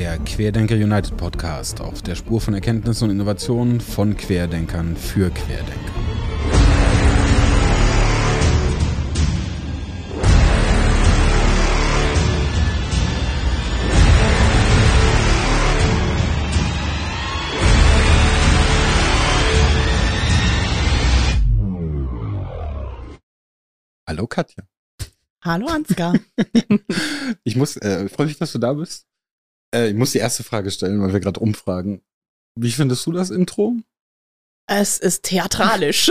der Querdenker United Podcast auf der Spur von Erkenntnissen und Innovationen von Querdenkern für Querdenker. Hallo Katja. Hallo Ansgar. ich muss, äh, freue mich, dass du da bist. Äh, ich muss die erste Frage stellen, weil wir gerade umfragen. Wie findest du das Intro? Es ist theatralisch.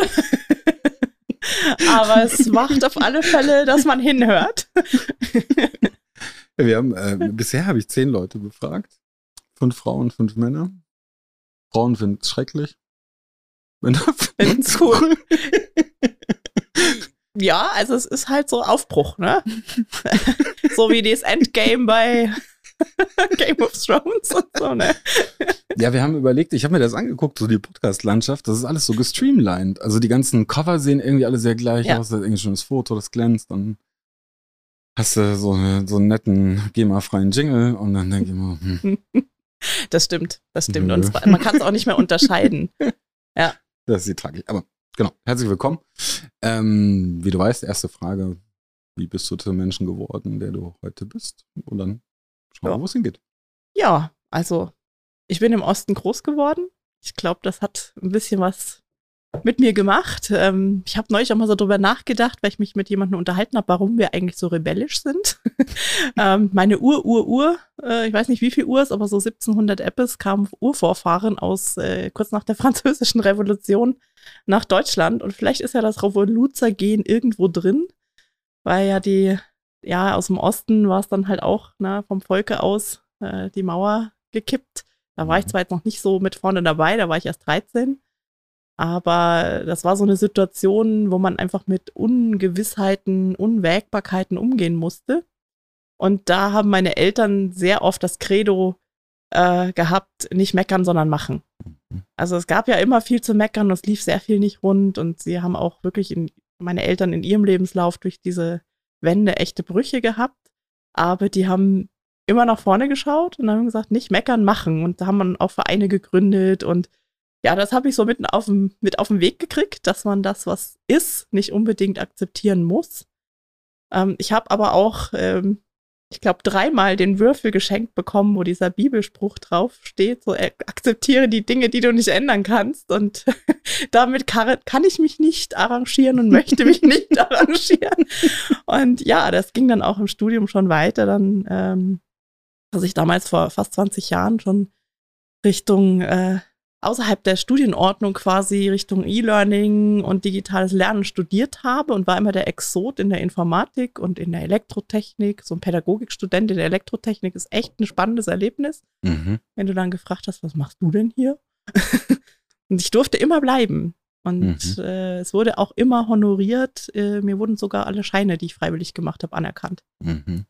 Aber es macht auf alle Fälle, dass man hinhört. wir haben, äh, bisher habe ich zehn Leute befragt. Fünf Frauen, fünf Männer. Frauen finden es schrecklich. Männer finden es cool. ja, also es ist halt so Aufbruch, ne? so wie das Endgame bei Game of Thrones und so, ne? Ja, wir haben überlegt, ich habe mir das angeguckt, so die Podcast-Landschaft, das ist alles so gestreamlined. Also die ganzen Cover sehen irgendwie alle sehr gleich ja. aus, das ist irgendwie schon das Foto, das glänzt, dann hast du so, so einen netten GEMA-freien Jingle und dann denke ich mal, hm. Das stimmt, das stimmt. Nö. Und man kann es auch nicht mehr unterscheiden. Ja. Das ist die Tragik. Aber genau, herzlich willkommen. Ähm, wie du weißt, erste Frage, wie bist du zum Menschen geworden, der du heute bist? Und dann schauen wir, ja. wo es hingeht. Ja, also ich bin im Osten groß geworden. Ich glaube, das hat ein bisschen was mit mir gemacht. Ähm, ich habe neulich auch mal so drüber nachgedacht, weil ich mich mit jemandem unterhalten habe, warum wir eigentlich so rebellisch sind. ähm, meine Ur, Ur, Ur, äh, ich weiß nicht wie viel Uhr ist, aber so 1700 Eppes kamen Urvorfahren aus äh, kurz nach der französischen Revolution nach Deutschland und vielleicht ist ja das Revoluzergehen irgendwo drin, weil ja die, ja, aus dem Osten war es dann halt auch ne, vom Volke aus äh, die Mauer gekippt. Da war ich mhm. zwar jetzt noch nicht so mit vorne dabei, da war ich erst 13. Aber das war so eine Situation, wo man einfach mit Ungewissheiten, Unwägbarkeiten umgehen musste. Und da haben meine Eltern sehr oft das Credo äh, gehabt, nicht meckern, sondern machen. Mhm. Also es gab ja immer viel zu meckern und es lief sehr viel nicht rund und sie haben auch wirklich in, meine Eltern in ihrem Lebenslauf durch diese Wände echte Brüche gehabt. Aber die haben immer nach vorne geschaut und haben gesagt, nicht meckern, machen. Und da haben man auch Vereine gegründet und ja, das habe ich so mitten auf dem, mit auf den Weg gekriegt, dass man das, was ist, nicht unbedingt akzeptieren muss. Ähm, ich habe aber auch, ähm, ich glaube, dreimal den Würfel geschenkt bekommen, wo dieser Bibelspruch drauf steht, so äh, akzeptiere die Dinge, die du nicht ändern kannst. Und damit kann, kann ich mich nicht arrangieren und möchte mich nicht arrangieren. Und ja, das ging dann auch im Studium schon weiter. Dann, ähm, dass ich damals vor fast 20 Jahren schon Richtung äh, außerhalb der Studienordnung quasi Richtung E-Learning und digitales Lernen studiert habe und war immer der Exot in der Informatik und in der Elektrotechnik. So ein Pädagogikstudent in der Elektrotechnik ist echt ein spannendes Erlebnis. Mhm. Wenn du dann gefragt hast, was machst du denn hier? und ich durfte immer bleiben. Und mhm. äh, es wurde auch immer honoriert. Äh, mir wurden sogar alle Scheine, die ich freiwillig gemacht habe, anerkannt. Mhm.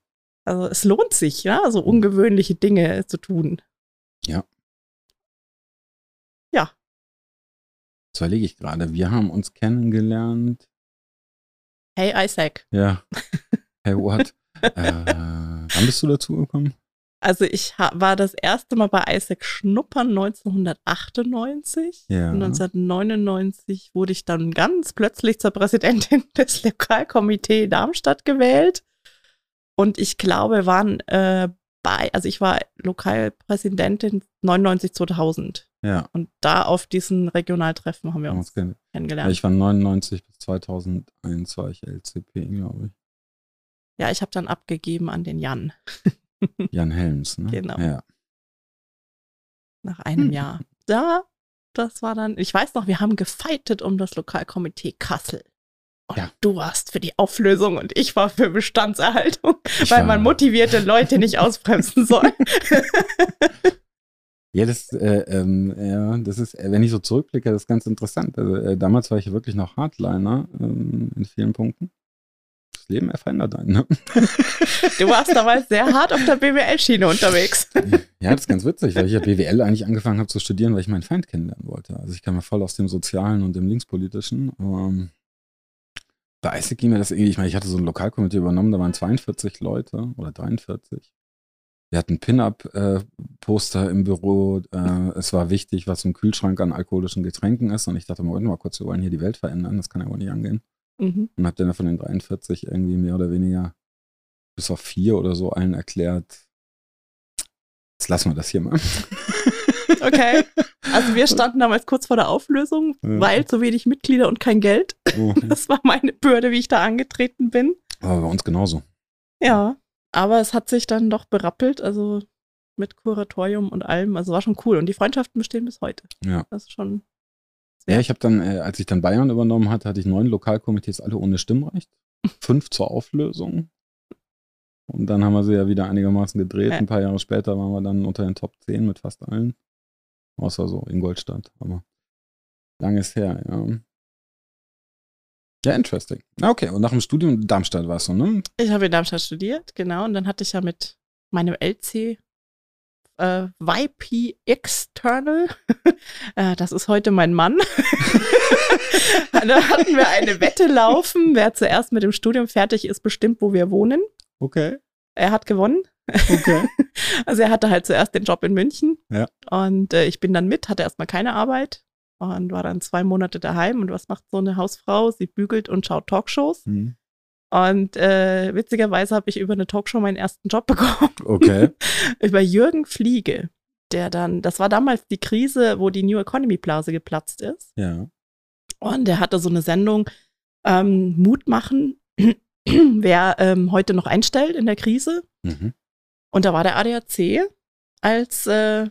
Also es lohnt sich, ja, so ungewöhnliche Dinge zu tun. Ja. Ja. Das überlege ich gerade. Wir haben uns kennengelernt. Hey Isaac. Ja. Hey what? äh, wann bist du dazu gekommen? Also ich war das erste Mal bei Isaac Schnuppern 1998. Ja. 1999 wurde ich dann ganz plötzlich zur Präsidentin des Lokalkomitees Darmstadt gewählt. Und ich glaube, wir waren äh, bei, also ich war Lokalpräsidentin 99 2000. Ja. Und da auf diesen Regionaltreffen haben wir uns okay. kennengelernt. Ich war 99 bis 2001 war ich LCP, glaube ich. Ja, ich habe dann abgegeben an den Jan. Jan Helms, ne? Genau. Ja. Nach einem hm. Jahr. Da, das war dann, ich weiß noch, wir haben gefeitet um das Lokalkomitee Kassel. Und ja. du warst für die Auflösung und ich war für Bestandserhaltung, ich weil man motivierte Leute nicht ausbremsen soll. Ja, das, äh, ähm, ja, das ist, wenn ich so zurückblicke, das ist ganz interessant. Also, äh, damals war ich wirklich noch Hardliner ähm, in vielen Punkten. Das Leben verändert einen. Ne? Du warst damals sehr hart auf der BWL-Schiene unterwegs. Ja, das ist ganz witzig, weil ich ja BWL eigentlich angefangen habe zu studieren, weil ich meinen Feind kennenlernen wollte. Also ich kam ja voll aus dem Sozialen und dem Linkspolitischen. Ähm, bei ISIC ging mir das irgendwie, ich meine, ich hatte so ein Lokalkomitee übernommen, da waren 42 Leute oder 43. Wir hatten Pin-Up-Poster im Büro. Äh, es war wichtig, was im Kühlschrank an alkoholischen Getränken ist. Und ich dachte, Moment mal kurz, wir wollen hier die Welt verändern. Das kann ja wohl nicht angehen. Mhm. Und habe dann von den 43 irgendwie mehr oder weniger bis auf vier oder so allen erklärt, jetzt lassen wir das hier mal. Okay. Also wir standen damals kurz vor der Auflösung, ja. weil zu wenig Mitglieder und kein Geld. Oh. Das war meine Bürde, wie ich da angetreten bin. Aber bei uns genauso. Ja, aber es hat sich dann doch berappelt, also mit Kuratorium und allem. Also war schon cool. Und die Freundschaften bestehen bis heute. Ja. Das ist schon. Ja, ich habe dann, äh, als ich dann Bayern übernommen hatte, hatte ich neun Lokalkomitees, alle ohne Stimmrecht. Fünf zur Auflösung. Und dann haben wir sie ja wieder einigermaßen gedreht. Ja. Ein paar Jahre später waren wir dann unter den Top 10 mit fast allen. Außer so Ingolstadt. Aber langes her, ja. Ja, interesting. Okay, und nach dem Studium in Darmstadt warst du, ne? Ich habe in Darmstadt studiert, genau. Und dann hatte ich ja mit meinem LC äh, YP External, äh, das ist heute mein Mann. da hatten wir eine Wette laufen, wer zuerst mit dem Studium fertig ist, bestimmt, wo wir wohnen. Okay. Er hat gewonnen. Okay. also er hatte halt zuerst den Job in München. Ja. Und äh, ich bin dann mit, hatte erstmal keine Arbeit und war dann zwei Monate daheim. Und was macht so eine Hausfrau? Sie bügelt und schaut Talkshows. Mhm. Und äh, witzigerweise habe ich über eine Talkshow meinen ersten Job bekommen. Okay. über Jürgen Fliege, der dann, das war damals die Krise, wo die New Economy Blase geplatzt ist. Ja. Und der hatte so eine Sendung, ähm, Mut machen, wer ähm, heute noch einstellt in der Krise. Mhm. Und da war der ADAC als äh,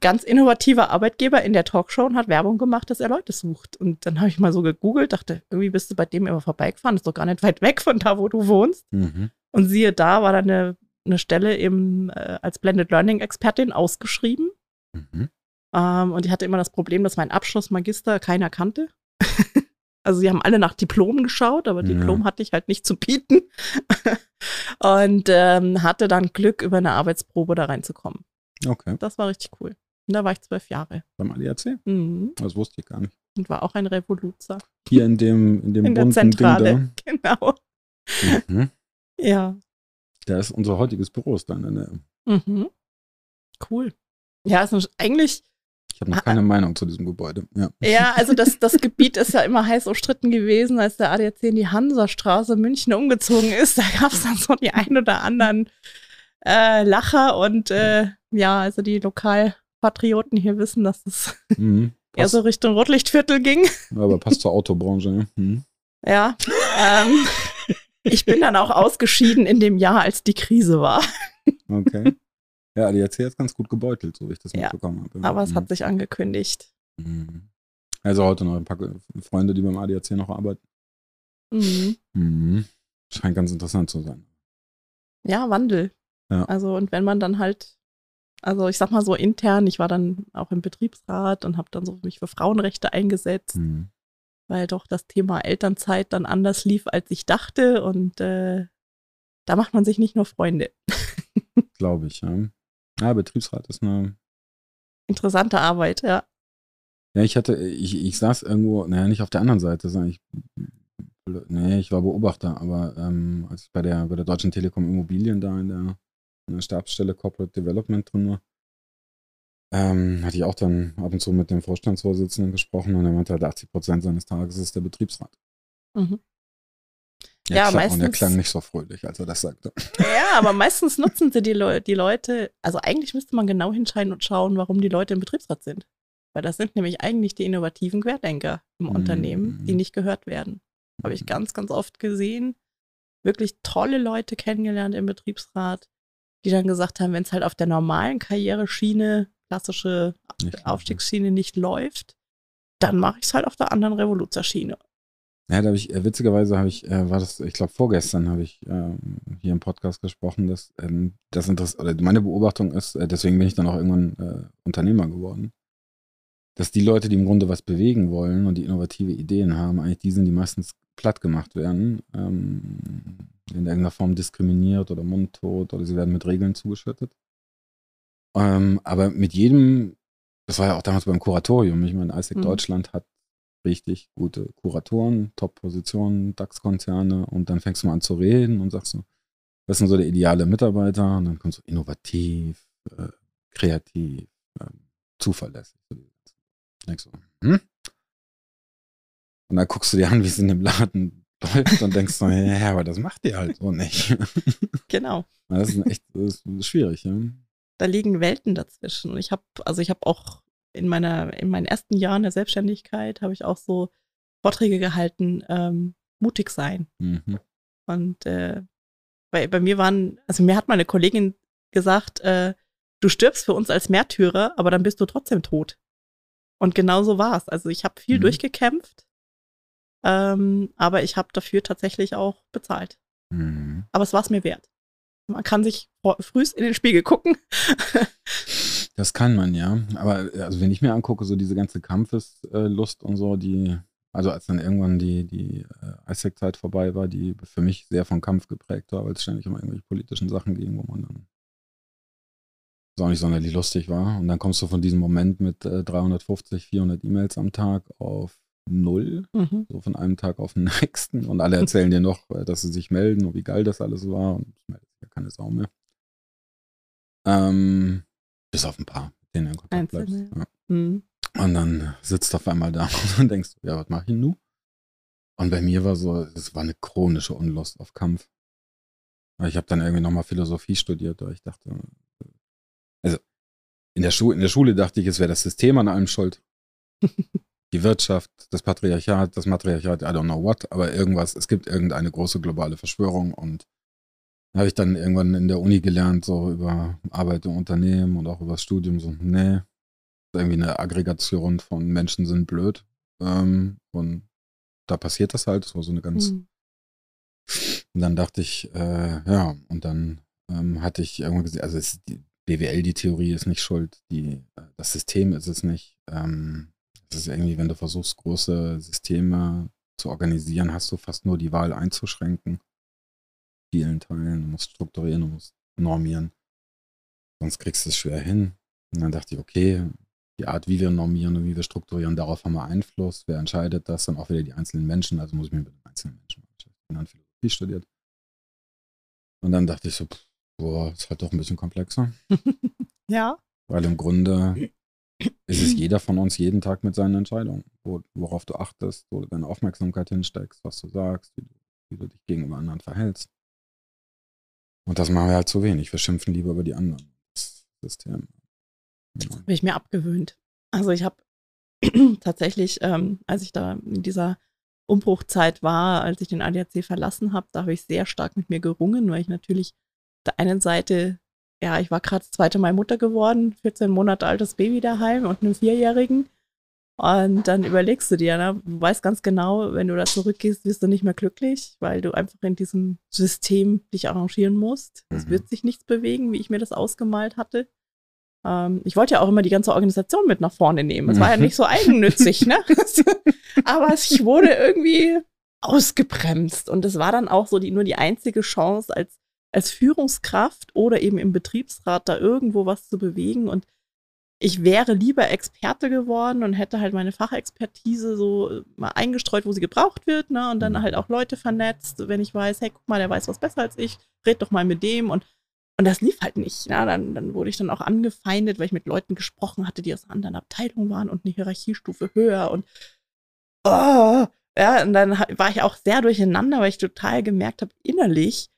ganz innovativer Arbeitgeber in der Talkshow und hat Werbung gemacht, dass er Leute sucht. Und dann habe ich mal so gegoogelt, dachte, irgendwie bist du bei dem immer vorbeigefahren, ist doch gar nicht weit weg von da, wo du wohnst. Mhm. Und siehe da, war da eine, eine Stelle eben äh, als Blended Learning Expertin ausgeschrieben. Mhm. Ähm, und ich hatte immer das Problem, dass mein Abschluss Magister keiner kannte. Also sie haben alle nach Diplom geschaut, aber Diplom ja. hatte ich halt nicht zu bieten. und ähm, hatte dann Glück, über eine Arbeitsprobe da reinzukommen. Okay. Das war richtig cool. Und da war ich zwölf Jahre. Beim ADAC? Mhm. Das wusste ich gar nicht. Und war auch ein Revoluzer. Hier in dem, in dem in der Zentrale. Genau. Mhm. Ja. Da ist unser heutiges Büro ist dann in der Mhm. Cool. Ja, es ist eigentlich ich habe noch ah, keine ah. Meinung zu diesem Gebäude. Ja, ja also das, das Gebiet ist ja immer heiß umstritten gewesen, als der ADAC in die Hansastraße München umgezogen ist. Da gab es dann so die ein oder anderen äh, Lacher und äh, ja, also die Lokalpatrioten hier wissen, dass es mhm, eher so Richtung Rotlichtviertel ging. Aber passt zur Autobranche. Ne? Mhm. Ja. Ähm, ich bin dann auch ausgeschieden in dem Jahr, als die Krise war. Okay. Ja, die ADAC ist ganz gut gebeutelt, so wie ich das ja, mitbekommen habe. Aber es mhm. hat sich angekündigt. Mhm. Also heute noch ein paar Freunde, die beim ADAC noch arbeiten. Mhm. Mhm. Scheint ganz interessant zu sein. Ja, Wandel. Ja. Also, und wenn man dann halt, also ich sag mal so intern, ich war dann auch im Betriebsrat und habe dann so mich für Frauenrechte eingesetzt, mhm. weil doch das Thema Elternzeit dann anders lief, als ich dachte. Und äh, da macht man sich nicht nur Freunde. Glaube ich, ja. Ja, Betriebsrat ist eine interessante Arbeit, ja. Ja, ich hatte, ich, ich saß irgendwo, naja, nicht auf der anderen Seite, sondern ich, nee, ich war Beobachter, aber ähm, als ich bei der, bei der Deutschen Telekom Immobilien da in der, in der Stabsstelle Corporate Development drin war, ähm, hatte ich auch dann ab und zu mit dem Vorstandsvorsitzenden gesprochen und er meinte halt, 80 Prozent seines Tages ist der Betriebsrat. Mhm. Ja, ja meistens. Und er klang nicht so fröhlich, als er das sagte. Ja, aber meistens nutzen sie die, Le die Leute. Also eigentlich müsste man genau hinschauen und schauen, warum die Leute im Betriebsrat sind. Weil das sind nämlich eigentlich die innovativen Querdenker im mhm. Unternehmen, die nicht gehört werden. Habe ich ganz, ganz oft gesehen. Wirklich tolle Leute kennengelernt im Betriebsrat, die dann gesagt haben, wenn es halt auf der normalen Karriereschiene, klassische nicht Aufstiegsschiene nicht läuft, dann mache ich es halt auf der anderen Revoluzerschiene. Ja, da habe ich, äh, witzigerweise habe ich, äh, war das, ich glaube, vorgestern habe ich äh, hier im Podcast gesprochen, dass ähm, das Interesse, oder meine Beobachtung ist, äh, deswegen bin ich dann auch irgendwann äh, Unternehmer geworden, dass die Leute, die im Grunde was bewegen wollen und die innovative Ideen haben, eigentlich die sind, die meistens platt gemacht werden, ähm, in irgendeiner Form diskriminiert oder mundtot oder sie werden mit Regeln zugeschüttet. Ähm, aber mit jedem, das war ja auch damals beim Kuratorium, ich meine, ISEC mhm. Deutschland hat richtig gute Kuratoren, Top-Positionen, DAX-Konzerne und dann fängst du mal an zu reden und sagst so, was denn so der ideale Mitarbeiter? Und dann kommt so innovativ, äh, kreativ, äh, zuverlässig. Und so, hm? Und dann guckst du dir an, wie es in dem Laden läuft und denkst so, ja, aber das macht ihr halt so nicht. Genau. Das ist echt das ist schwierig, ja. Da liegen Welten dazwischen. Und ich habe, also ich habe auch in meiner, in meinen ersten Jahren der Selbstständigkeit habe ich auch so Vorträge gehalten, ähm, mutig sein. Mhm. Und äh, bei, bei mir waren, also mir hat meine Kollegin gesagt, äh, du stirbst für uns als Märtyrer, aber dann bist du trotzdem tot. Und genau so war es. Also ich habe viel mhm. durchgekämpft, ähm, aber ich habe dafür tatsächlich auch bezahlt. Mhm. Aber es war es mir wert. Man kann sich frühst in den Spiegel gucken. das kann man, ja. Aber also wenn ich mir angucke, so diese ganze Kampfeslust und so, die also als dann irgendwann die, die äh, ISEC-Zeit vorbei war, die für mich sehr von Kampf geprägt war, weil es ständig um irgendwelche politischen Sachen ging, wo man dann auch nicht sonderlich lustig war. Und dann kommst du von diesem Moment mit äh, 350, 400 E-Mails am Tag auf null, mhm. so von einem Tag auf den nächsten. Und alle erzählen dir noch, äh, dass sie sich melden und wie geil das alles war. Und meldet sich ja keine Sau mehr. Ähm, bis auf ein paar, mit denen du in Kontakt bleibst. Ja. Mhm. Und dann sitzt du auf einmal da und denkst, ja, was mach ich nun? Und bei mir war so, es war eine chronische Unlust auf Kampf. Ich habe dann irgendwie nochmal Philosophie studiert, weil ich dachte, also in der, Schu in der Schule dachte ich, es wäre das System an allem schuld. Die Wirtschaft, das Patriarchat, das Matriarchat, I don't know what, aber irgendwas, es gibt irgendeine große globale Verschwörung und habe ich dann irgendwann in der Uni gelernt, so über Arbeit im Unternehmen und auch über das Studium, so, nee, irgendwie eine Aggregation von Menschen sind blöd. Ähm, und da passiert das halt. Das war so eine ganz. Mhm. Und dann dachte ich, äh, ja, und dann ähm, hatte ich irgendwann gesehen, also ist die BWL, die Theorie ist nicht schuld, die, äh, das System ist es nicht. Ähm, es ist irgendwie, wenn du versuchst, große Systeme zu organisieren, hast du fast nur die Wahl einzuschränken. Vielen Teilen. Du musst strukturieren, du musst normieren. Sonst kriegst du es schwer hin. Und dann dachte ich, okay, die Art, wie wir normieren und wie wir strukturieren, darauf haben wir Einfluss. Wer entscheidet das? Dann auch wieder die einzelnen Menschen. Also muss ich mich mit den einzelnen Menschen beschäftigen. Ich habe dann Philosophie studiert. Und dann dachte ich so, boah, ist halt doch ein bisschen komplexer. ja. Weil im Grunde ist es jeder von uns jeden Tag mit seinen Entscheidungen, wo, worauf du achtest, wo du deine Aufmerksamkeit hinsteckst, was du sagst, wie du, wie du dich gegenüber anderen verhältst. Und das machen wir halt zu wenig. Wir schimpfen lieber über die anderen. Das System. Habe ich mir abgewöhnt. Also ich habe tatsächlich, ähm, als ich da in dieser Umbruchzeit war, als ich den ADAC verlassen habe, da habe ich sehr stark mit mir gerungen, weil ich natürlich auf der einen Seite, ja, ich war gerade das zweite Mal Mutter geworden, 14 Monate altes Baby daheim und einem Vierjährigen. Und dann überlegst du dir, ne, du weißt ganz genau, wenn du da zurückgehst, wirst du nicht mehr glücklich, weil du einfach in diesem System dich arrangieren musst. Es mhm. wird sich nichts bewegen, wie ich mir das ausgemalt hatte. Ähm, ich wollte ja auch immer die ganze Organisation mit nach vorne nehmen. Es war ja mhm. nicht so eigennützig, ne? Aber ich wurde irgendwie ausgebremst. Und es war dann auch so die, nur die einzige Chance als, als Führungskraft oder eben im Betriebsrat da irgendwo was zu bewegen. Und ich wäre lieber Experte geworden und hätte halt meine Fachexpertise so mal eingestreut, wo sie gebraucht wird, ne? Und dann mhm. halt auch Leute vernetzt, wenn ich weiß, hey, guck mal, der weiß was besser als ich, red doch mal mit dem und und das lief halt nicht. Ja, dann, dann wurde ich dann auch angefeindet, weil ich mit Leuten gesprochen hatte, die aus einer anderen Abteilung waren und eine Hierarchiestufe höher und oh, ja, und dann war ich auch sehr durcheinander, weil ich total gemerkt habe, innerlich,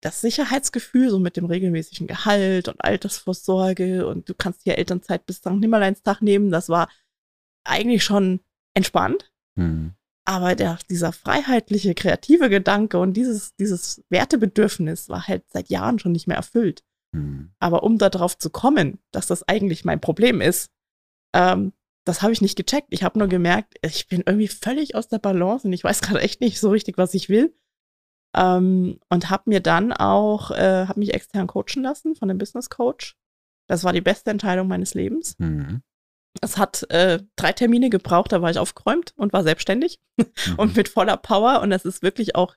das Sicherheitsgefühl, so mit dem regelmäßigen Gehalt und Altersvorsorge und du kannst hier Elternzeit bis St. Nimmerleinstag nehmen, das war eigentlich schon entspannt. Mhm. Aber der, dieser freiheitliche, kreative Gedanke und dieses, dieses Wertebedürfnis war halt seit Jahren schon nicht mehr erfüllt. Mhm. Aber um darauf zu kommen, dass das eigentlich mein Problem ist, ähm, das habe ich nicht gecheckt. Ich habe nur gemerkt, ich bin irgendwie völlig aus der Balance und ich weiß gerade echt nicht so richtig, was ich will. Ähm, und habe mir dann auch, äh, habe mich extern coachen lassen von einem Business Coach. Das war die beste Entscheidung meines Lebens. Mhm. Es hat äh, drei Termine gebraucht, da war ich aufgeräumt und war selbstständig mhm. und mit voller Power. Und es ist wirklich auch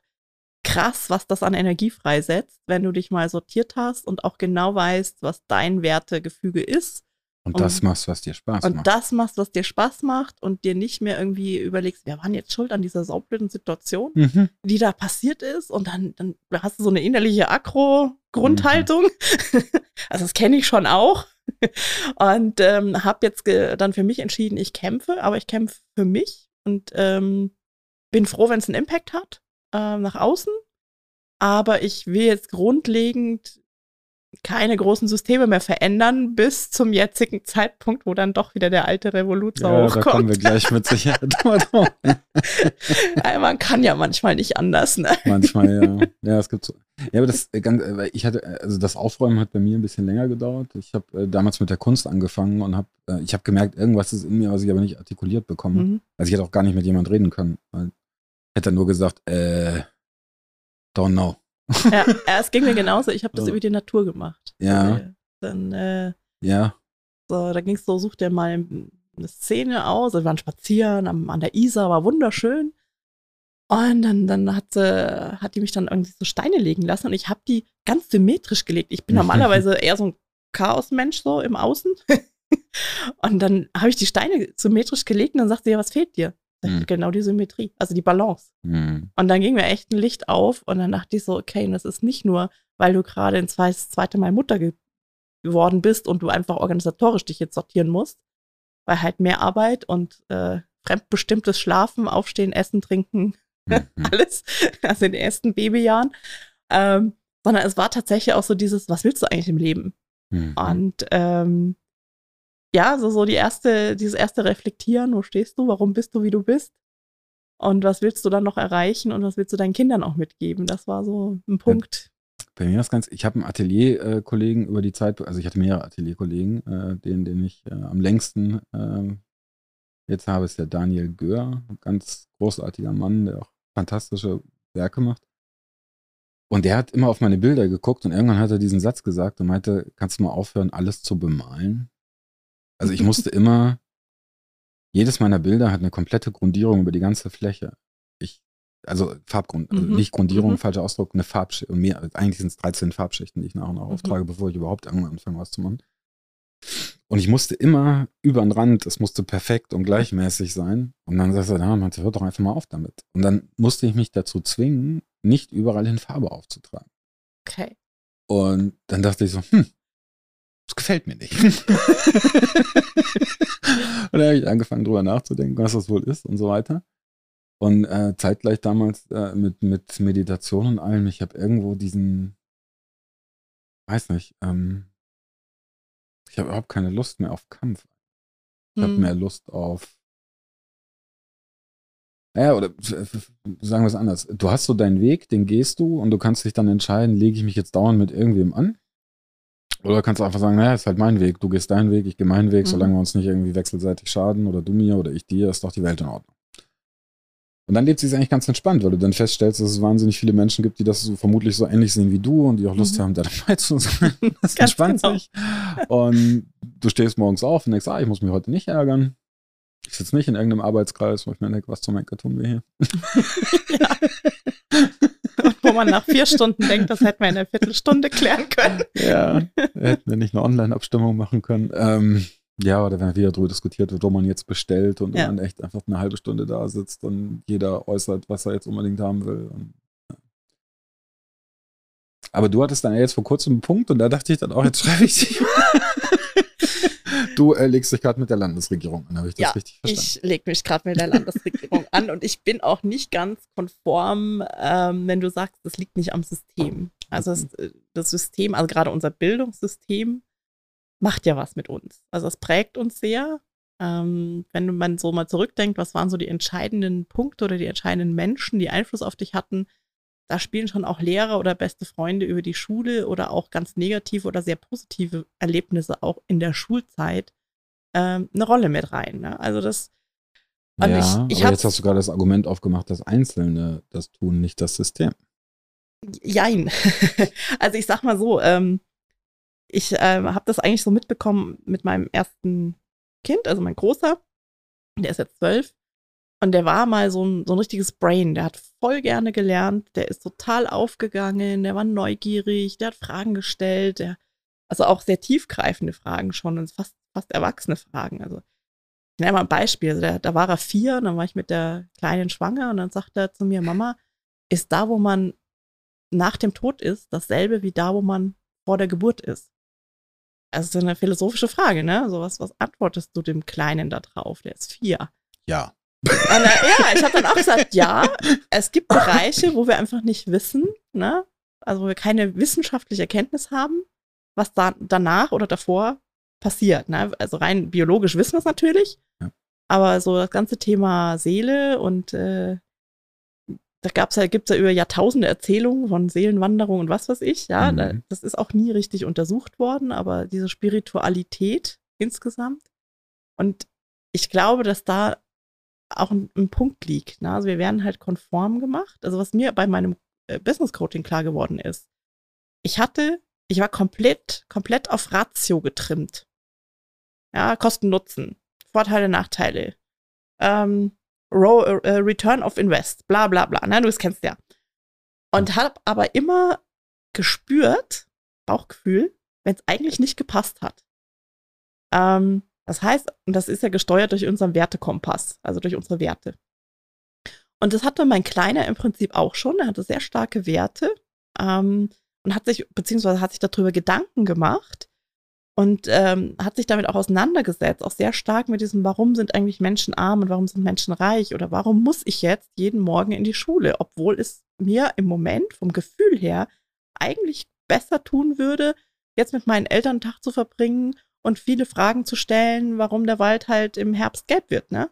krass, was das an Energie freisetzt, wenn du dich mal sortiert hast und auch genau weißt, was dein Wertegefüge ist. Und das machst, was dir Spaß und macht. das machst, was dir Spaß macht und dir nicht mehr irgendwie überlegst, wer war denn jetzt schuld an dieser saublöden Situation, Mhm. die da passiert ist und dann, dann hast du so eine innerliche Akro-Grundhaltung. also das kenne ich schon auch. Und ähm, habe jetzt dann für mich entschieden, ich kämpfe, aber ich kämpfe für mich und ähm, bin froh, wenn es einen Impact hat ähm, nach außen. Aber ich will jetzt grundlegend keine großen Systeme mehr verändern bis zum jetzigen Zeitpunkt, wo dann doch wieder der alte Revoluzer Ja, da kommen hochkommt. wir gleich mit Sicherheit mal drauf. Ja, Man kann ja manchmal nicht anders, ne? Manchmal, ja. Ja, es gibt so. Ja, aber das äh, ganz, äh, ich hatte, äh, also das Aufräumen hat bei mir ein bisschen länger gedauert. Ich habe äh, damals mit der Kunst angefangen und habe, äh, ich habe gemerkt, irgendwas ist in mir, was ich aber nicht artikuliert bekomme. Mhm. Also ich hätte auch gar nicht mit jemand reden können. Weil ich hätte nur gesagt, äh, don't know. Ja, es ging mir genauso. Ich habe das Ja. über die Natur gemacht. Ja. Äh, Dann, äh, Ja, so, da ging es so, such dir mal eine Szene aus. Wir waren spazieren am, an der Isar, war wunderschön. Und dann, dann hat, sie, hat die mich dann irgendwie so Steine legen lassen und ich habe die ganz symmetrisch gelegt. Ich bin normalerweise eher so ein Chaosmensch so im Außen. und dann habe ich die Steine symmetrisch gelegt und dann sagte sie, ja, was fehlt dir? Hm. Genau die Symmetrie, also die Balance. hm. Und dann ging mir echt ein Licht auf und dann dachte ich so, okay, und das ist nicht nur, weil du gerade zweites, zweite Mal Mutter ge geworden bist und du einfach organisatorisch dich jetzt sortieren musst, weil halt mehr Arbeit und äh, fremdbestimmtes Schlafen, Aufstehen, Essen, Trinken, Mhm. alles, also in den ersten Babyjahren, ähm, sondern es war tatsächlich auch so dieses, was willst du eigentlich im Leben? Mhm. Und ähm, ja, so, so die erste, dieses erste Reflektieren, wo stehst du, warum bist du, wie du bist? Und was willst du dann noch erreichen und was willst du deinen Kindern auch mitgeben? Das war so ein Punkt. Bei mir ist ganz, ich habe einen Atelier-Kollegen über die Zeit, also ich hatte mehrere Atelier-Kollegen, äh, den, den ich äh, am längsten ähm, jetzt habe, ist der Daniel Göhr, ein ganz großartiger Mann, der auch fantastische Werke macht. Und der hat immer auf meine Bilder geguckt und irgendwann hat er diesen Satz gesagt und meinte, kannst du mal aufhören, alles zu bemalen? Also ich musste immer, jedes meiner Bilder hat eine komplette Grundierung über die ganze Fläche. Ich, also Farbgrund, also Mhm. nicht Grundierung, Mhm. falscher Ausdruck, eine Farbschicht. Und mehr, eigentlich sind es 13 Farbschichten, die ich nach und nach Mhm. auftrage, bevor ich überhaupt anfange, was zu machen. Und ich musste immer über den Rand, es musste perfekt und gleichmäßig sein. Und dann sagst du, na, man hört doch einfach mal auf damit. Und dann musste ich mich dazu zwingen, nicht überall in Farbe aufzutragen. Okay. Und dann dachte ich so, hm, das gefällt mir nicht. und dann habe ich angefangen, drüber nachzudenken, was das wohl ist und so weiter. Und äh, zeitgleich damals äh, mit, mit Meditation und allem, ich habe irgendwo diesen, weiß nicht, ähm, ich habe überhaupt keine Lust mehr auf Kampf. Ich habe Hm. mehr Lust auf. Ja, oder sagen wir es anders. Du hast so deinen Weg, den gehst du und du kannst dich dann entscheiden, lege ich mich jetzt dauernd mit irgendwem an? Oder kannst du einfach sagen, naja, ist halt mein Weg. Du gehst deinen Weg, ich gehe meinen Weg, Mhm. solange wir uns nicht irgendwie wechselseitig schaden oder du mir oder ich dir, ist doch die Welt in Ordnung. Und dann lebt sie eigentlich ganz entspannt, weil du dann feststellst, dass es wahnsinnig viele Menschen gibt, die das so vermutlich so ähnlich sehen wie du und die auch Lust Mhm. haben, da dabei zu sein. Das Ganz entspannt genau. sich. Und du stehst morgens auf und denkst, ah, ich muss mich heute nicht ärgern. Ich sitze nicht in irgendeinem Arbeitskreis, wo ich mir denke, was zum Henker tun wir hier? Wo man nach vier Stunden denkt, das hätten wir in einer Viertelstunde klären können. Ja, hätten wir nicht eine Online-Abstimmung machen können. Ähm, ja, oder wenn wieder darüber diskutiert wird, wo man jetzt bestellt und Ja. man echt einfach eine halbe Stunde da sitzt und jeder äußert, was er jetzt unbedingt haben will. Und, ja. Aber du hattest dann ja jetzt vor kurzem einen Punkt und da dachte ich dann auch, jetzt schreibe ich dich. du äh, legst dich gerade mit der Landesregierung an, habe ich das Ja, richtig verstanden? Ich lege mich gerade mit der Landesregierung an und ich bin auch nicht ganz konform, ähm, wenn du sagst, das liegt nicht am System. Also das, äh, das System, also gerade unser Bildungssystem, macht ja was mit uns. Also es prägt uns sehr. Ähm, wenn man so mal zurückdenkt, was waren so die entscheidenden Punkte oder die entscheidenden Menschen, die Einfluss auf dich hatten, da spielen schon auch Lehrer oder beste Freunde über die Schule oder auch ganz negative oder sehr positive Erlebnisse auch in der Schulzeit ähm, eine Rolle mit rein. Ne? Also das und ja, ich- ich aber jetzt hast du gerade das Argument aufgemacht, dass Einzelne das tun, nicht das System. Jein. also ich sag mal so, ähm, ich ähm, habe das eigentlich so mitbekommen mit meinem ersten Kind, also mein Großer, der ist jetzt zwölf. Und der war mal so ein, so ein richtiges Brain. Der hat voll gerne gelernt, der ist total aufgegangen, der war neugierig, der hat Fragen gestellt, der, also auch sehr tiefgreifende Fragen schon und fast fast erwachsene Fragen. Also ich nenne mal ein Beispiel. Also da, da war er vier, dann war ich mit der Kleinen schwanger und dann sagte er zu mir, Mama, ist da, wo man nach dem Tod ist, dasselbe wie da, wo man vor der Geburt ist? Also eine philosophische Frage, ne? So was, was antwortest du dem Kleinen da drauf? Der ist vier. Ja. Äh, ja, ich habe dann auch gesagt, ja, es gibt Bereiche, wo wir einfach nicht wissen, ne? Also wo wir keine wissenschaftliche Erkenntnis haben, was da danach oder davor passiert. Ne? Also rein biologisch wissen wir es natürlich, ja. aber so das ganze Thema Seele und äh, da gab's ja, gibt's ja über Jahrtausende Erzählungen von Seelenwanderung und was weiß ich, ja. Mhm. Das ist auch nie richtig untersucht worden, aber diese Spiritualität insgesamt. Und ich glaube, dass da auch ein, ein Punkt liegt. Ne? Also wir werden halt konform gemacht. Also was mir bei meinem äh, Business Coaching klar geworden ist, ich hatte, ich war komplett, komplett auf Ratio getrimmt. Ja, Kosten Nutzen, Vorteile, Nachteile. Ähm, Row, äh, Return of Invest, bla bla bla, ne, du das kennst ja. Und habe aber immer gespürt, Bauchgefühl, wenn es eigentlich nicht gepasst hat. Ähm, das heißt, und das ist ja gesteuert durch unseren Wertekompass, also durch unsere Werte. Und das hatte mein Kleiner im Prinzip auch schon. Er hatte sehr starke Werte ähm, und hat sich, beziehungsweise hat sich darüber Gedanken gemacht, und ähm, hat sich damit auch auseinandergesetzt, auch sehr stark mit diesem, warum sind eigentlich Menschen arm und warum sind Menschen reich oder warum muss ich jetzt jeden Morgen in die Schule, obwohl es mir im Moment vom Gefühl her eigentlich besser tun würde, jetzt mit meinen Eltern einen Tag zu verbringen und viele Fragen zu stellen, warum der Wald halt im Herbst gelb wird, ne?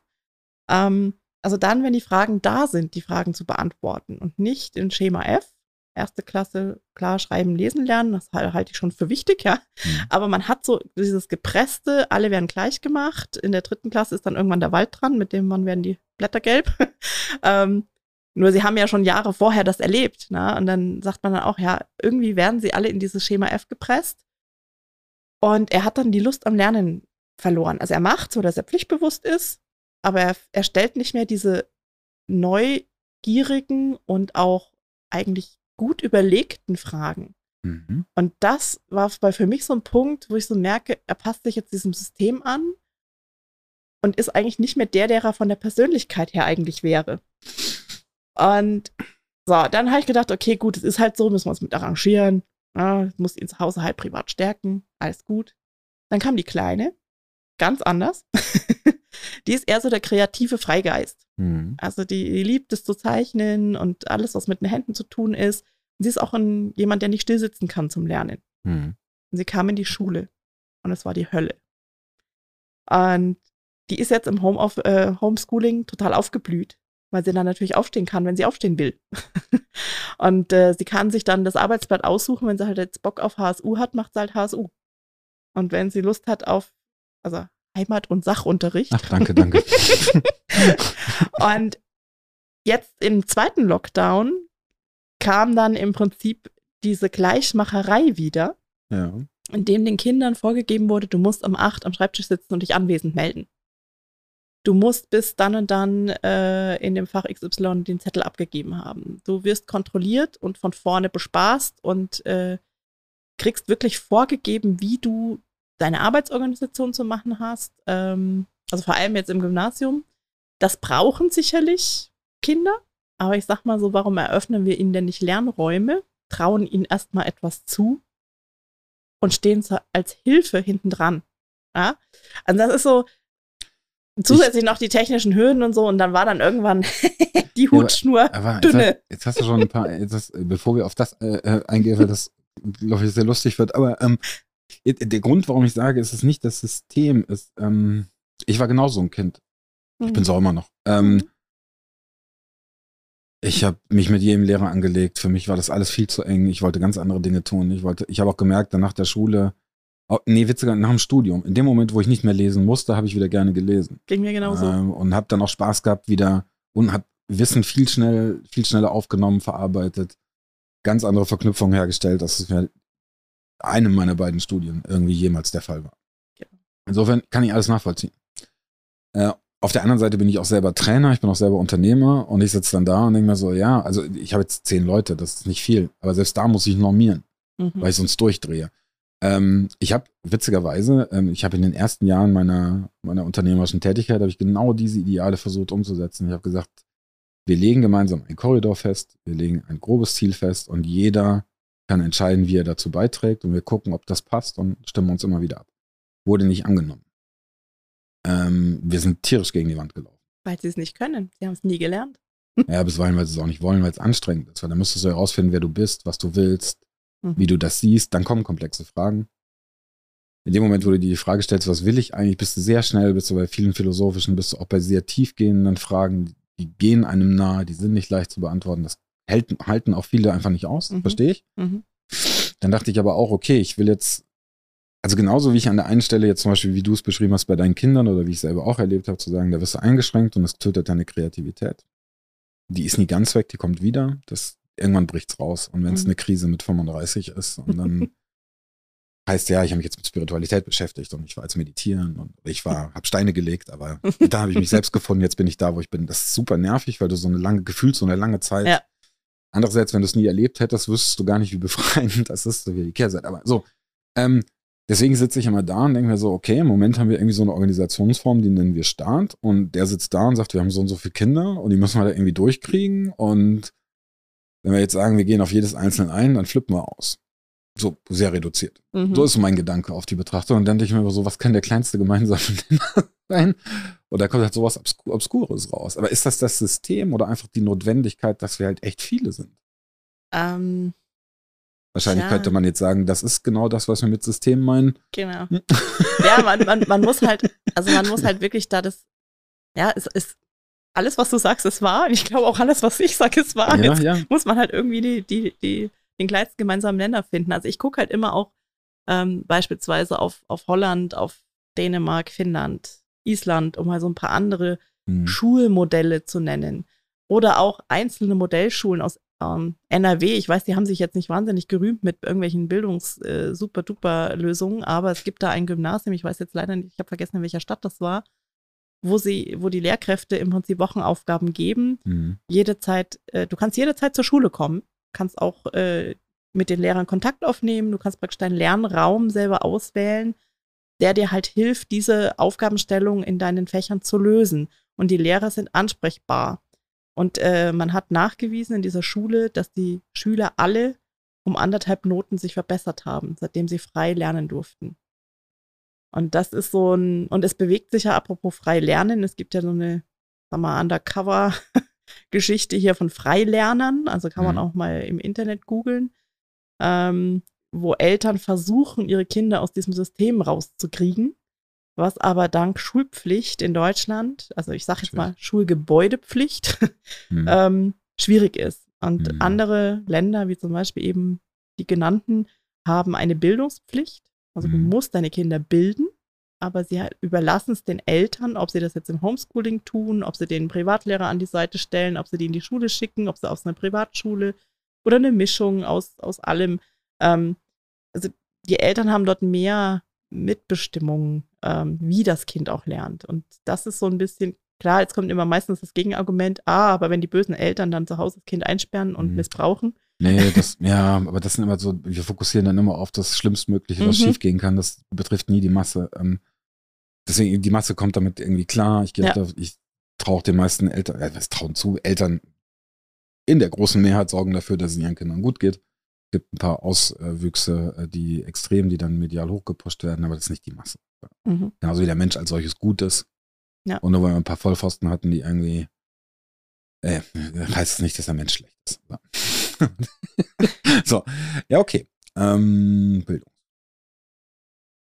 Ähm, also dann, wenn die Fragen da sind, die Fragen zu beantworten und nicht in Schema F, erste Klasse klar schreiben, lesen lernen. Das halte ich schon für wichtig, ja. Mhm. Aber man hat so dieses gepresste, alle werden gleich gemacht. In der dritten Klasse ist dann irgendwann der Wald dran, mit dem Mann werden die Blätter gelb. ähm, nur sie haben ja schon Jahre vorher das erlebt, ne? Und dann sagt man dann auch, ja, irgendwie werden sie alle in dieses Schema F gepresst. Und er hat dann die Lust am Lernen verloren. Also er macht so, dass er pflichtbewusst ist, aber er, er stellt nicht mehr diese neugierigen und auch eigentlich gut überlegten Fragen. Mhm. Und das war für mich so ein Punkt, wo ich so merke, er passt sich jetzt diesem System an und ist eigentlich nicht mehr der, der er von der Persönlichkeit her eigentlich wäre. Und so, dann habe ich gedacht, okay, gut, es ist halt so, müssen wir uns mit arrangieren. Ja, muss ihn zu Hause halt privat stärken, alles gut. Dann kam die Kleine, ganz anders. die ist eher so der kreative Freigeist. Mhm. Also die, die, liebt es zu zeichnen und alles, was mit den Händen zu tun ist. Und sie ist auch ein, jemand, der nicht stillsitzen kann zum Lernen. Mhm. Und sie kam in die Schule und es war die Hölle. Und die ist jetzt im Home of, äh, Homeschooling total aufgeblüht, weil sie dann natürlich aufstehen kann, wenn sie aufstehen will. und äh, sie kann sich dann das Arbeitsblatt aussuchen, wenn sie halt jetzt Bock auf HSU hat, macht sie halt HSU. Und wenn sie Lust hat auf, also Heimat- und Sachunterricht. Ach, danke, danke. und jetzt im zweiten Lockdown kam dann im Prinzip diese Gleichmacherei wieder, ja. in dem den Kindern vorgegeben wurde, du musst um acht am Schreibtisch sitzen und dich anwesend melden. Du musst bis dann und dann äh, in dem Fach XY den Zettel abgegeben haben. Du wirst kontrolliert und von vorne bespaßt und äh, kriegst wirklich vorgegeben, wie du deine Arbeitsorganisation zu machen hast, ähm, also vor allem jetzt im Gymnasium, das brauchen sicherlich Kinder, aber ich sag mal so, warum eröffnen wir ihnen denn nicht Lernräume, trauen ihnen erstmal etwas zu und stehen als Hilfe hinten dran. Ja? Also das ist so, zusätzlich noch die technischen Hürden und so und dann war dann irgendwann die Hutschnur ja, aber, aber dünne. Jetzt hast, jetzt hast, du schon ein paar, jetzt, bevor wir auf das äh, äh eingehen, weil das, glaube ich, sehr lustig wird, aber ähm, der Grund, warum ich sage, ist es nicht das System, ist, ähm, ich war genauso ein Kind. Ich mhm. bin es auch immer noch. Ähm, mhm. ich habe mich mit jedem Lehrer angelegt. Für mich war das alles viel zu eng. Ich wollte ganz andere Dinge tun. Ich wollte, ich habe auch gemerkt, dann nach der Schule, nee, witziger, nach dem Studium, in dem Moment, wo ich nicht mehr lesen musste, habe ich wieder gerne gelesen. Ging mir genauso. Ähm, und habe dann auch Spaß gehabt wieder und habe Wissen viel schnell, viel schneller aufgenommen, verarbeitet, ganz andere Verknüpfungen hergestellt, als es mir einem meiner beiden Studien irgendwie jemals der Fall war. Ja. Insofern kann ich alles nachvollziehen. Äh, auf der anderen Seite bin ich auch selber Trainer, ich bin auch selber Unternehmer und ich sitze dann da und denke mir so, ja, also ich habe jetzt zehn Leute, das ist nicht viel, aber selbst da muss ich normieren, mhm. weil ich sonst durchdrehe. Ähm, ich habe witzigerweise, ähm, ich habe in den ersten Jahren meiner, meiner unternehmerischen Tätigkeit, habe ich genau diese Ideale versucht umzusetzen. Ich habe gesagt, wir legen gemeinsam einen Korridor fest, wir legen ein grobes Ziel fest und jeder kann entscheiden, wie er dazu beiträgt und wir gucken, ob das passt und stimmen uns immer wieder ab. Wurde nicht angenommen. Ähm, wir sind tierisch gegen die Wand gelaufen. Weil sie es nicht können. Sie haben es nie gelernt. Ja, bisweilen, weil sie es auch nicht wollen, weil es anstrengend ist. Weil dann müsstest du herausfinden, wer du bist, was du willst, mhm. wie du das siehst. Dann kommen komplexe Fragen. In dem Moment, wo du dir die Frage stellst, was will ich eigentlich, bist du sehr schnell, bist du bei vielen philosophischen, bist du auch bei sehr tiefgehenden Fragen, die gehen einem nahe, die sind nicht leicht zu beantworten. Das halten, halten auch viele einfach nicht aus, mhm. verstehe ich. Mhm. Dann dachte ich aber auch, okay, ich will jetzt, also genauso wie ich an der einen Stelle jetzt zum Beispiel, wie du es beschrieben hast bei deinen Kindern oder wie ich es selber auch erlebt habe, zu sagen, da wirst du eingeschränkt und das tötet deine Kreativität. Die ist nie ganz weg, die kommt wieder. Das, irgendwann bricht's raus. Und wenn es mhm. eine Krise mit 35 ist und dann heißt ja, ich habe mich jetzt mit Spiritualität beschäftigt und ich war als Meditieren und ich war, habe Steine gelegt, aber da habe ich mich selbst gefunden, jetzt bin ich da, wo ich bin. Das ist super nervig, weil du so eine lange, gefühlt so eine lange Zeit ja. Andererseits, wenn du es nie erlebt hättest, wüsstest du gar nicht, wie befreiend das ist, so wie die Kehrseite. Aber so, ähm, deswegen sitze ich immer da und denke mir so, okay, im Moment haben wir irgendwie so eine Organisationsform, die nennen wir Staat. Und der sitzt da und sagt, wir haben so und so viele Kinder und die müssen wir da irgendwie durchkriegen. Und wenn wir jetzt sagen, wir gehen auf jedes Einzelne ein, dann flippen wir aus. So sehr reduziert. Mhm. So ist mein Gedanke auf die Betrachtung. Und dann denke ich mir so, was kann der kleinste gemeinsame Nenner sein? Und da kommt halt sowas Obskur Obskures raus. Aber ist das das System oder einfach die Notwendigkeit, dass wir halt echt viele sind? Ähm, Wahrscheinlich ja. könnte man jetzt sagen, das ist genau das, was wir mit System meinen. Genau. Ja, man, man, man muss halt, also man muss halt wirklich da das, ja, es ist alles, was du sagst, ist wahr. Und ich glaube auch alles, was ich sage, ist wahr. Ja, Jetzt ja. muss man halt irgendwie die, die, die, den kleinsten gemeinsamen Nenner finden. Also ich gucke halt immer auch ähm, beispielsweise auf, auf Holland, auf Dänemark, Finnland, Island, um mal so ein paar andere mhm. Schulmodelle zu nennen. Oder auch einzelne Modellschulen aus ähm, NRW. Ich weiß, die haben sich jetzt nicht wahnsinnig gerühmt mit irgendwelchen Bildungs-Super-Duper-Lösungen, äh, aber es gibt da ein Gymnasium, ich weiß jetzt leider nicht, ich habe vergessen, in welcher Stadt das war, wo sie, wo die Lehrkräfte im Prinzip Wochenaufgaben geben. Mhm. Jede Zeit, äh, du kannst jederzeit zur Schule kommen, kannst auch äh, mit den Lehrern Kontakt aufnehmen, du kannst praktisch deinen Lernraum selber auswählen der dir halt hilft, diese Aufgabenstellung in deinen Fächern zu lösen. Und die Lehrer sind ansprechbar. Und äh, man hat nachgewiesen in dieser Schule, dass die Schüler alle um anderthalb Noten sich verbessert haben, seitdem sie frei lernen durften. Und das ist so ein, und es bewegt sich ja apropos frei lernen. Es gibt ja so eine, sag mal, Undercover-Geschichte hier von Freilernern. Also kann man mhm. auch mal im Internet googeln. Ähm, wo Eltern versuchen, ihre Kinder aus diesem System rauszukriegen, was aber dank Schulpflicht in Deutschland, also ich sage jetzt mal Schulgebäudepflicht, hm. ähm, schwierig ist. Und hm. andere Länder, wie zum Beispiel eben die genannten, haben eine Bildungspflicht. Also du musst deine Kinder bilden, aber sie halt überlassen es den Eltern, ob sie das jetzt im Homeschooling tun, ob sie den Privatlehrer an die Seite stellen, ob sie die in die Schule schicken, ob sie aus einer Privatschule oder eine Mischung aus, aus allem ähm, also die Eltern haben dort mehr Mitbestimmung, ähm, wie das Kind auch lernt. Und das ist so ein bisschen, klar, jetzt kommt immer meistens das Gegenargument, ah, aber wenn die bösen Eltern dann zu Hause das Kind einsperren und mhm. missbrauchen. Nee, das, ja, aber das sind immer so, wir fokussieren dann immer auf das Schlimmstmögliche, was mhm. schiefgehen kann. Das betrifft nie die Masse. Ähm, deswegen, die Masse kommt damit irgendwie klar. Ich, ja. ich traue den meisten Eltern, äh, was trauen zu, Eltern in der großen Mehrheit sorgen dafür, dass es ihren Kindern gut geht gibt ein paar Auswüchse, äh, die extrem, die dann medial hochgepusht werden, aber das ist nicht die Masse. Mhm. Genauso wie der Mensch als solches gut ist. Ja. Und nur weil wir ein paar Vollpfosten hatten, die irgendwie, äh, heißt es nicht, dass der Mensch schlecht ist. so, ja, okay. Ähm, Bildung.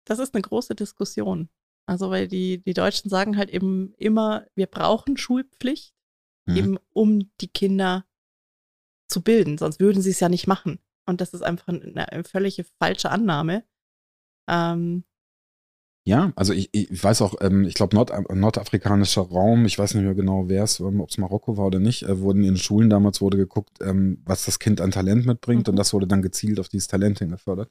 Das ist eine große Diskussion. Also, weil die, die Deutschen sagen halt eben immer, wir brauchen Schulpflicht, mhm. eben um die Kinder zu bilden, sonst würden sie es ja nicht machen. Und das ist einfach eine, eine völlige falsche Annahme. Ähm, ja, also ich, ich weiß auch, ähm, ich glaube, Nord, nordafrikanischer Raum, ich weiß nicht mehr genau, wer es, ähm, ob es Marokko war oder nicht, äh, wurden in Schulen damals wurde geguckt, ähm, was das Kind an Talent mitbringt mhm. und das wurde dann gezielt auf dieses Talent hingefördert.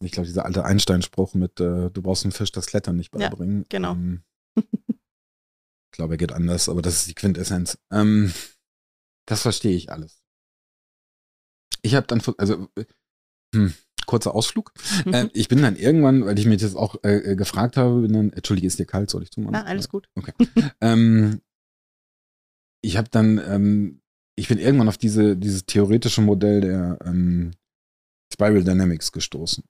Ich glaube, dieser alte Einstein-Spruch mit, äh, du brauchst einen Fisch das Klettern nicht beibringen. Ja, genau. Ähm, ich glaube, er geht anders, aber das ist die Quintessenz. Ähm, das verstehe ich alles ich habe dann, also, hm, kurzer Ausflug. Äh, ich bin dann irgendwann, weil ich mich das auch äh, äh, gefragt habe, bin dann, entschuldige, ist dir kalt, soll ich zumachen? Ja, alles gut. Okay. ähm, ich habe dann, ähm, ich bin irgendwann auf diese, dieses theoretische Modell der ähm, Spiral Dynamics gestoßen.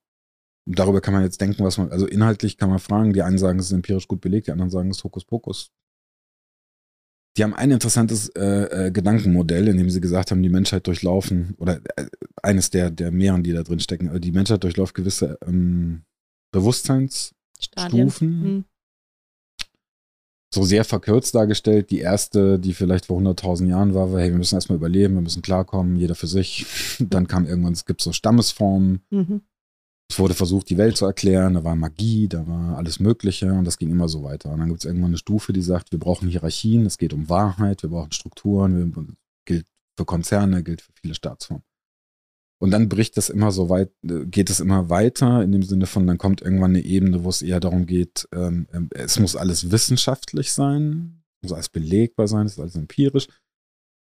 Und darüber kann man jetzt denken, was man, also inhaltlich kann man fragen, die einen sagen, es ist empirisch gut belegt, die anderen sagen, es ist Hokuspokus. Die haben ein interessantes äh, äh, Gedankenmodell, in dem sie gesagt haben, die Menschheit durchlaufen, oder äh, eines der, der mehreren, die da drin stecken, also die Menschheit durchläuft gewisse ähm, Bewusstseinsstufen. Hm. So sehr verkürzt dargestellt. Die erste, die vielleicht vor 100.000 Jahren war, war, hey, wir müssen erstmal überleben, wir müssen klarkommen, jeder für sich. Dann kam irgendwann, es gibt so Stammesformen. Mhm. Es wurde versucht, die Welt zu erklären, da war Magie, da war alles Mögliche und das ging immer so weiter. Und dann gibt es irgendwann eine Stufe, die sagt, wir brauchen Hierarchien, es geht um Wahrheit, wir brauchen Strukturen, wir, gilt für Konzerne, gilt für viele Staatsformen. Und dann bricht das immer so weit, geht es immer weiter, in dem Sinne von, dann kommt irgendwann eine Ebene, wo es eher darum geht, ähm, es muss alles wissenschaftlich sein, muss alles belegbar sein, es ist alles empirisch.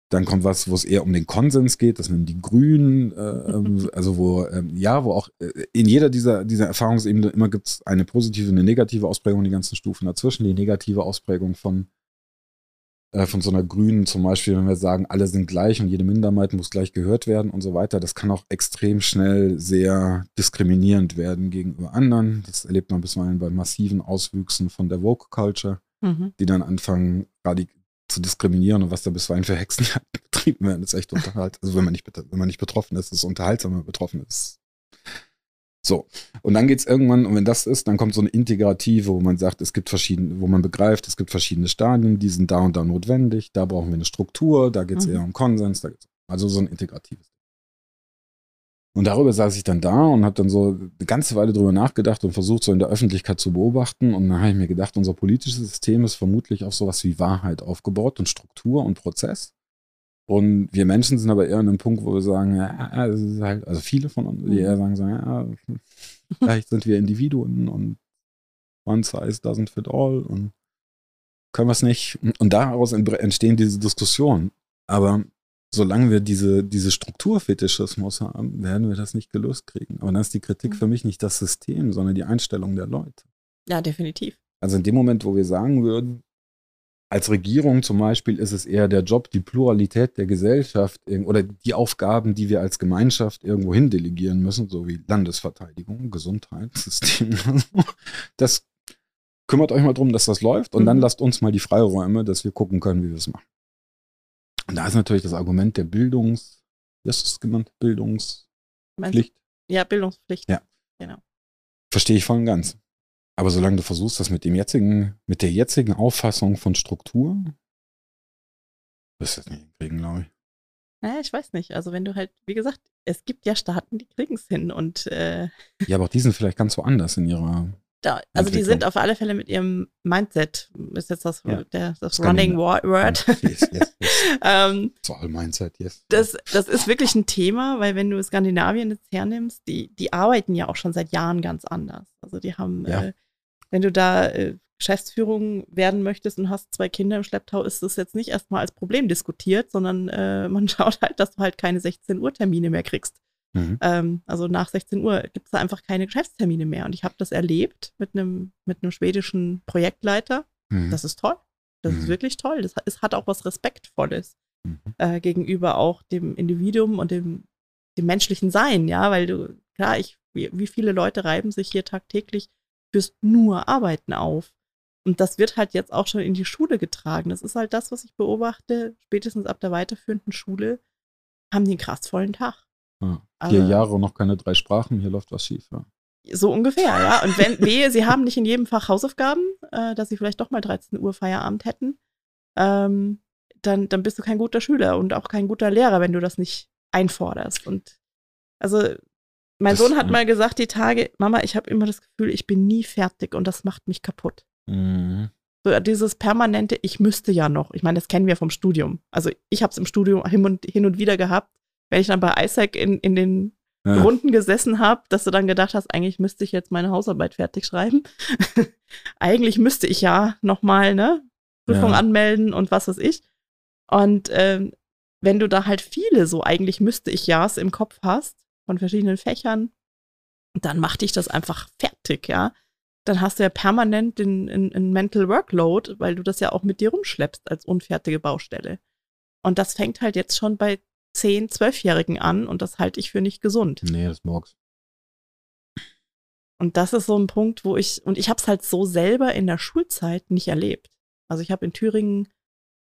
Dann kommt was, wo es eher um den Konsens geht, das nennen die Grünen, äh, ähm, also wo, äh, ja, wo auch äh, in jeder dieser, dieser Erfahrungsebene immer gibt es eine positive und eine negative Ausprägung, die ganzen Stufen dazwischen. Die negative Ausprägung von, äh, von so einer Grünen zum Beispiel, wenn wir sagen, alle sind gleich und jede Minderheit muss gleich gehört werden und so weiter, das kann auch extrem schnell sehr diskriminierend werden gegenüber anderen. Das erlebt man bisweilen bei massiven Auswüchsen von der Woke Culture, mhm. die dann anfangen, radikal zu diskriminieren und was da bisweilen für Hexen betrieben werden, ist echt unterhaltsam. Also wenn man nicht, wenn man nicht betroffen ist, ist es unterhaltsam, wenn man betroffen ist. So. Und dann geht es irgendwann, und wenn das ist, dann kommt so eine Integrative, wo man sagt, es gibt verschiedene, wo man begreift, es gibt verschiedene Stadien, die sind da und da notwendig, da brauchen wir eine Struktur, da geht es mhm. eher um Konsens, da geht's, also so ein integratives. Und darüber saß ich dann da und habe dann so eine ganze Weile drüber nachgedacht und versucht, so in der Öffentlichkeit zu beobachten. Und dann habe ich mir gedacht, unser politisches System ist vermutlich auf sowas wie Wahrheit aufgebaut und Struktur und Prozess. Und wir Menschen sind aber eher an einem Punkt, wo wir sagen, ja, ist halt, also viele von uns, die eher sagen so, ja, vielleicht sind wir Individuen und one size doesn't fit all und können wir es nicht. Und daraus entstehen diese Diskussionen. Aber solange wir diese, diese Strukturfetischismus haben, werden wir das nicht gelöst kriegen. Aber dann ist die Kritik mhm. für mich nicht das System, sondern die Einstellung der Leute. Ja, definitiv. Also in dem Moment, wo wir sagen würden, als Regierung zum Beispiel ist es eher der Job, die Pluralität der Gesellschaft oder die Aufgaben, die wir als Gemeinschaft irgendwo hin delegieren müssen, so wie Landesverteidigung, Gesundheitssystem. Das kümmert euch mal drum, dass das läuft und mhm. dann lasst uns mal die Freiräume, dass wir gucken können, wie wir es machen. Und da ist natürlich das Argument der Bildungs, wie hast du es genannt? Bildungspflicht? Ja, Bildungspflicht. Ja. Genau. Verstehe ich voll und ganz. Aber solange du versuchst, das mit dem jetzigen, mit der jetzigen Auffassung von Struktur, wirst du das nicht hinkriegen, glaube ich. Naja, ich weiß nicht. Also wenn du halt, wie gesagt, es gibt ja Staaten, die kriegen es hin und äh Ja, aber auch die sind vielleicht ganz so anders in ihrer da, also die sind auf alle Fälle mit ihrem Mindset, ist jetzt das, ja. der, das Running Word. Yes, yes, yes. ähm, all Mindset, yes. Das, das ist wirklich ein Thema, weil wenn du Skandinavien jetzt hernimmst, die, die arbeiten ja auch schon seit Jahren ganz anders. Also die haben, ja. äh, wenn du da äh, Geschäftsführung werden möchtest und hast zwei Kinder im Schlepptau, ist das jetzt nicht erstmal als Problem diskutiert, sondern äh, man schaut halt, dass du halt keine 16 Uhr Termine mehr kriegst. Mhm. Ähm, also nach 16 Uhr gibt es da einfach keine Geschäftstermine mehr. Und ich habe das erlebt mit einem mit einem schwedischen Projektleiter. Mhm. Das ist toll. Das mhm. ist wirklich toll. Das es hat auch was Respektvolles mhm. äh, gegenüber auch dem Individuum und dem, dem menschlichen Sein, ja, weil du, klar, ich, wie, wie viele Leute reiben sich hier tagtäglich fürs nur Arbeiten auf. Und das wird halt jetzt auch schon in die Schule getragen. Das ist halt das, was ich beobachte. Spätestens ab der weiterführenden Schule haben die einen krassvollen Tag. Ja. Vier also, Jahre und noch keine drei Sprachen, hier läuft was schief. Ja. So ungefähr, ja. Und wenn, wehe, sie haben nicht in jedem Fach Hausaufgaben, äh, dass sie vielleicht doch mal 13 Uhr Feierabend hätten, ähm, dann, dann bist du kein guter Schüler und auch kein guter Lehrer, wenn du das nicht einforderst. Und also mein das, Sohn hat mal gesagt, die Tage, Mama, ich habe immer das Gefühl, ich bin nie fertig und das macht mich kaputt. Mhm. So dieses permanente, ich müsste ja noch. Ich meine, das kennen wir vom Studium. Also ich habe es im Studium hin und, hin und wieder gehabt, wenn ich dann bei Isaac in, in den ja. Runden gesessen habe, dass du dann gedacht hast, eigentlich müsste ich jetzt meine Hausarbeit fertig schreiben. eigentlich müsste ich ja nochmal, ne, Prüfung ja. anmelden und was weiß ich. Und ähm, wenn du da halt viele so eigentlich müsste ich ja's im Kopf hast, von verschiedenen Fächern, dann macht dich das einfach fertig, ja. Dann hast du ja permanent den, den, den Mental Workload, weil du das ja auch mit dir rumschleppst als unfertige Baustelle. Und das fängt halt jetzt schon bei 10-, 12-Jährigen an und das halte ich für nicht gesund. Nee, das mag's. Und das ist so ein Punkt, wo ich, und ich habe es halt so selber in der Schulzeit nicht erlebt. Also ich habe in Thüringen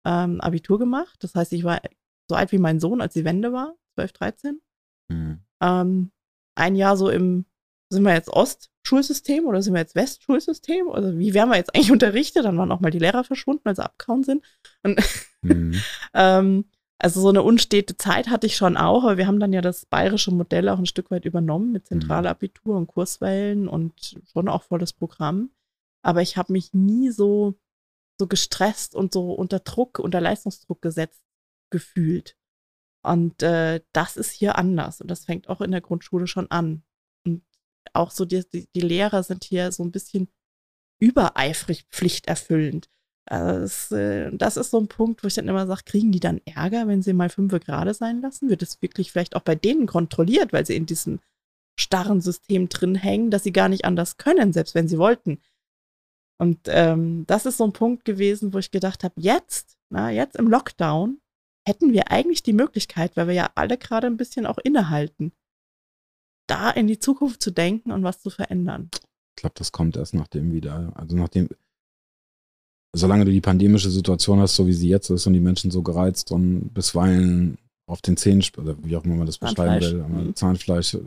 ähm, Abitur gemacht. Das heißt, ich war so alt wie mein Sohn, als die Wende war, 12, 13. Mhm. Ähm, ein Jahr so im, sind wir jetzt Ost-Schulsystem oder sind wir jetzt West-Schulsystem? Also wie werden wir jetzt eigentlich unterrichtet? Dann waren auch mal die Lehrer verschwunden, weil sie abgehauen sind. Und mhm. ähm, also so eine unstete Zeit hatte ich schon auch, aber wir haben dann ja das bayerische Modell auch ein Stück weit übernommen mit mhm. Zentralabitur und Kurswellen und schon auch volles Programm. Aber ich habe mich nie so, so gestresst und so unter Druck, unter Leistungsdruck gesetzt gefühlt. Und äh, das ist hier anders und das fängt auch in der Grundschule schon an. Und auch so die, die, die Lehrer sind hier so ein bisschen übereifrig pflichterfüllend. Also das, äh, das, ist so ein Punkt, wo ich dann immer sage, kriegen die dann Ärger, wenn sie mal fünf gerade sein lassen? Wird es wirklich vielleicht auch bei denen kontrolliert, weil sie in diesem starren System drin hängen, dass sie gar nicht anders können, selbst wenn sie wollten? Und ähm, das ist so ein Punkt gewesen, wo ich gedacht habe, jetzt, na, jetzt im Lockdown, hätten wir eigentlich die Möglichkeit, weil wir ja alle gerade ein bisschen auch innehalten, da in die Zukunft zu denken und was zu verändern. Ich glaube, das kommt erst nachdem wieder, also nachdem, solange du die pandemische Situation hast, so wie sie jetzt ist und die Menschen so gereizt und bisweilen auf den Zähnen, oder wie auch immer man das beschreiben will, mhm. Zahnfleisch,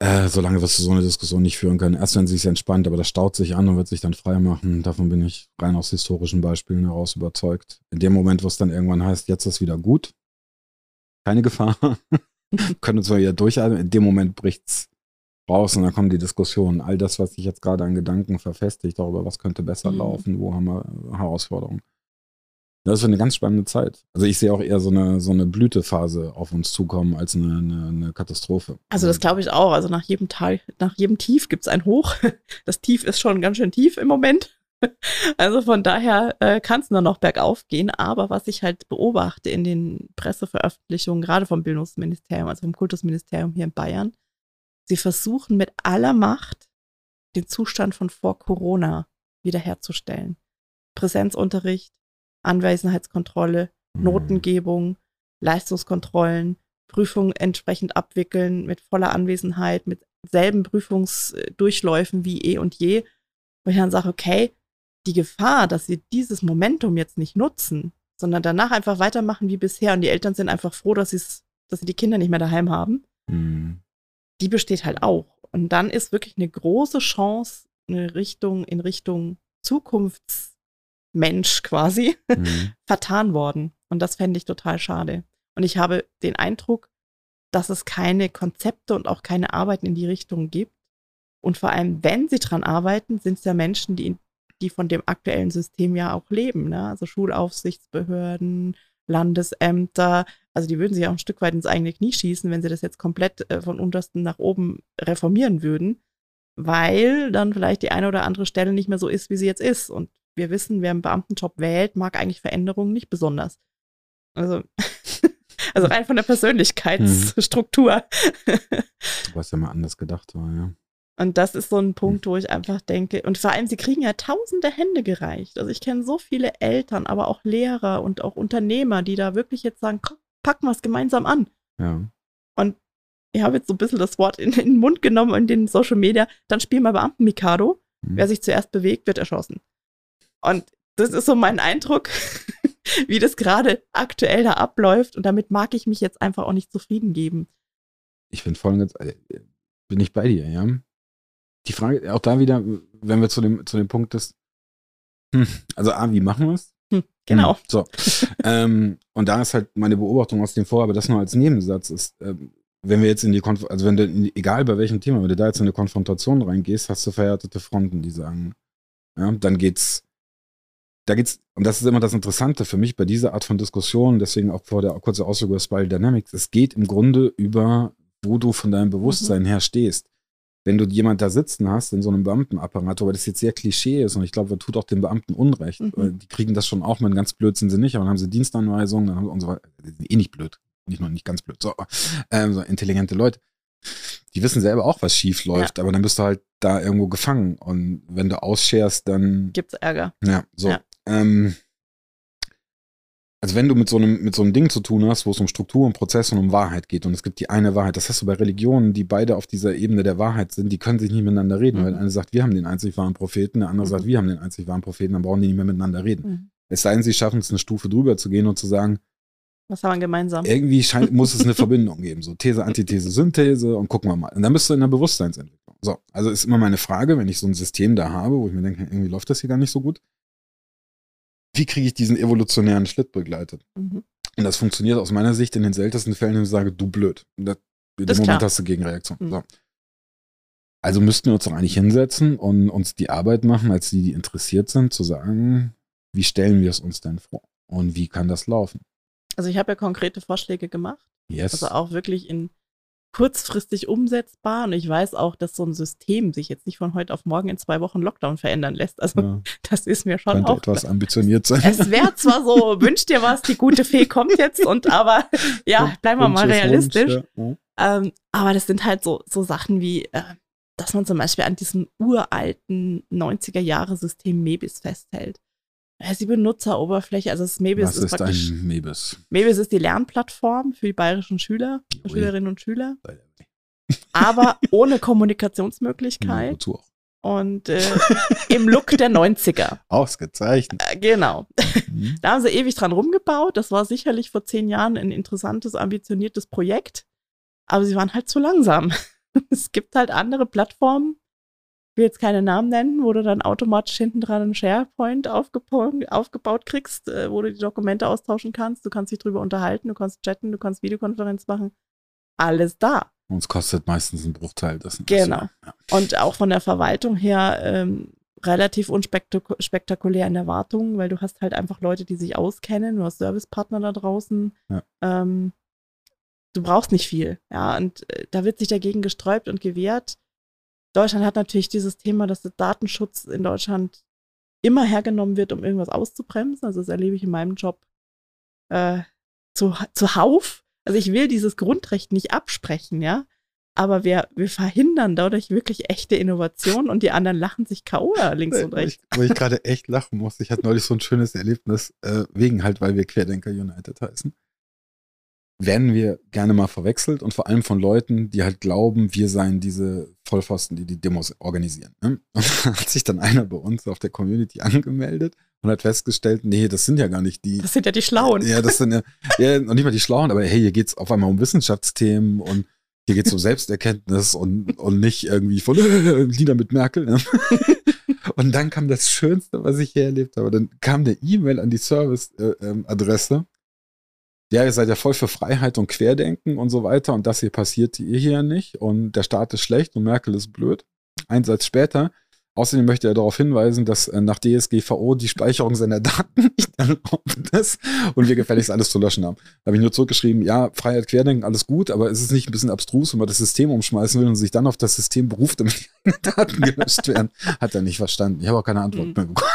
äh, solange wirst du so eine Diskussion nicht führen können. Erst wenn sie sich entspannt, aber das staut sich an und wird sich dann frei machen. Davon bin ich rein aus historischen Beispielen heraus überzeugt. In dem Moment, wo es dann irgendwann heißt, jetzt ist wieder gut, keine Gefahr, können uns wieder durchatmen. In dem Moment bricht's raus und dann kommen die Diskussionen. All das, was sich jetzt gerade an Gedanken verfestigt, darüber, was könnte besser mhm. laufen, wo haben wir Herausforderungen. Das ist eine ganz spannende Zeit. Also ich sehe auch eher so eine, so eine Blütephase auf uns zukommen als eine, eine, eine Katastrophe. Also das glaube ich auch. Also nach jedem Tal, nach jedem Tief gibt es ein Hoch. Das Tief ist schon ganz schön tief im Moment. Also von daher äh, kann es nur noch bergauf gehen. Aber was ich halt beobachte in den Presseveröffentlichungen, gerade vom Bildungsministerium, also vom Kultusministerium hier in Bayern, sie versuchen mit aller Macht den Zustand von vor Corona wiederherzustellen. Präsenzunterricht, Anwesenheitskontrolle, mhm. Notengebung, Leistungskontrollen, Prüfungen entsprechend abwickeln mit voller Anwesenheit, mit selben Prüfungsdurchläufen wie eh und je, wo ich dann sage, okay, die Gefahr, dass sie dieses Momentum jetzt nicht nutzen, sondern danach einfach weitermachen wie bisher und die Eltern sind einfach froh, dass, dass sie die Kinder nicht mehr daheim haben, mhm. Die besteht halt auch. Und dann ist wirklich eine große Chance, eine Richtung in Richtung Zukunfts- Mensch quasi mhm. vertan worden. Und das fände ich total schade. Und ich habe den Eindruck, dass es keine Konzepte und auch keine Arbeiten in die Richtung gibt. Und vor allem, wenn sie dran arbeiten, sind es ja Menschen, die, die von dem aktuellen System ja auch leben. Ne? Also Schulaufsichtsbehörden, Landesämter. Also die würden sich auch ein Stück weit ins eigene Knie schießen, wenn sie das jetzt komplett äh, von untersten nach oben reformieren würden. Weil dann vielleicht die eine oder andere Stelle nicht mehr so ist, wie sie jetzt ist. Und wir wissen, wer einen Beamtenjob wählt, mag eigentlich Veränderungen nicht besonders. Also, also rein von der Persönlichkeitsstruktur. Was ja mal anders gedacht war, ja. Und das ist so ein Punkt, wo ich einfach denke, und vor allem, sie kriegen ja tausende Hände gereicht. Also ich kenne so viele Eltern, aber auch Lehrer und auch Unternehmer, die da wirklich jetzt sagen, komm, packen wir es gemeinsam an. Ja. Und ich habe jetzt so ein bisschen das Wort in, in, den Mund genommen in den Social Media, dann spielen wir Beamten Mikado. Mhm. Wer sich zuerst bewegt, wird erschossen. Und das ist so mein Eindruck, wie das gerade aktuell da abläuft. Und damit mag ich mich jetzt einfach auch nicht zufrieden geben. Ich bin voll ganz, äh, bin ich bei dir, ja. Die Frage, auch da wieder, wenn wir zu dem, zu dem Punkt ist, hm, also A, wie machen wir es? Hm, genau. Hm, so. ähm, und da ist halt meine Beobachtung aus dem Vorhaben, das nur als Nebensatz ist, ähm, wenn wir jetzt in die Konf also wenn du, egal bei welchem Thema, wenn du da jetzt in eine Konfrontation reingehst, hast du verhärtete Fronten, die sagen, ja, dann geht's da geht's, und das ist immer das Interessante für mich bei dieser Art von Diskussion, deswegen auch vor der kurze Ausdruck über Spiral Dynamics, es geht im Grunde über, wo du von deinem Bewusstsein mhm. her stehst. Wenn du jemand da sitzen hast in so einem Beamtenapparat, aber das jetzt sehr Klischee ist und ich glaube, das tut auch den Beamten Unrecht. Mhm. Die kriegen das schon auch, mit ganz blöd sind sie nicht, aber dann haben sie Dienstanweisungen, dann haben sie und so weiter. Die sind eh nicht blöd. Nicht nur nicht ganz blöd, so, ähm, so intelligente Leute. die wissen selber auch, was schief läuft, ja. aber dann bist du halt da irgendwo gefangen. Und wenn du ausscherst, dann. Gibt's Ärger. Ja, so. Ja. Ähm, also wenn du mit so einem, mit so einem Ding zu tun hast, wo es um Struktur und Prozess und um Wahrheit geht und es gibt die eine Wahrheit, das hast du bei Religionen, die beide auf dieser Ebene der Wahrheit sind, die können sich nicht miteinander reden, mhm. weil der eine sagt, wir haben den einzig wahren Propheten, der andere mhm. sagt, wir haben den einzig wahren Propheten, dann brauchen die nicht mehr miteinander reden. Mhm. Es sei denn, sie schaffen es eine Stufe drüber zu gehen und zu sagen, was haben wir gemeinsam? Irgendwie scheint, muss es eine Verbindung geben, so These, Antithese, Synthese und gucken wir mal. Und dann bist du in der Bewusstseinsentwicklung. So, also ist immer meine Frage, wenn ich so ein System da habe, wo ich mir denke, irgendwie läuft das hier gar nicht so gut, wie kriege ich diesen evolutionären Schritt begleitet? Mhm. Und das funktioniert aus meiner Sicht in den seltensten Fällen, wenn ich sage, du blöd. Das, in dem Moment klar. hast du Gegenreaktion. Mhm. So. Also müssten wir uns doch eigentlich hinsetzen und uns die Arbeit machen, als die, die interessiert sind, zu sagen, wie stellen wir es uns denn vor? Und wie kann das laufen? Also ich habe ja konkrete Vorschläge gemacht. Yes. Also auch wirklich in kurzfristig umsetzbar. Und ich weiß auch, dass so ein System sich jetzt nicht von heute auf morgen in zwei Wochen Lockdown verändern lässt. Also ja. das ist mir schon Könnte auch etwas ambitioniert sein. Es wäre zwar so, wünscht dir was, die gute Fee kommt jetzt und aber ja, bleiben wir mal realistisch. Wunsch, ja. ähm, aber das sind halt so, so Sachen wie, äh, dass man zum Beispiel an diesem uralten 90er-Jahre-System Mebis festhält. Ist die Benutzeroberfläche, also das Mebis Was ist, ist praktisch. Ein Mebis? Mebis ist die Lernplattform für die bayerischen Schüler, Ui. Schülerinnen und Schüler. Aber ohne Kommunikationsmöglichkeit. Ja, wozu auch? Und äh, im Look der 90er. Ausgezeichnet. Äh, genau. Mhm. Da haben sie ewig dran rumgebaut. Das war sicherlich vor zehn Jahren ein interessantes, ambitioniertes Projekt. Aber sie waren halt zu langsam. es gibt halt andere Plattformen, will jetzt keine Namen nennen, wo du dann automatisch hinten dran einen SharePoint aufgebaut, aufgebaut kriegst, äh, wo du die Dokumente austauschen kannst. Du kannst dich drüber unterhalten, du kannst chatten, du kannst Videokonferenz machen. Alles da. Und es kostet meistens einen Bruchteil dessen. Genau. Ja. Und auch von der Verwaltung her ähm, relativ unspektakulär in Erwartungen, weil du hast halt einfach Leute, die sich auskennen, du hast Servicepartner da draußen. Ja. Ähm, du brauchst nicht viel. Ja, und äh, da wird sich dagegen gesträubt und gewehrt. Deutschland hat natürlich dieses Thema, dass der Datenschutz in Deutschland immer hergenommen wird, um irgendwas auszubremsen. Also das erlebe ich in meinem Job äh, zu, zuhauf. Also ich will dieses Grundrecht nicht absprechen, ja. Aber wir, wir verhindern dadurch wirklich echte Innovation und die anderen lachen sich K.O. links und rechts. Wo ich, ich gerade echt lachen muss. Ich hatte neulich so ein schönes Erlebnis, äh, wegen halt, weil wir Querdenker United heißen werden wir gerne mal verwechselt und vor allem von Leuten, die halt glauben, wir seien diese Vollpfosten, die die Demos organisieren. Ne? Und dann hat sich dann einer bei uns auf der Community angemeldet und hat festgestellt, nee, das sind ja gar nicht die. Das sind ja die Schlauen. Ja, das sind ja, ja noch nicht mal die Schlauen, aber hey, hier geht's auf einmal um Wissenschaftsthemen und hier geht's um Selbsterkenntnis und, und nicht irgendwie von äh, Lieder mit Merkel. Ne? Und dann kam das Schönste, was ich hier erlebt habe. Dann kam der E-Mail an die Service-Adresse. Äh, ähm, ja, ihr seid ja voll für Freiheit und Querdenken und so weiter und das hier passiert ihr hier nicht und der Staat ist schlecht und Merkel ist blöd. Ein Satz später. Außerdem möchte er darauf hinweisen, dass äh, nach DSGVO die Speicherung seiner Daten nicht erlaubt ist und wir gefälligst alles zu löschen haben. Da habe ich nur zurückgeschrieben, ja, Freiheit, Querdenken, alles gut, aber ist es nicht ein bisschen abstrus, wenn man das System umschmeißen will und sich dann auf das System beruft, damit die Daten gelöscht werden? Hat er nicht verstanden. Ich habe auch keine Antwort mhm. mehr bekommen.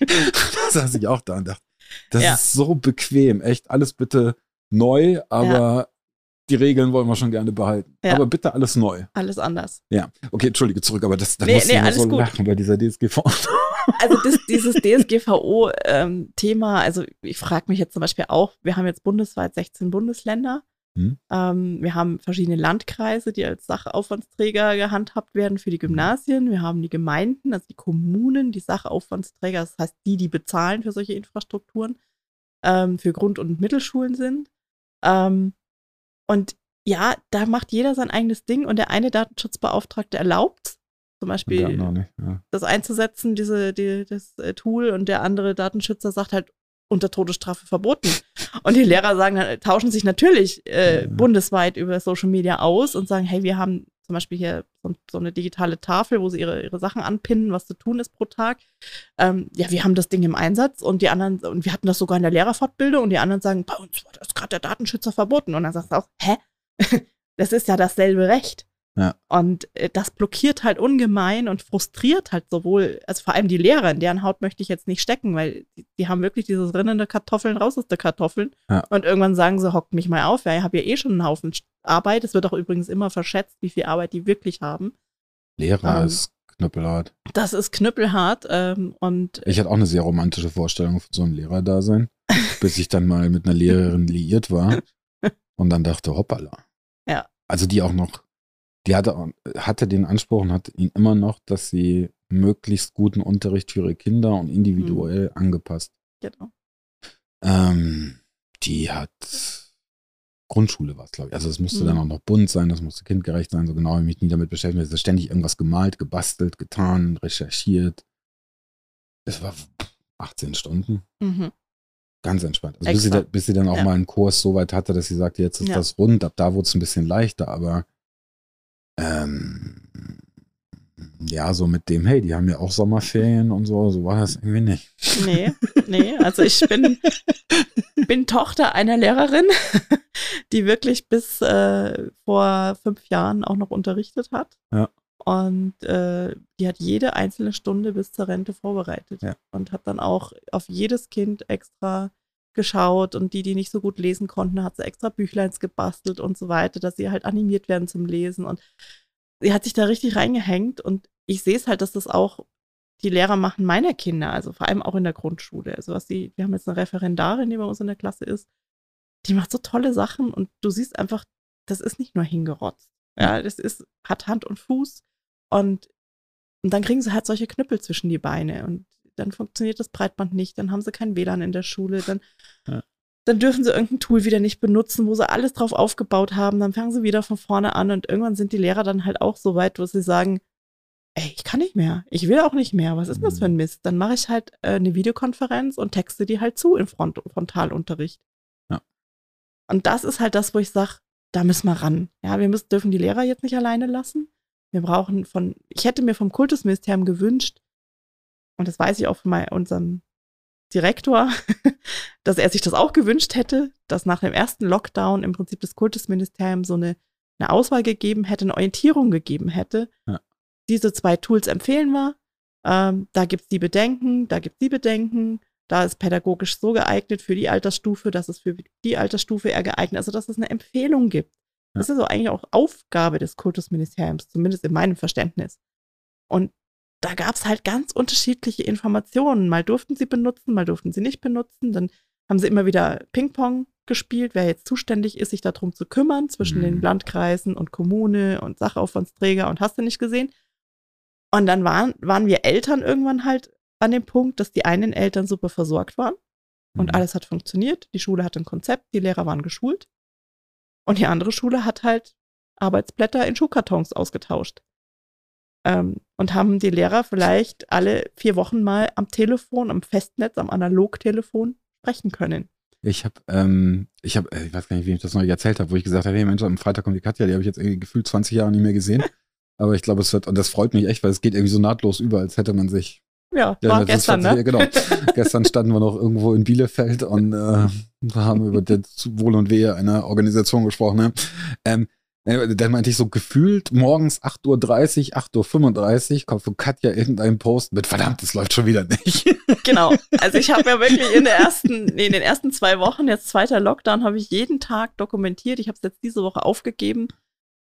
da saß ich auch da und dachte, das ja. ist so bequem. Echt, alles bitte neu, aber ja. die Regeln wollen wir schon gerne behalten. Ja. Aber bitte alles neu. Alles anders. Ja, okay, entschuldige zurück, aber das, da nee, muss nee, ich so gut. lachen bei dieser DSGVO. Also das, dieses DSGVO-Thema, ähm, also ich frage mich jetzt zum Beispiel auch, wir haben jetzt bundesweit 16 Bundesländer. Hm. Ähm, wir haben verschiedene Landkreise, die als Sachaufwandsträger gehandhabt werden für die hm. Gymnasien. Wir haben die Gemeinden, also die Kommunen, die Sachaufwandsträger, das heißt die, die bezahlen für solche Infrastrukturen, ähm, für Grund- und Mittelschulen sind. Ähm, und ja, da macht jeder sein eigenes Ding und der eine Datenschutzbeauftragte erlaubt zum Beispiel nicht, ja. das einzusetzen, diese, die, das äh, Tool, und der andere Datenschützer sagt halt, unter Todesstrafe verboten. Und die Lehrer sagen dann, tauschen sich natürlich äh, bundesweit über Social Media aus und sagen, hey, wir haben zum Beispiel hier so, so, eine digitale Tafel, wo sie ihre, ihre Sachen anpinnen, was zu tun ist pro Tag. Ähm, ja, wir haben das Ding im Einsatz und die anderen, und wir hatten das sogar in der Lehrerfortbildung und die anderen sagen, bei uns war das gerade der Datenschützer verboten. Und dann sagst du auch, hä? das ist ja dasselbe Recht. Ja. Und äh, das blockiert halt ungemein und frustriert halt sowohl, also vor allem die Lehrer, in deren Haut möchte ich jetzt nicht stecken, weil die, die haben wirklich dieses rinnende Kartoffeln raus aus der Kartoffeln. Ja. Und irgendwann sagen sie, hockt mich mal auf, ja, ich habe ja eh schon einen Haufen Arbeit. Es wird auch übrigens immer verschätzt, wie viel Arbeit die wirklich haben. Lehrer Ähm, ist knüppelhart. Das ist knüppelhart ähm, und Ich hatte auch eine sehr romantische Vorstellung von so einem Lehrerdasein, bis ich dann mal mit einer Lehrerin liiert war und dann dachte, hoppala. Ja. Also die auch noch, die hatte, hatte den Anspruch und hat ihn immer noch, dass sie möglichst guten Unterricht für ihre Kinder und individuell Mhm. angepasst. genau. Ähm, die hat Grundschule war es, glaube ich. Also es musste Mhm. dann auch noch bunt sein, das musste kindgerecht sein, so genau habe ich mich nie damit beschäftigt. Es ist ständig irgendwas gemalt, gebastelt, getan, recherchiert. Es war 18 Stunden. Mhm. Ganz entspannt. Also bis, sie bis sie dann auch Ja. mal einen Kurs so weit hatte, dass sie sagte, jetzt ist Ja. das rund. Ab da wurde es ein bisschen leichter, aber ähm, ja, so mit dem, hey, die haben ja auch Sommerferien und so, so war das irgendwie nicht. Nee, nee, also ich bin, bin Tochter einer Lehrerin, die wirklich bis äh, vor fünf Jahren auch noch unterrichtet hat. Ja. Und äh, die hat jede einzelne Stunde bis zur Rente vorbereitet Ja. und hat dann auch auf jedes Kind extra geschaut und die, die nicht so gut lesen konnten, hat sie extra Büchleins gebastelt und so weiter, dass sie halt animiert werden zum Lesen. Und sie hat sich da richtig reingehängt und ich sehe es halt, dass das auch die Lehrer machen meiner Kinder, also vor allem auch in der Grundschule. Also was die, wir haben jetzt eine Referendarin, die bei uns in der Klasse ist, die macht so tolle Sachen und du siehst einfach, das ist nicht nur hingerotzt. Ja, das ist, hat Hand und Fuß und, und dann kriegen sie halt solche Knüppel zwischen die Beine und dann funktioniert das Breitband nicht, dann haben sie kein WLAN in der Schule, dann, Ja. dann dürfen sie irgendein Tool wieder nicht benutzen, wo sie alles drauf aufgebaut haben, dann fangen sie wieder von vorne an und irgendwann sind die Lehrer dann halt auch so weit, wo sie sagen, ey, ich kann nicht mehr, ich will auch nicht mehr, was ist denn das für ein Mist? Dann mache ich halt äh, eine Videokonferenz und texte die halt zu im Front Frontalunterricht. Ja. Und das ist halt das, wo ich sage, da müssen wir ran. Ja, wir müssen, dürfen die Lehrer jetzt nicht alleine lassen. Wir brauchen von, ich hätte mir vom Kultusministerium gewünscht, und das weiß ich auch von mein, unserem Direktor, dass er sich das auch gewünscht hätte, dass nach dem ersten Lockdown im Prinzip das Kultusministerium so eine, eine Auswahl gegeben hätte, eine Orientierung gegeben hätte. Ja. Diese zwei Tools empfehlen wir. Ähm, da gibt es die Bedenken, da gibt es die Bedenken. Da ist pädagogisch so geeignet für die Altersstufe, dass es für die Altersstufe eher geeignet Also, dass es eine Empfehlung gibt. Das ist so eigentlich auch Aufgabe des Kultusministeriums, zumindest in meinem Verständnis. Und da gab es halt ganz unterschiedliche Informationen. Mal durften sie benutzen, mal durften sie nicht benutzen. Dann haben sie immer wieder Ping-Pong gespielt, wer jetzt zuständig ist, sich darum zu kümmern, zwischen Mhm. den Landkreisen und Kommune und Sachaufwandsträger und hast du nicht gesehen. Und dann waren, waren wir Eltern irgendwann halt an dem Punkt, dass die einen Eltern super versorgt waren und Mhm. alles hat funktioniert. Die Schule hatte ein Konzept, die Lehrer waren geschult. Und die andere Schule hat halt Arbeitsblätter in Schuhkartons ausgetauscht. Ähm, und haben die Lehrer vielleicht alle vier Wochen mal am Telefon, am Festnetz, am Analogtelefon sprechen können. Ich habe, ähm, ich habe, ich weiß gar nicht, wem ich das noch erzählt habe, wo ich gesagt habe, hey Mensch, am Freitag kommt die Katja, die habe ich jetzt irgendwie gefühlt 20 Jahre nicht mehr gesehen. Aber ich glaube, es wird, und das freut mich echt, weil es geht irgendwie so nahtlos über, als hätte man sich. Ja, Ja, war gestern, ne? ja, genau. Gestern standen wir noch irgendwo in Bielefeld und äh, haben über das Wohl und Wehe einer Organisation gesprochen. Ne? Ähm, äh, dann meinte ich so gefühlt morgens 8.30 Uhr, 8.35 Uhr kommt von Katja irgendein Post mit verdammt, das läuft schon wieder nicht. Genau. Also ich habe ja wirklich in ersten, nee, in den ersten zwei Wochen, jetzt zweiter Lockdown, habe ich jeden Tag dokumentiert. Ich habe es jetzt diese Woche aufgegeben.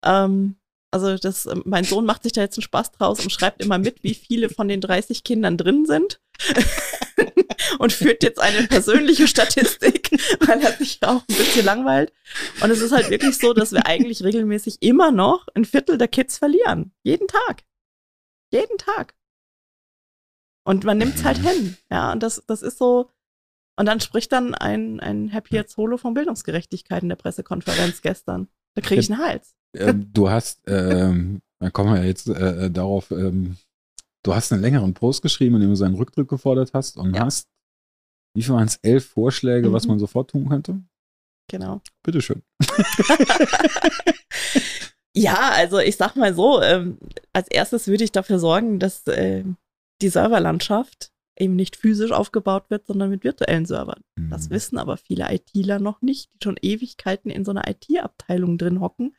Ähm, also das, mein Sohn macht sich da jetzt einen Spaß draus und schreibt immer mit, wie viele von den 30 Kindern drin sind. und führt jetzt eine persönliche Statistik, weil er sich auch ein bisschen langweilt. Und es ist halt wirklich so, dass wir eigentlich regelmäßig immer noch ein Viertel der Kids verlieren. Jeden Tag. Jeden Tag. Und man nimmt es halt hin. Ja, und das, das ist so. Und dann spricht dann ein, ein Happy Jetzt Solo von Bildungsgerechtigkeit in der Pressekonferenz gestern. Da kriege ich einen Hals. ähm, du hast, ähm, da kommen wir ja jetzt äh, darauf, ähm, du hast einen längeren Post geschrieben, in dem du seinen Rücktritt gefordert hast und Ja. hast, wie viel waren es, elf Vorschläge, was Mhm. man sofort tun könnte? Genau. Bitteschön. Ja, also ich sag mal so, ähm, als erstes würde ich dafür sorgen, dass äh, die Serverlandschaft eben nicht physisch aufgebaut wird, sondern mit virtuellen Servern. Das Mhm. wissen aber viele ITler noch nicht, die schon Ewigkeiten in so einer IT-Abteilung drin hocken,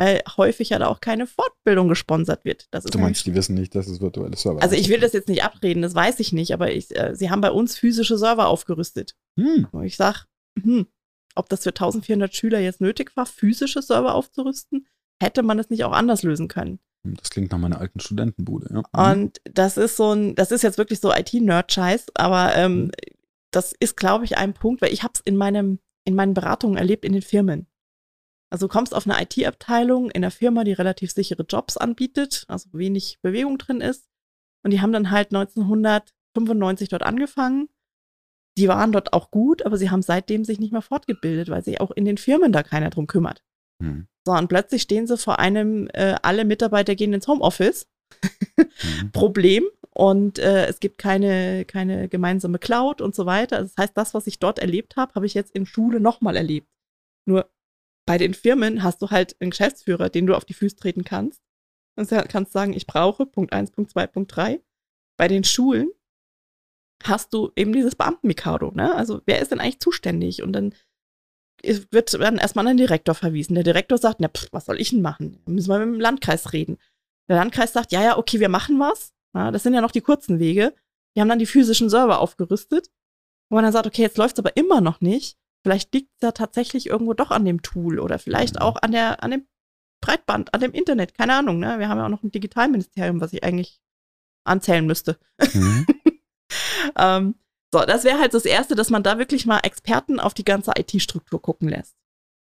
weil häufig ja da auch keine Fortbildung gesponsert wird. Das du meinst, die wissen nicht, dass es virtuelle Server Also ich will das jetzt nicht abreden, das weiß ich nicht, aber ich, äh, sie haben bei uns physische Server aufgerüstet. Hm. Und ich sag, hm, ob das für 1400 Schüler jetzt nötig war, physische Server aufzurüsten, hätte man es nicht auch anders lösen können. Hm, das klingt nach meiner alten Studentenbude, ja. Mhm. Und das ist so ein, das ist jetzt wirklich so IT-Nerd-Scheiß, aber ähm, mhm. das ist, glaube ich, ein Punkt, weil ich habe es in meinem, in meinen Beratungen erlebt in den Firmen. Also du kommst auf eine IT-Abteilung in einer Firma, die relativ sichere Jobs anbietet, also wenig Bewegung drin ist. Und die haben dann halt 1995 dort angefangen. Die waren dort auch gut, aber sie haben seitdem sich nicht mehr fortgebildet, weil sich auch in den Firmen da keiner drum kümmert. Mhm. So, und plötzlich stehen sie vor einem, äh, alle Mitarbeiter gehen ins Homeoffice. mhm. Problem. Und äh, es gibt keine, keine gemeinsame Cloud und so weiter. Also das heißt, das, was ich dort erlebt habe, habe ich jetzt in Schule nochmal erlebt. Nur bei den Firmen hast du halt einen Geschäftsführer, den du auf die Füße treten kannst. Und kannst sagen, ich brauche Punkt 1, Punkt 2, Punkt 3. Bei den Schulen hast du eben dieses Beamten-Mikado. Ne? Also wer ist denn eigentlich zuständig? Und dann wird dann erstmal an den Direktor verwiesen. Der Direktor sagt, na, pff, was soll ich denn machen? Müssen wir mit dem Landkreis reden. Der Landkreis sagt, ja, ja, okay, wir machen was. Ja, das sind ja noch die kurzen Wege. Die haben dann die physischen Server aufgerüstet. Wo man dann sagt, okay, jetzt läuft es aber immer noch nicht. Vielleicht liegt es ja tatsächlich irgendwo doch an dem Tool oder vielleicht mhm. auch an der, an dem Breitband, an dem Internet. Keine Ahnung, ne? Wir haben ja auch noch ein Digitalministerium, was ich eigentlich anzählen müsste. Mhm. ähm, so, das wäre halt das Erste, dass man da wirklich mal Experten auf die ganze IT-Struktur gucken lässt.